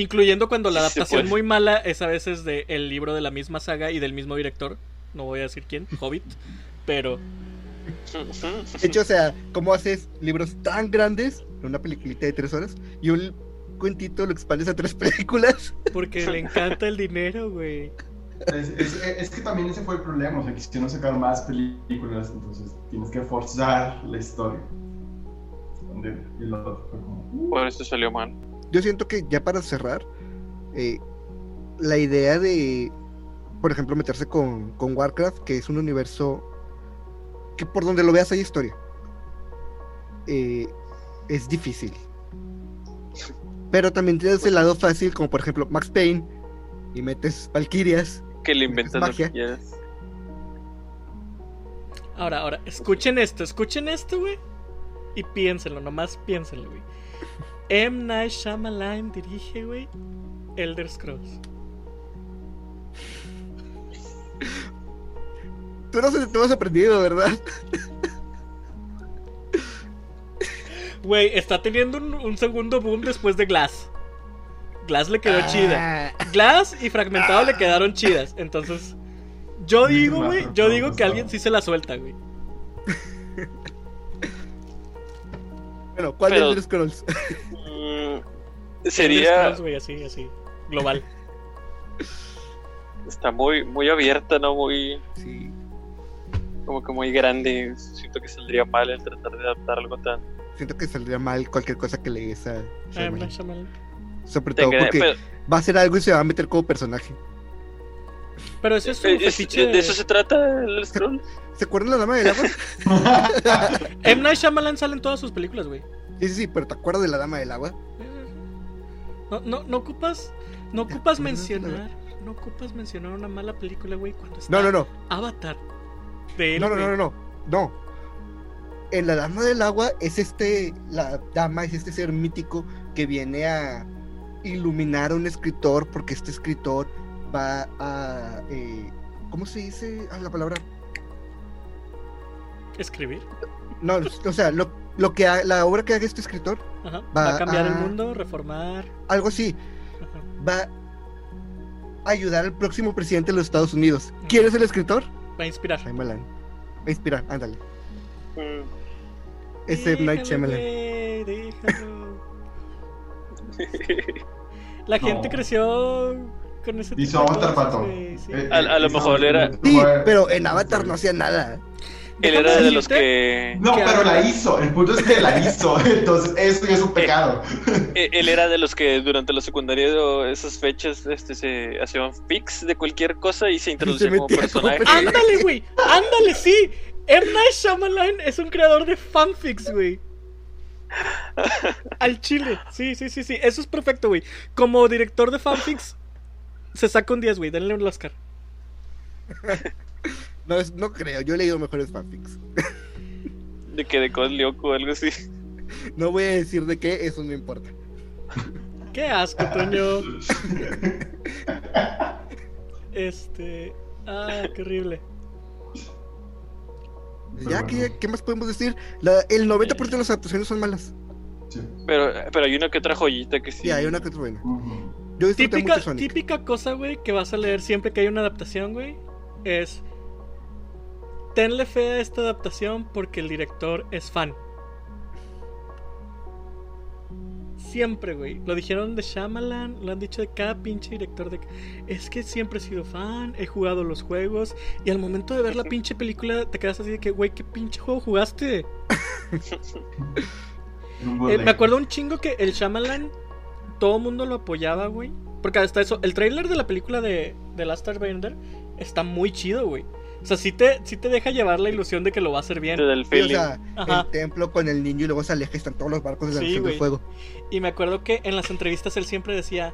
S3: Incluyendo cuando la adaptación muy mala es a veces de el libro de la misma saga y del mismo director. No voy a decir quién, Hobbit. Pero
S1: De hecho, o sea, ¿cómo haces libros tan grandes en una peliculita de tres horas y un cuentito lo expandes a tres [LAUGHS] películas?
S3: porque le encanta el dinero, güey.
S4: es, es- es que también ese fue el problema. O sea, quisieron sacar más películas. Entonces tienes que forzar la historia. Donde el otro fue como.
S2: Por eso salió mal.
S1: Yo siento que ya para cerrar, eh, la idea de, por ejemplo, meterse con, con Warcraft, que es un universo que por donde lo veas hay historia, eh, es difícil. Pero también tienes el lado fácil, como por ejemplo Max Payne, y metes Valkyrias.
S2: Que le inventas lo
S1: magia.
S3: Ahora, ahora, escuchen esto, escuchen esto, güey. Y piénsenlo, nomás piénsenlo, güey. M. Night Shyamalan dirige, güey, Elder Scrolls.
S1: Tú no te has aprendido, ¿verdad?
S3: Güey, está teniendo un, un segundo boom después de Glass. Glass le quedó chida.
S1: Ah,
S3: Glass y Fragmentado le quedaron chidas. Entonces, yo digo, güey, yo digo que alguien sí se la suelta, güey.
S1: Bueno, ¿cuál
S2: Pero-
S1: de Elder Scrolls?
S2: Mm,
S3: Elder
S2: sería.
S3: Scrolls, güey, así, así. Global.
S2: Está muy, muy abierta, ¿no? Muy.
S1: Sí.
S2: Como que muy grande. Siento que saldría mal el tratar de adaptar algo tan.
S1: Siento que saldría mal cualquier cosa que le digas a. Shyamalan.
S3: Shyamalan.
S1: Sobre todo
S2: Tenga-
S1: porque
S2: pero-
S1: va a hacer algo y se va a meter como personaje.
S3: Pero ese es
S2: eh,
S3: un
S2: es-
S3: fetiche.
S2: de eso se trata el scroll.
S1: ¿Se acuerdan de la dama del [LAUGHS] agua?
S3: M. Night Shyamalan sale en todas sus películas, güey.
S1: Sí, sí, sí, pero ¿te acuerdas de la dama del agua?
S3: No, no, no ocupas. No ocupas mencionar. No ocupas mencionar una mala película, güey, cuando está
S1: No, no, no.
S3: Avatar. De él,
S1: No, no, no, no, no. No. En la dama del agua es este. La dama es este ser mítico que viene a iluminar a un escritor porque este escritor va a. eh, ¿Cómo se dice ah, la palabra?
S3: Escribir.
S1: No, o sea, lo, lo que ha- la obra que haga este escritor,
S3: Ajá.
S1: Va
S3: Va, a cambiar el mundo, reformar.
S1: algo así,
S3: Ajá.
S1: va a ayudar al próximo presidente de los Estados Unidos. ¿Quién es el escritor?
S3: Va a inspirar.
S1: Shyamalan. Va a inspirar, ándale.
S2: Mm.
S1: Es M. Night Shyamalan.
S3: déjalo. [LAUGHS] La
S4: No.
S3: gente creció con ese
S4: Hizo
S3: tipo de
S4: Avatar, pato.
S3: sí.
S2: A- a lo mejor era-
S1: Sí, pero en Avatar no hacía nada.
S2: Él era de los que.
S4: No,
S3: que
S4: pero la hizo. El punto es que la hizo. [LAUGHS] Entonces, eso ya es un pecado.
S2: eh, Él era de los que durante la secundaria o esas fechas este, se hacían fix de cualquier cosa y se introducía como
S1: metía como
S2: personaje.
S1: personaje.
S3: Ándale, güey. Ándale, sí. M. Night Shyamalan es un creador de fanfics, güey. Al chile. Sí, sí, sí, sí. Eso es perfecto, güey. Como director de fanfics, se saca un 10, güey. Denle un Oscar. [LAUGHS]
S1: No, es- no creo, yo he leído mejores fanfics. [LAUGHS]
S2: De que de Code Lyoko o algo así.
S1: No voy a decir de qué, eso no importa.
S3: Qué asco, Toño. [LAUGHS] Este. Ah, qué horrible.
S1: Ya,
S4: Pero
S1: ¿qué, qué más podemos decir? La- el 90% de las adaptaciones son malas.
S4: Sí.
S2: Pero, pero hay una que otra joyita que sí.
S1: Sí, hay una que es buena.
S4: Ujú.
S1: Yo disfruté
S3: Típica,
S1: mucho Sonic.
S3: típica cosa, güey, que vas a leer siempre que hay una adaptación, güey, es... Tenle fe a esta adaptación porque el director es fan. Siempre, güey. Lo dijeron de Shyamalan, lo han dicho de cada pinche director de... Es que siempre he sido fan, he jugado los juegos y al momento de ver la pinche película te quedas así de que, güey, ¿qué pinche juego jugaste? [LAUGHS] Eh, me acuerdo un chingo que el Shyamalan, todo el mundo lo apoyaba, güey. Porque hasta eso, el trailer de la película de, de Last Airbender está muy chido, güey. O sea, sí te, sí te deja llevar la ilusión de que lo va a hacer bien.
S2: Te da el
S1: Sí, o
S2: feeling.
S1: sea,
S3: Ajá.
S1: el templo con el niño y luego se aleja y están todos los barcos de la
S3: Sí,
S1: del
S3: güey.
S1: fuego.
S3: Y me acuerdo que en las entrevistas él siempre decía,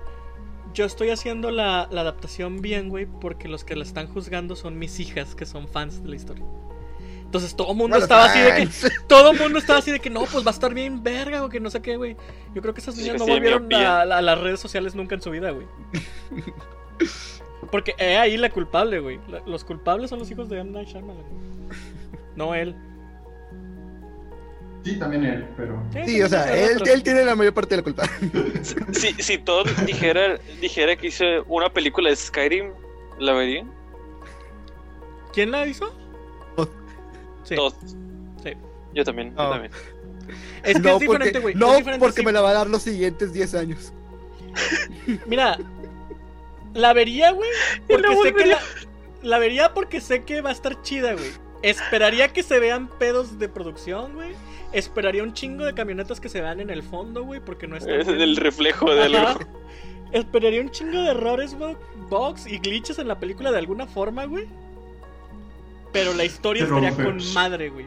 S3: yo estoy haciendo la, la adaptación bien, güey, porque los que la están juzgando son mis hijas, que son fans de la historia. Entonces todo el mundo
S1: Bueno,
S3: estaba así de que... [LAUGHS] Todo el mundo estaba así de que no, pues va a estar bien verga o que no sé qué, güey. Yo creo que esas niñas no
S2: sí,
S3: volvieron a, a las redes sociales nunca en su vida, güey. [LAUGHS] Porque es ahí la culpable, güey. Los culpables son los hijos de M. Night Shyamalan. No él.
S4: Sí, también él, pero.
S1: Sí, o sea, él, él tiene la mayor parte de la culpa.
S2: Si, si Todd dijera, dijera que hice una película de Skyrim, ¿la verían?
S3: ¿Quién la hizo?
S1: Todd.
S3: Sí.
S2: Todd.
S3: Sí.
S2: Yo también, yo
S1: No.
S2: también.
S3: Es que
S1: no,
S3: es diferente,
S1: porque,
S3: güey.
S1: no
S3: es diferente,
S1: porque
S3: sí.
S1: me la va a dar los siguientes 10 años.
S3: Mira, la vería, güey. [LAUGHS]
S2: Y la
S3: Porque sé que la, la vería porque sé que va a estar chida, güey. Esperaría que se vean pedos de producción, güey. Esperaría un chingo de camionetas que se vean en el fondo, güey, porque no están
S2: Es
S3: bien.
S2: el reflejo de
S3: Ajá.
S2: algo.
S3: Esperaría un chingo de errores, bu- bugs y glitches en la película de alguna forma, güey. Pero la historia estaría con madre, güey.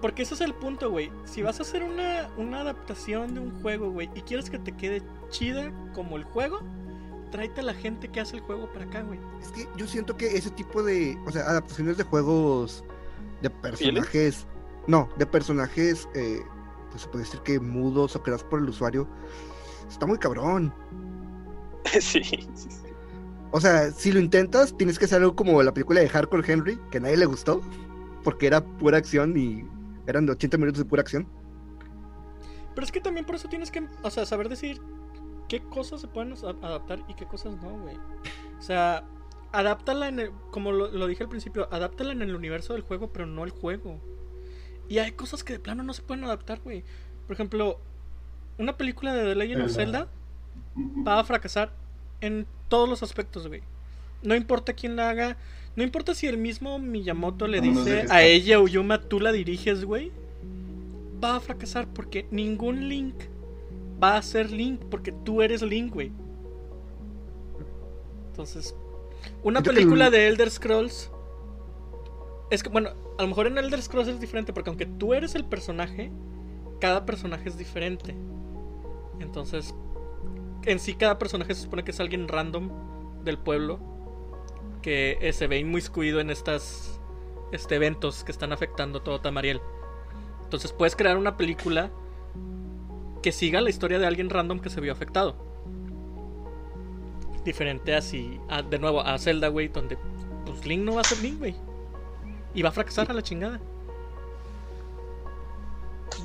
S3: Porque ese es el punto, güey. Si vas a hacer una, una adaptación de un juego, güey, y quieres que te quede chida como el juego, tráete a la gente que hace el juego para acá, güey.
S1: Es que yo siento que ese tipo de, o sea, adaptaciones de juegos de personajes, no, de personajes, eh, pues se puede decir que mudos o creados por el usuario, está muy cabrón. [LAUGHS]
S2: Sí, sí, sí.
S1: O sea, si lo intentas, tienes que hacer algo como la película de Hardcore Henry, que a nadie le gustó, porque era pura acción y eran de 80 minutos de pura acción.
S3: Pero es que también por eso tienes que, o sea, saber decir qué cosas se pueden adaptar y qué cosas no, güey. O sea, adáptala en el, como lo, lo dije al principio, adáptala en el universo del juego, pero no el juego. Y hay cosas que de plano no se pueden adaptar, güey. Por ejemplo, una película de The Legend of
S4: Zelda.
S3: Va a fracasar en todos los aspectos, güey. No importa quién la haga, no importa si el mismo Miyamoto le dice a ella o Yuma, tú la diriges, güey. Va a fracasar porque ningún Link va a ser Link porque tú eres Link, güey. Entonces, una película
S1: el-
S3: de Elder Scrolls es que, bueno, a lo mejor en Elder Scrolls es diferente porque aunque tú eres el personaje, cada personaje es diferente. Entonces, en sí cada personaje se supone que es alguien random del pueblo que eh, se ve inmiscuido en estas este, eventos que están afectando todo Tamariel. Entonces puedes crear una película que siga la historia de alguien random que se vio afectado. Diferente así, a- de nuevo, a Zelda, güey, donde pues Link no va a ser Link, güey. Y va a fracasar a la chingada.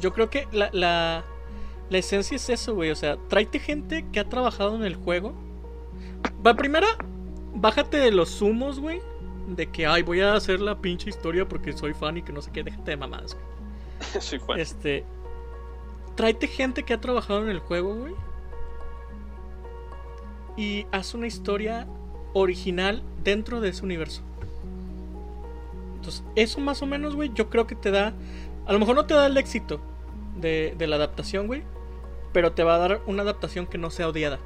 S3: Yo creo que la, la, la esencia es eso, güey. O sea, tráete gente que ha trabajado en el juego. Va, primera, bájate de los humos, güey. De que, ay, voy a hacer la pinche historia porque soy fan y que no sé qué. Déjate de mamadas, güey. [LAUGHS]
S2: Soy fan.
S3: Este. Tráete gente que ha trabajado en el juego, güey. Y haz una historia original dentro de ese universo. Entonces, eso más o menos, güey, yo creo que te da. A lo mejor no te da el éxito de, de la adaptación, güey. Pero te va a dar una adaptación que no sea odiada.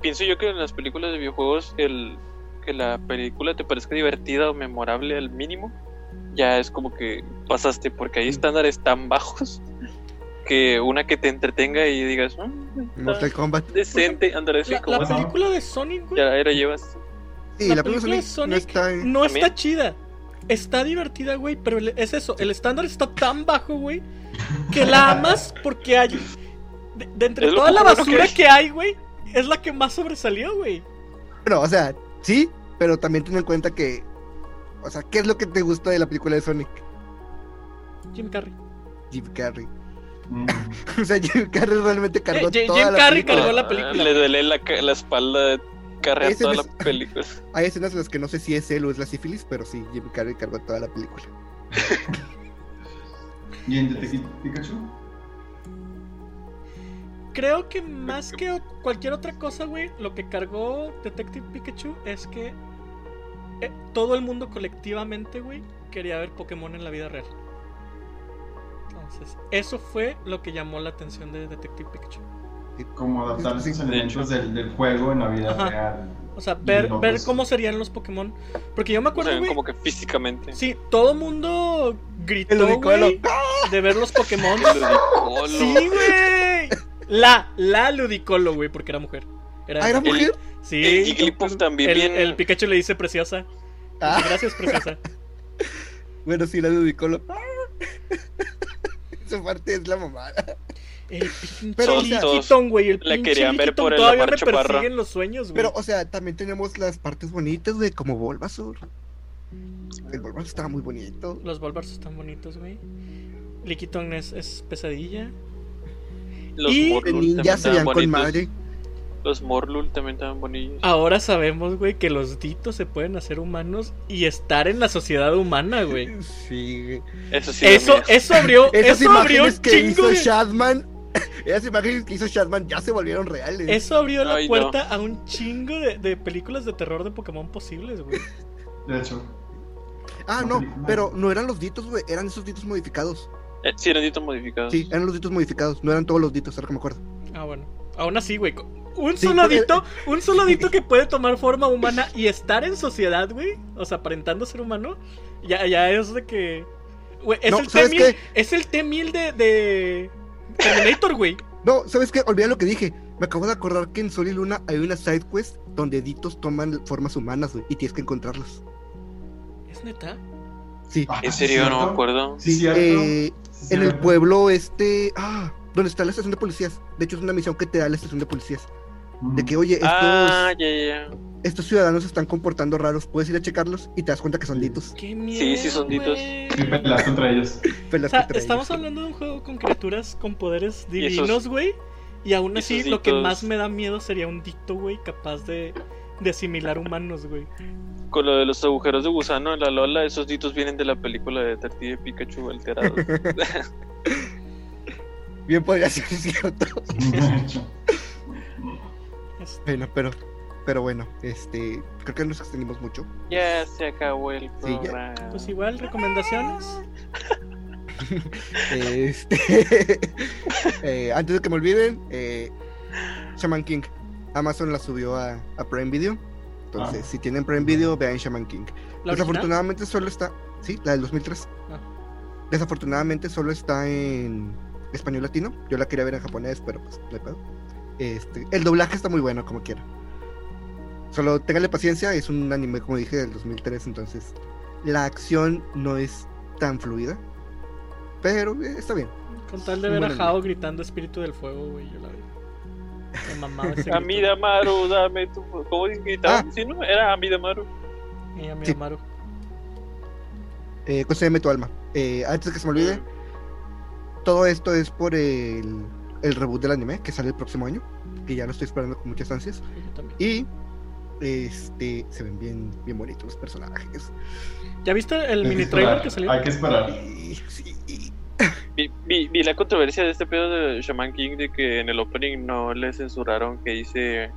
S2: Pienso yo que en las películas de videojuegos, el que la película te parezca divertida o memorable al mínimo, ya es como que pasaste, porque hay estándares tan bajos que una que te entretenga y digas, "Mm,
S1: Mortal Kombat.
S2: decente, Andrés, sí,
S3: La,
S2: como
S3: la
S2: así,
S3: película de Sonic, güey.
S2: ya la llevas.
S1: Sí,
S3: La
S1: la,
S3: película
S1: película
S3: de
S1: Sonic
S3: Sonic
S1: no está en-
S3: No está
S2: También.
S3: chida. Está divertida, güey, pero es eso. El estándar está tan bajo, güey, que la amas porque hay. De, de entre
S2: Es
S3: toda la
S2: que
S3: basura
S2: hay.
S3: que hay, güey, es la que más sobresalió, güey.
S1: Bueno, o sea, sí, pero también ten en cuenta que O sea, ¿qué es lo que te gusta de la película de Sonic?
S3: Jim Carrey.
S1: Jim Carrey. [LAUGHS] O sea, Jim Carrey realmente cargó
S3: Eh, Jim
S1: toda la
S3: Carrey
S1: película.
S3: cargó la película.
S2: Le duele la, la espalda
S1: Ese
S2: toda la película. [LAUGHS]
S1: Hay escenas en las que no sé si es él o es la sífilis, pero sí, Jim Carrey cargó toda la película. [LAUGHS]
S4: ¿Y en Detective Pikachu?
S3: Creo que más que cualquier otra cosa, güey, lo que cargó Detective Pikachu es que eh, todo el mundo colectivamente, güey, quería ver Pokémon en la vida real. Entonces, eso fue lo que llamó la atención de Detective Pikachu.
S4: Como adaptar
S2: de
S4: elementos del, del juego en la vida
S3: Ajá.
S4: real.
S3: O sea, ver,
S4: locos.
S3: ver cómo serían los Pokémon. Porque yo me
S2: O
S3: acuerdo,
S2: sea,
S3: güey.
S2: como que físicamente.
S3: Sí, todo el mundo
S1: El
S3: gritó,
S1: ludicolo.
S3: güey, de ver los Pokémon.
S2: Ludicolo.
S3: Sí, güey. La, la Ludicolo, güey, porque era mujer. Era,
S1: ¿Ah, era
S2: El-
S1: mujer?
S3: Sí.
S2: el Jigglypuff también
S3: el,
S2: bien-
S3: el Pikachu le dice preciosa.
S1: Ah,
S3: Gracias, preciosa. [LAUGHS]
S1: bueno, sí, la dedicó. [LAUGHS] Esa parte es la mamada.
S3: El [LAUGHS] pinche
S1: Pero, o sea,
S3: güey. El
S2: la
S3: pinche
S2: querían ver por el
S3: todavía me persiguen los sueños, güey.
S1: Pero, o sea, también tenemos las partes bonitas, güey, como Bulbasaur. El Bulbasaur estaba muy bonito.
S3: Los Bulbars están bonitos, güey. Liquiton es, es pesadilla.
S2: Los
S3: Y-
S2: Morlul
S1: El ninja
S2: también
S1: se veían con madre.
S2: Los Morlul también estaban bonitos.
S3: Ahora sabemos, güey, que los ditos se pueden hacer humanos y estar en la sociedad humana, güey.
S1: Sí, güey.
S2: Eso sí.
S3: Eso, eso abrió, [LAUGHS]
S1: Esas
S3: eso abrió
S1: imágenes
S3: un
S1: que
S3: chingo
S1: hizo
S3: de-
S1: Shadman, [LAUGHS] esas imágenes que hizo Shadman ya se volvieron reales.
S3: Eso abrió la
S2: Ay, no.
S3: puerta a un chingo de, de películas de terror de Pokémon posibles, güey.
S4: De hecho,
S1: Ah, no, pero no eran los ditos, güey, eran esos ditos modificados.
S2: Eh, sí, eran ditos modificados.
S1: Sí, eran los ditos modificados, no eran todos los ditos, ahora que me acuerdo.
S3: Ah, bueno. Aún así, güey. Un
S1: Sí,
S3: solo
S1: porque-
S3: dito, [LAUGHS] un solo dito que puede tomar forma humana y estar en sociedad, güey. O sea, aparentando ser humano. Ya, ya es de que. Güey, es
S1: No,
S3: el
S1: ¿sabes
S3: T-1000
S1: qué?
S3: es el T-1000 de, de Terminator, güey.
S1: No, ¿sabes qué? Olvidé lo que dije. Me acabo de acordar que en Sol y Luna hay una side quest donde ditos toman formas humanas, güey, y tienes que encontrarlos.
S3: ¿Es neta?
S1: Sí,
S4: Ah,
S2: En
S4: ¿sí
S2: serio, no
S4: cierto?
S2: me acuerdo.
S4: Sí,
S1: eh, en el pueblo este, ah, donde está la estación de policías. De hecho es una misión que te da la estación de policías. De que, oye, estos,
S2: Ah,
S1: estos ciudadanos se están comportando raros, puedes ir a checarlos y te das cuenta que son ditos.
S3: Qué miedo.
S2: Sí, sí son ditos.
S4: Sí, peleas contra ellos. [LAUGHS]
S3: O sea, estamos hablando de un juego con criaturas con poderes divinos, güey. Y aún así, lo que más me da miedo sería un dicto, güey, capaz de, de asimilar humanos, güey.
S2: Con lo de los agujeros de gusano en la Lola, esos ditos vienen de la película de Detective Pikachu alterados. [LAUGHS]
S1: Bien podría ser cierto. [LAUGHS]
S3: Este,
S1: Bueno, pero, pero bueno, este, creo que nos extendimos mucho.
S2: ya se acabó el
S1: Sí, ya.
S2: programa.
S3: Pues igual, recomendaciones. [LAUGHS]
S1: Este, [LAUGHS] eh, antes de que me olviden, eh, Shaman King. Amazon la subió a, a Prime Video. Entonces,
S4: Ah.
S1: si tienen Prime Video, vean Shaman King. Desafortunadamente solo está, sí, la del 2003.
S3: Ah.
S1: Desafortunadamente solo está en español latino. Yo la quería ver en japonés, pero pues no hay pedo. Este, el doblaje está muy bueno, como quiera. Solo téngale paciencia, es un anime, como dije, del 2003, entonces la acción no es tan fluida. Pero eh, está bien.
S3: Con tal de ver a Hao gritando espíritu del fuego, güey, yo la vi.
S2: Amidamaru, dame tu. ¿Cómo gritaban?
S1: Ah.
S2: Sí, ¿no? Era Amidamaru.
S3: Y a mi
S1: Sí.
S3: Amaru.
S1: Eh, concédeme tu alma. Eh, antes de que se me olvide, todo esto es por el, el reboot del anime que sale el próximo año. Que ya lo estoy esperando con muchas ansias.
S3: Sí.
S1: Y este se ven bien, bien bonitos los personajes.
S3: ¿Ya viste el mini trailer que salió?
S4: Hay que esperar.
S1: Sí, y-
S2: Vi, vi, vi la controversia de este pedo de Shaman King de que en el opening no le censuraron que dice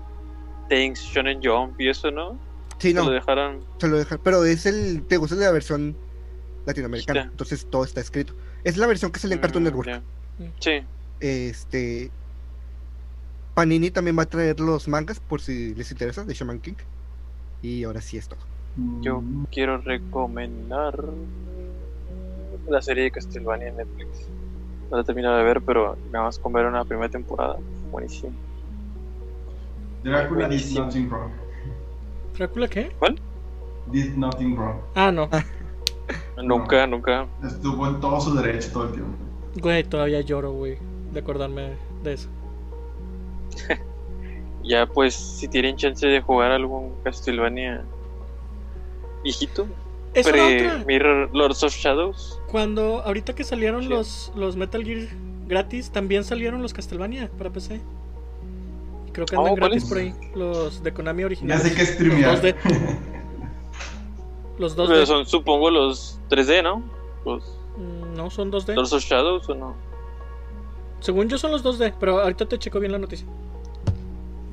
S2: Thanks Shonen Jump y eso, ¿no?
S1: sí,
S2: Se
S1: no,
S2: lo dejaron.
S1: se lo dejan. Pero es el. Te gusta la versión latinoamericana.
S2: Sí.
S1: Entonces todo está escrito. Es la versión que sale en Cartoon
S2: Mm,
S1: Network.
S2: ya.
S3: Mm.
S2: Sí.
S1: Este. Panini también va a traer los mangas por si les interesa de Shaman King. Y ahora sí es todo.
S2: Yo
S4: Mm,
S2: quiero recomendar la serie de Castlevania en Netflix. No la he terminado de ver, pero nada más con ver una primera temporada. Buenísimo.
S4: Drácula did nothing wrong.
S3: ¿Drácula qué?
S4: Did nothing wrong.
S3: Ah, no.
S2: Nunca, nunca.
S4: Estuvo en todo su derecho todo el tiempo.
S3: Güey, todavía lloro, güey, de acordarme de eso. [LAUGHS]
S2: Ya pues, si tienen chance de jugar algún Castlevania viejito, Pre
S3: otra.
S2: Mirror Lords of Shadows.
S3: Cuando, ahorita que salieron
S2: Sí.
S3: los, los Metal Gear gratis, también salieron los Castlevania para PC. Creo que andan
S2: Oh,
S3: gratis por ahí. Los de Konami
S4: Ya
S3: originales.
S4: sé que streamear. [LAUGHS]
S3: Los 2D. Los 2D.
S2: Pero son, supongo, los 3D, ¿no? Los
S3: Mm, No, son 2D.
S2: Lords of Shadows o no.
S3: Según yo son los 2D, pero ahorita te checo bien la noticia.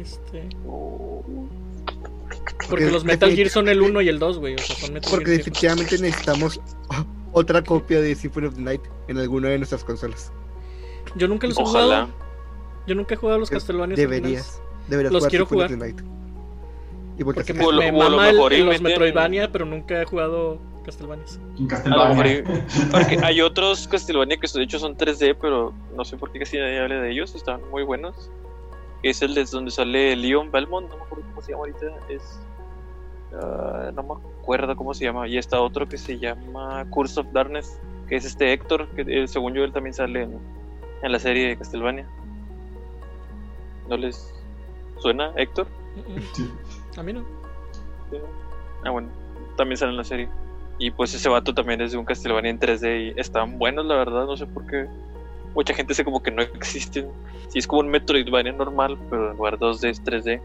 S3: Este, porque los Metal Gear son el 1 y el 2, güey. O sea, son Metal
S1: Porque
S3: Gear
S1: definitivamente necesitamos [LAUGHS] otra copia de Symphony of the Night en alguna de nuestras consolas.
S3: Yo nunca los he
S2: Ojalá.
S3: jugado. Yo nunca he jugado los Castlevania.
S1: Deberías. Deberías
S3: Los
S1: jugar
S3: quiero
S1: Symphony
S3: jugar.
S1: of the Night. Y
S3: Porque
S1: a
S3: me,
S2: lo-
S3: me
S2: o a lo
S3: mama el- los Metroidvania, pero nunca he jugado Castlevania. [LAUGHS]
S2: Porque hay otros Castlevania que de hecho son 3D, pero no sé por qué casi nadie habla de ellos, están muy buenos. Es el de donde sale Leon Belmont, no me acuerdo cómo se llama ahorita, es... ah, no me acuerdo cómo se llama, y está otro que se llama Curse of Darkness, que es este Héctor, que eh, según yo él también sale en, en la serie de Castlevania. ¿No les suena Héctor?
S4: Sí.
S3: A mí no.
S2: Ah, bueno, también sale en la serie. Y pues ese vato también es de un Castlevania en 3D y están buenos, la verdad, no sé por qué. Mucha gente dice como que no existen. Sí, es como un Metroidvania normal, pero en lugar 2D es 3D.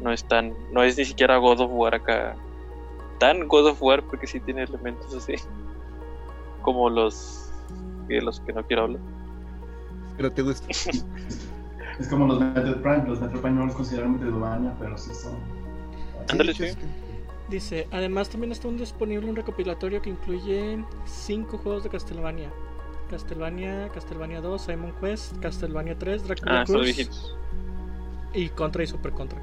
S2: No es tan, no es ni siquiera God of War acá. Tan God of War porque sí tiene elementos así. [LAUGHS] Como los que los que no quiero hablar.
S1: Pero te gusta. [LAUGHS]
S4: Es como los Metroid Prime. Los Metroid Prime no los consideran Metroidvania, pero sí son.
S2: Ándale,
S1: sí.
S3: Dice, además también está un disponible un recopilatorio que incluye 5 juegos de Castlevania. Castlevania, Castlevania 2, Simon Quest, Castlevania 3, Dracula
S2: Ah, viejitos.
S3: y Contra y Super Contra.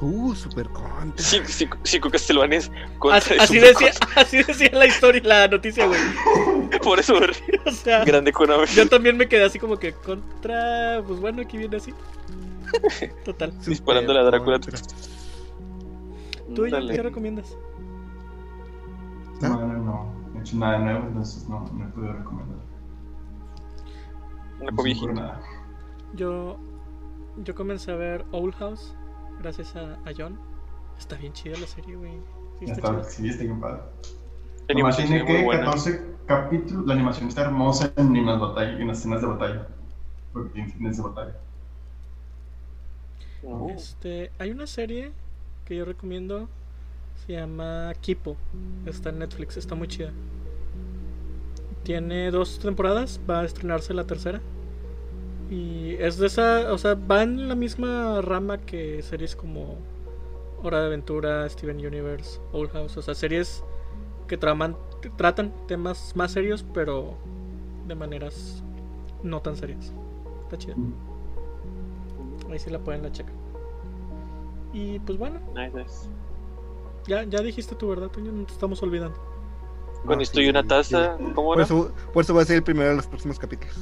S1: Uh, super contra.
S2: Cinco, cinco, cinco Castlevanias contra
S3: Así,
S2: y
S3: así
S2: Super
S3: decía, así decía la historia, la noticia, güey.
S2: contra. [LAUGHS] Por eso río. [LAUGHS]
S3: O sea,
S2: grande Konami.
S3: yo también me quedé así como que contra, pues bueno, aquí viene así. [LAUGHS] Total.
S1: Super
S2: disparándole a Drácula.
S1: contra.
S3: ¿Tú
S2: Dale.
S3: qué recomiendas?
S1: ¿Ah?
S4: No, no, no. Hecho nada nuevo, entonces no, no he podido recomendar.
S2: Una
S4: No nada.
S3: Yo, yo comencé a ver Old House gracias a, a John. Está bien chida la serie, güey. Sí, está
S4: Está,
S3: chida.
S4: sí, está bien padre.
S2: La animación
S4: tiene que
S2: buena.
S4: 14 capítulos. La animación está hermosa en, en las batallas, en las escenas de batalla. Porque tiene escenas de batalla.
S2: No.
S3: Este, hay una serie que yo recomiendo. Se llama Kipo. Está en Netflix. Está muy chida. Tiene dos temporadas. Va a estrenarse la tercera. Y es de esa. O sea, va en la misma rama que series como Hora de Aventura, Steven Universe, Old House. O sea, series que traman, tratan temas más serios, pero de maneras no tan serias. Está chida. Ahí sí la pueden la checar. Y pues bueno,
S2: Nice, nice.
S3: Ya, ya dijiste tu verdad, Toño, no te estamos olvidando.
S1: Ah,
S2: esto
S1: sí,
S2: y una
S1: sí.
S2: taza, ¿cómo
S1: Por
S2: era?
S1: eso, por eso va a ser el primero de los próximos capítulos.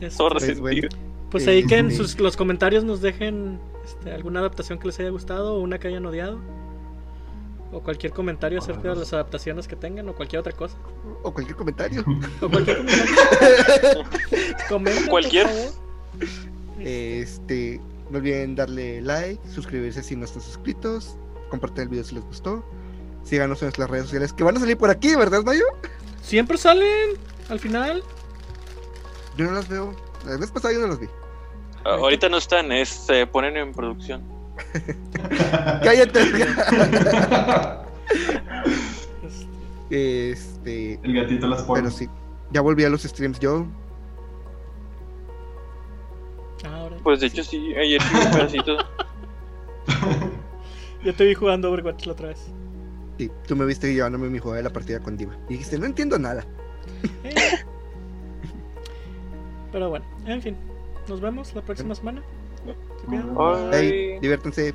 S3: Este,
S2: Todo
S1: pues, bueno.
S3: pues ahí que en
S1: sí.
S3: sus, los comentarios nos dejen este, alguna adaptación que les haya gustado o una que hayan odiado. O cualquier comentario acerca de las adaptaciones que tengan o cualquier otra cosa.
S1: O cualquier comentario. [LAUGHS]
S3: O cualquier comentario. [LAUGHS] Comenten, por
S2: Cualquier.
S1: Este, no olviden darle like, suscribirse si no están suscritos, compartir el video si les gustó. Síganos en nuestras redes sociales que van a salir por aquí, ¿verdad, Mayo?
S3: Siempre salen al final.
S1: Yo no las veo. La vez pasada yo no las vi.
S2: Ah, Ahorita no están, es, se ponen en producción. [LAUGHS]
S1: Cállate.
S3: Este, [LAUGHS]
S1: este,
S4: El gatito las pone.
S1: pero sí. Ya volví a los streams yo.
S3: ahora.
S2: Pues de hecho sí, ayer vi un pedacito. [LAUGHS]
S3: Yo te vi jugando Overwatch la otra vez.
S1: Sí, tú me viste llevándome mi juego de la partida con Diva. Y dijiste, no entiendo nada.
S3: Eh. Pero bueno, en fin. Nos vemos la próxima semana.
S1: Hey, diviértanse.